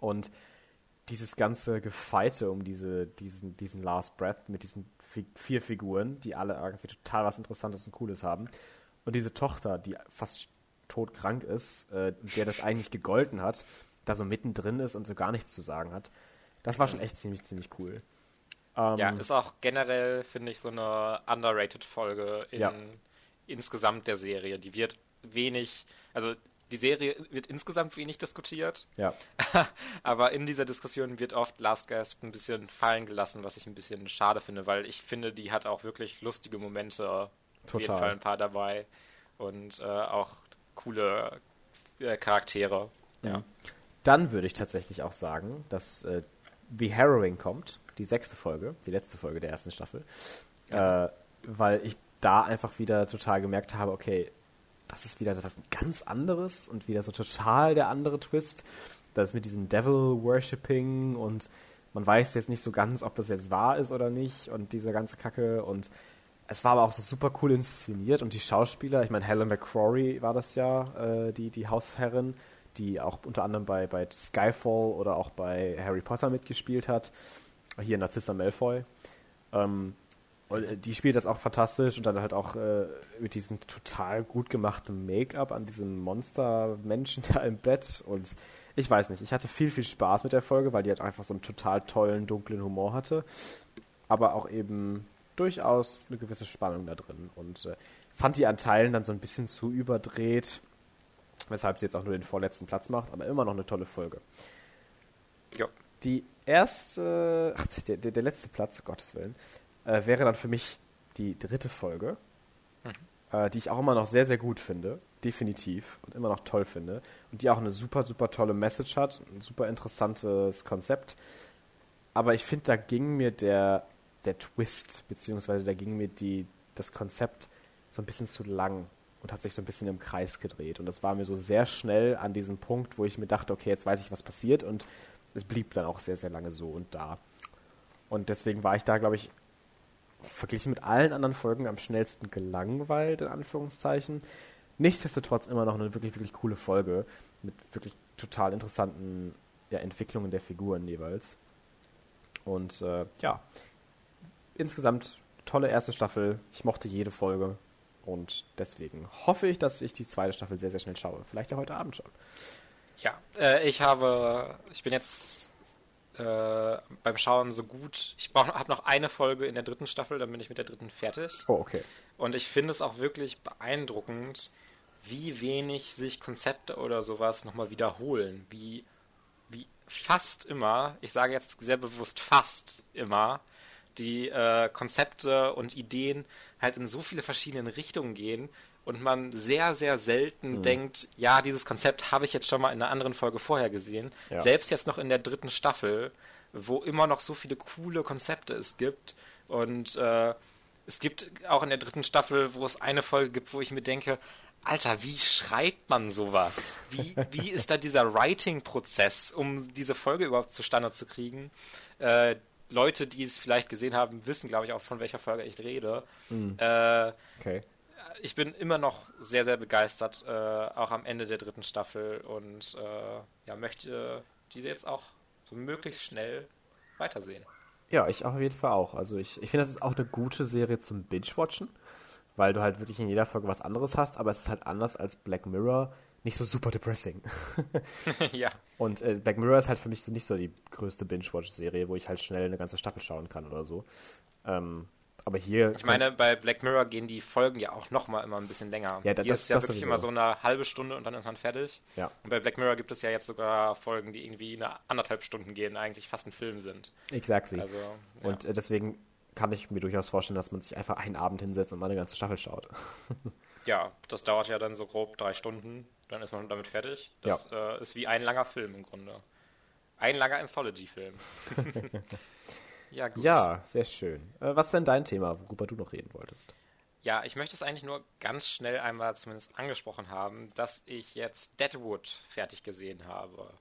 Und dieses ganze Gefeite um diese, diesen, diesen Last Breath mit diesen vier Figuren, die alle irgendwie total was Interessantes und Cooles haben. Und diese Tochter, die fast todkrank ist, äh, der das eigentlich gegolten hat, da so mittendrin ist und so gar nichts zu sagen hat. Das war schon echt ziemlich, ziemlich cool. Ähm, ja, ist auch generell, finde ich, so eine underrated Folge in, ja insgesamt der Serie. Die wird wenig, also die Serie wird insgesamt wenig diskutiert. Ja. [laughs] Aber in dieser Diskussion wird oft Last Gasp ein bisschen fallen gelassen, was ich ein bisschen schade finde, weil ich finde, die hat auch wirklich lustige Momente. Total. Auf jeden Fall ein paar dabei. Und äh, auch coole äh, Charaktere. Ja. Dann würde ich tatsächlich auch sagen, dass äh, The Harrowing kommt, die sechste Folge, die letzte Folge der ersten Staffel. Ja. Äh, weil ich da einfach wieder total gemerkt habe, okay, das ist wieder was ganz anderes und wieder so total der andere Twist. Das mit diesem Devil-Worshipping und man weiß jetzt nicht so ganz, ob das jetzt wahr ist oder nicht und diese ganze Kacke und es war aber auch so super cool inszeniert und die Schauspieler, ich meine, Helen McCrory war das ja, äh, die, die Hausherrin, die auch unter anderem bei, bei Skyfall oder auch bei Harry Potter mitgespielt hat. Hier Narcissa Malfoy. Ähm, und äh, die spielt das auch fantastisch und dann halt auch äh, mit diesem total gut gemachten Make-up an diesem Monster-Menschen [laughs] da im Bett. Und ich weiß nicht, ich hatte viel, viel Spaß mit der Folge, weil die halt einfach so einen total tollen, dunklen Humor hatte. Aber auch eben durchaus eine gewisse Spannung da drin. Und äh, fand die an Teilen dann so ein bisschen zu überdreht, weshalb sie jetzt auch nur den vorletzten Platz macht, aber immer noch eine tolle Folge. Ja. Die erste, ach, der, der, der letzte Platz, um Gottes Willen, äh, wäre dann für mich die dritte Folge, mhm. äh, die ich auch immer noch sehr, sehr gut finde, definitiv und immer noch toll finde und die auch eine super, super tolle Message hat, ein super interessantes Konzept. Aber ich finde, da ging mir der, der Twist, beziehungsweise da ging mir die, das Konzept so ein bisschen zu lang und hat sich so ein bisschen im Kreis gedreht. Und das war mir so sehr schnell an diesem Punkt, wo ich mir dachte, okay, jetzt weiß ich, was passiert. Und es blieb dann auch sehr, sehr lange so und da. Und deswegen war ich da, glaube ich, verglichen mit allen anderen Folgen am schnellsten gelangweilt, in Anführungszeichen. Nichtsdestotrotz immer noch eine wirklich, wirklich coole Folge mit wirklich total interessanten ja, Entwicklungen der Figuren jeweils. Und äh, ja, insgesamt tolle erste Staffel. Ich mochte jede Folge. Und deswegen hoffe ich, dass ich die zweite Staffel sehr, sehr schnell schaue. Vielleicht ja heute Abend schon. Ja, äh, ich habe, ich bin jetzt äh, beim Schauen so gut. Ich habe noch eine Folge in der dritten Staffel, dann bin ich mit der dritten fertig. Oh, okay. Und ich finde es auch wirklich beeindruckend, wie wenig sich Konzepte oder sowas nochmal wiederholen. Wie, wie fast immer, ich sage jetzt sehr bewusst fast immer, die äh, Konzepte und Ideen halt in so viele verschiedene Richtungen gehen und man sehr, sehr selten mhm. denkt, ja, dieses Konzept habe ich jetzt schon mal in einer anderen Folge vorher gesehen. Ja. Selbst jetzt noch in der dritten Staffel, wo immer noch so viele coole Konzepte es gibt. Und äh, es gibt auch in der dritten Staffel, wo es eine Folge gibt, wo ich mir denke, Alter, wie schreibt man sowas? Wie, wie ist da dieser Writing-Prozess, um diese Folge überhaupt zustande zu kriegen? Äh, Leute, die es vielleicht gesehen haben, wissen, glaube ich, auch von welcher Folge ich rede. Mhm. Äh, okay. Ich bin immer noch sehr, sehr begeistert, äh, auch am Ende der dritten Staffel und äh, ja, möchte die jetzt auch so möglichst schnell weitersehen. Ja, ich auf jeden Fall auch. Also ich, ich finde, das ist auch eine gute Serie zum Binge-Watchen, weil du halt wirklich in jeder Folge was anderes hast, aber es ist halt anders als Black Mirror, nicht so super depressing. [laughs] ja. Und äh, Black Mirror ist halt für mich so nicht so die größte Binge-Watch-Serie, wo ich halt schnell eine ganze Staffel schauen kann oder so. Ähm, aber hier. Ich meine, bei Black Mirror gehen die Folgen ja auch nochmal immer ein bisschen länger. Ja, da, hier das, ist ja wirklich sowieso. immer so eine halbe Stunde und dann ist man fertig. Ja. Und bei Black Mirror gibt es ja jetzt sogar Folgen, die irgendwie eine anderthalb Stunden gehen, eigentlich fast ein Film sind. Exactly. Also, ja. Und äh, deswegen kann ich mir durchaus vorstellen, dass man sich einfach einen Abend hinsetzt und mal eine ganze Staffel schaut. [laughs] ja, das dauert ja dann so grob drei Stunden dann ist man damit fertig. Das ja. äh, ist wie ein langer Film im Grunde. Ein langer Anthology-Film. [laughs] ja, gut. Ja, sehr schön. Äh, was ist denn dein Thema, worüber du noch reden wolltest? Ja, ich möchte es eigentlich nur ganz schnell einmal zumindest angesprochen haben, dass ich jetzt Deadwood fertig gesehen habe.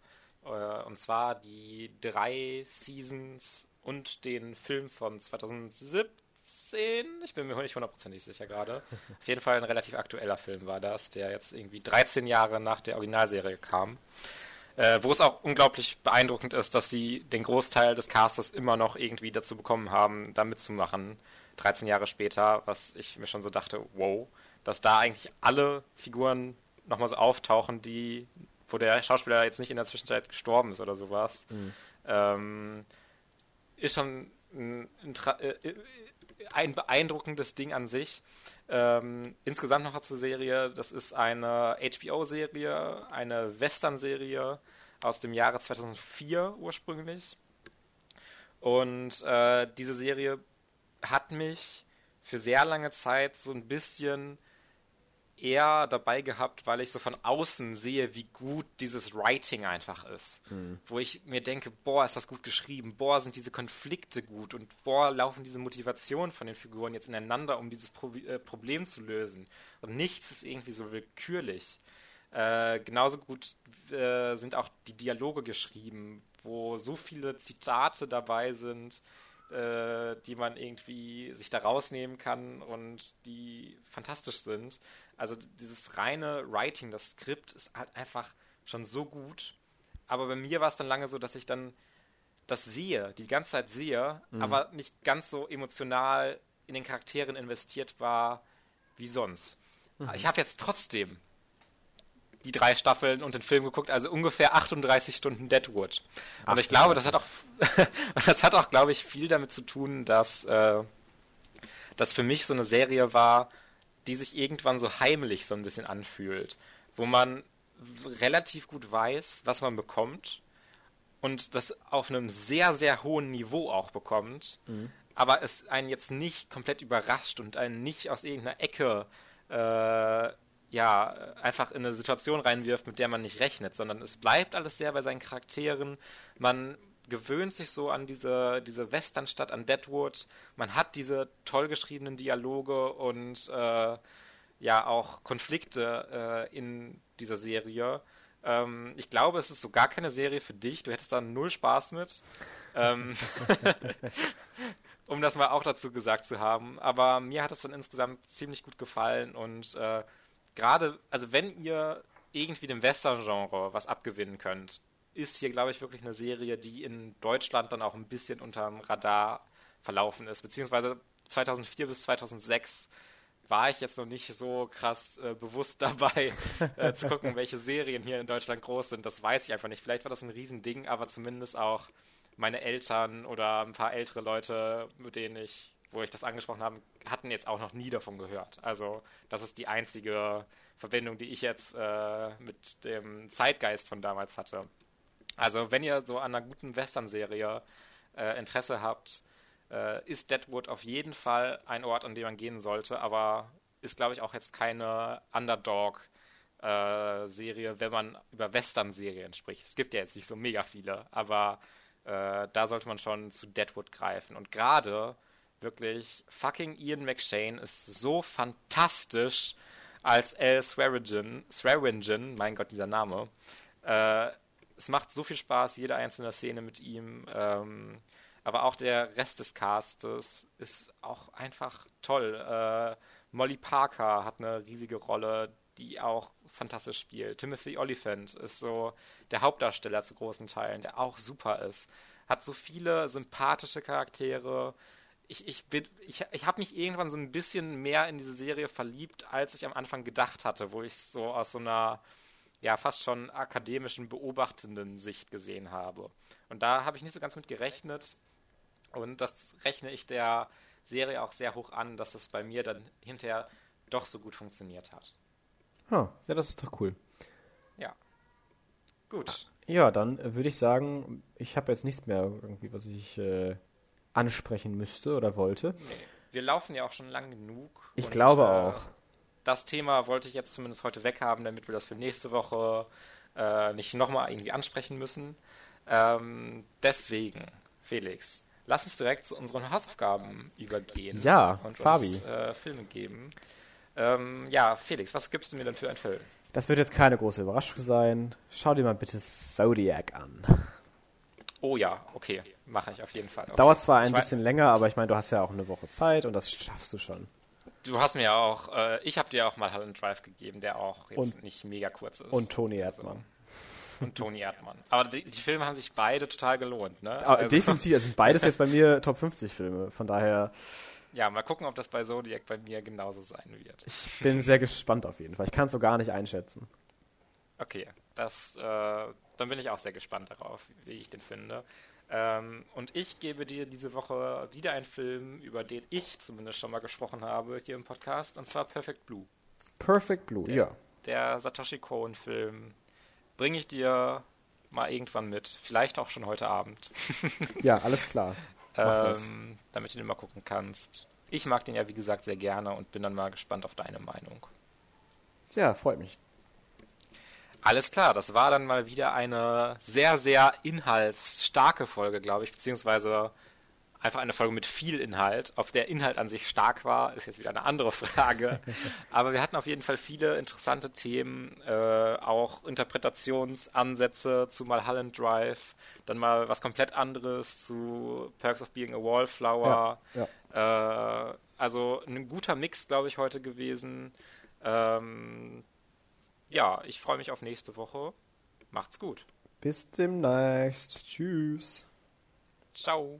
Äh, und zwar die drei Seasons und den Film von 2017 2016. Ich bin mir nicht hundertprozentig sicher gerade. [laughs] Auf jeden Fall ein relativ aktueller Film war das, der jetzt irgendwie 13 Jahre nach der Originalserie kam. Äh, wo es auch unglaublich beeindruckend ist, dass sie den Großteil des Castes immer noch irgendwie dazu bekommen haben, da mitzumachen. 13 Jahre später, was ich mir schon so dachte, wow, dass da eigentlich alle Figuren nochmal so auftauchen, die, wo der Schauspieler jetzt nicht in der Zwischenzeit gestorben ist oder sowas. Mhm. Ähm, ist schon ein, ein, äh, ein beeindruckendes Ding an sich. Ähm, insgesamt noch zur Serie, das ist eine HBO-Serie, eine Western-Serie aus dem Jahre 2004 ursprünglich. Und äh, diese Serie hat mich für sehr lange Zeit so ein bisschen eher dabei gehabt, weil ich so von außen sehe, wie gut dieses Writing einfach ist. Mhm. Wo ich mir denke, boah, ist das gut geschrieben, boah, sind diese Konflikte gut und boah, laufen diese Motivationen von den Figuren jetzt ineinander, um dieses Pro äh, Problem zu lösen. Und nichts ist irgendwie so willkürlich. Äh, genauso gut äh, sind auch die Dialoge geschrieben, wo so viele Zitate dabei sind, äh, die man irgendwie sich da rausnehmen kann und die fantastisch sind. Also dieses reine Writing, das Skript ist halt einfach schon so gut. Aber bei mir war es dann lange so, dass ich dann das sehe, die ganze Zeit sehe, mhm. aber nicht ganz so emotional in den Charakteren investiert war wie sonst. Mhm. Ich habe jetzt trotzdem die drei Staffeln und den Film geguckt, also ungefähr 38 Stunden Deadwood. Und ich glaube, das hat auch, [laughs] das hat auch, glaube ich, viel damit zu tun, dass äh, das für mich so eine Serie war, die sich irgendwann so heimlich so ein bisschen anfühlt, wo man relativ gut weiß, was man bekommt und das auf einem sehr, sehr hohen Niveau auch bekommt, mhm. aber es einen jetzt nicht komplett überrascht und einen nicht aus irgendeiner Ecke äh, ja, einfach in eine Situation reinwirft, mit der man nicht rechnet, sondern es bleibt alles sehr bei seinen Charakteren. Man gewöhnt sich so an diese, diese Westernstadt, an Deadwood. Man hat diese toll geschriebenen Dialoge und äh, ja auch Konflikte äh, in dieser Serie. Ähm, ich glaube, es ist so gar keine Serie für dich. Du hättest da null Spaß mit. ähm, [laughs] um das mal auch dazu gesagt zu haben. Aber mir hat es dann insgesamt ziemlich gut gefallen und äh, gerade, also wenn ihr irgendwie dem Western-Genre was abgewinnen könnt, ist hier, glaube ich, wirklich eine Serie, die in Deutschland dann auch ein bisschen unterm Radar verlaufen ist. Beziehungsweise 2004 bis 2006 war ich jetzt noch nicht so krass äh, bewusst [laughs] dabei, äh, zu gucken, welche Serien hier in Deutschland groß sind. Das weiß ich einfach nicht. Vielleicht war das ein Riesending, aber zumindest auch meine Eltern oder ein paar ältere Leute, mit denen ich, wo ich das angesprochen habe, hatten jetzt auch noch nie davon gehört. Also das ist die einzige Verbindung, die ich jetzt äh, mit dem Zeitgeist von damals hatte. Also wenn ihr so an einer guten Western-Serie äh, Interesse habt, äh, ist Deadwood auf jeden Fall ein Ort, an dem man gehen sollte, aber ist, glaube ich, auch jetzt keine Underdog-Serie, äh, wenn man über Western-Serien spricht. Es gibt ja jetzt nicht so mega viele, aber äh, da sollte man schon zu Deadwood greifen. Und gerade wirklich fucking Ian McShane ist so fantastisch als L. Swearingen, Swearingen, mein Gott, dieser Name. Äh, es macht so viel Spaß, jede einzelne Szene mit ihm. Ähm, aber auch der Rest des Castes ist auch einfach toll. Äh, Molly Parker hat eine riesige Rolle, die auch fantastisch spielt. Timothy Oliphant ist so der Hauptdarsteller zu großen Teilen, der auch super ist. Hat so viele sympathische Charaktere. Ich, ich, ich, ich habe mich irgendwann so ein bisschen mehr in diese Serie verliebt, als ich am Anfang gedacht hatte, wo ich so aus so einer ja fast schon akademischen, beobachtenden Sicht gesehen habe. Und da habe ich nicht so ganz mit gerechnet, und das rechne ich der Serie auch sehr hoch an, dass es bei mir dann hinterher doch so gut funktioniert hat. Huh, ja, das ist doch cool. Ja. Gut. Ja, dann würde ich sagen, ich habe jetzt nichts mehr irgendwie, was ich äh, ansprechen müsste oder wollte. Wir laufen ja auch schon lang genug. Ich und, glaube äh, auch. Das Thema wollte ich jetzt zumindest heute weghaben, damit wir das für nächste Woche äh, nicht nochmal irgendwie ansprechen müssen. Ähm, deswegen, Felix, lass uns direkt zu unseren Hausaufgaben übergehen. Ja, und Fabi. Uns, äh, Filme geben. Ähm, ja, Felix, was gibst du mir denn für einen Film? Das wird jetzt keine große Überraschung sein. Schau dir mal bitte Zodiac an. Oh ja, okay, mache ich auf jeden Fall. Okay. Dauert zwar ein ich bisschen länger, aber ich meine, du hast ja auch eine Woche Zeit und das schaffst du schon. Du hast mir ja auch, äh, ich habe dir auch mal Holland Drive gegeben, der auch jetzt und, nicht mega kurz ist. Und Toni Erdmann. Also und Toni Erdmann. Aber die, die, Filme haben sich beide total gelohnt, ne? Also definitiv, das sind beides jetzt bei mir [laughs] Top 50 Filme, von daher. Ja, mal gucken, ob das bei Zodiac bei mir genauso sein wird. Ich bin sehr gespannt auf jeden Fall. Ich kann es so gar nicht einschätzen. Okay, das, äh, dann bin ich auch sehr gespannt darauf, wie ich den finde. Ähm, und ich gebe dir diese Woche wieder einen Film, über den ich zumindest schon mal gesprochen habe hier im Podcast, und zwar Perfect Blue. Perfect Blue, der, ja. Der Satoshi Cohen-Film, bringe ich dir mal irgendwann mit. Vielleicht auch schon heute Abend. [laughs] ja, alles klar. ähm, damit du den mal gucken kannst. Ich mag den ja, wie gesagt, sehr gerne und bin dann mal gespannt auf deine Meinung. Ja, freut mich. Alles klar, das war dann mal wieder eine sehr, sehr inhaltsstarke Folge, glaube ich, beziehungsweise einfach eine Folge mit viel Inhalt. Ob der Inhalt an sich stark war, ist jetzt wieder eine andere Frage. [laughs] Aber wir hatten auf jeden Fall viele interessante Themen, äh, auch Interpretationsansätze zu Mulholland Drive, dann mal was komplett anderes zu Perks of Being a Wallflower. Ja, ja. Äh, also ein guter Mix, glaube ich, heute gewesen. Ähm, ja, ich freue mich auf nächste Woche. Macht's gut. Bis demnächst. Tschüss. Ciao.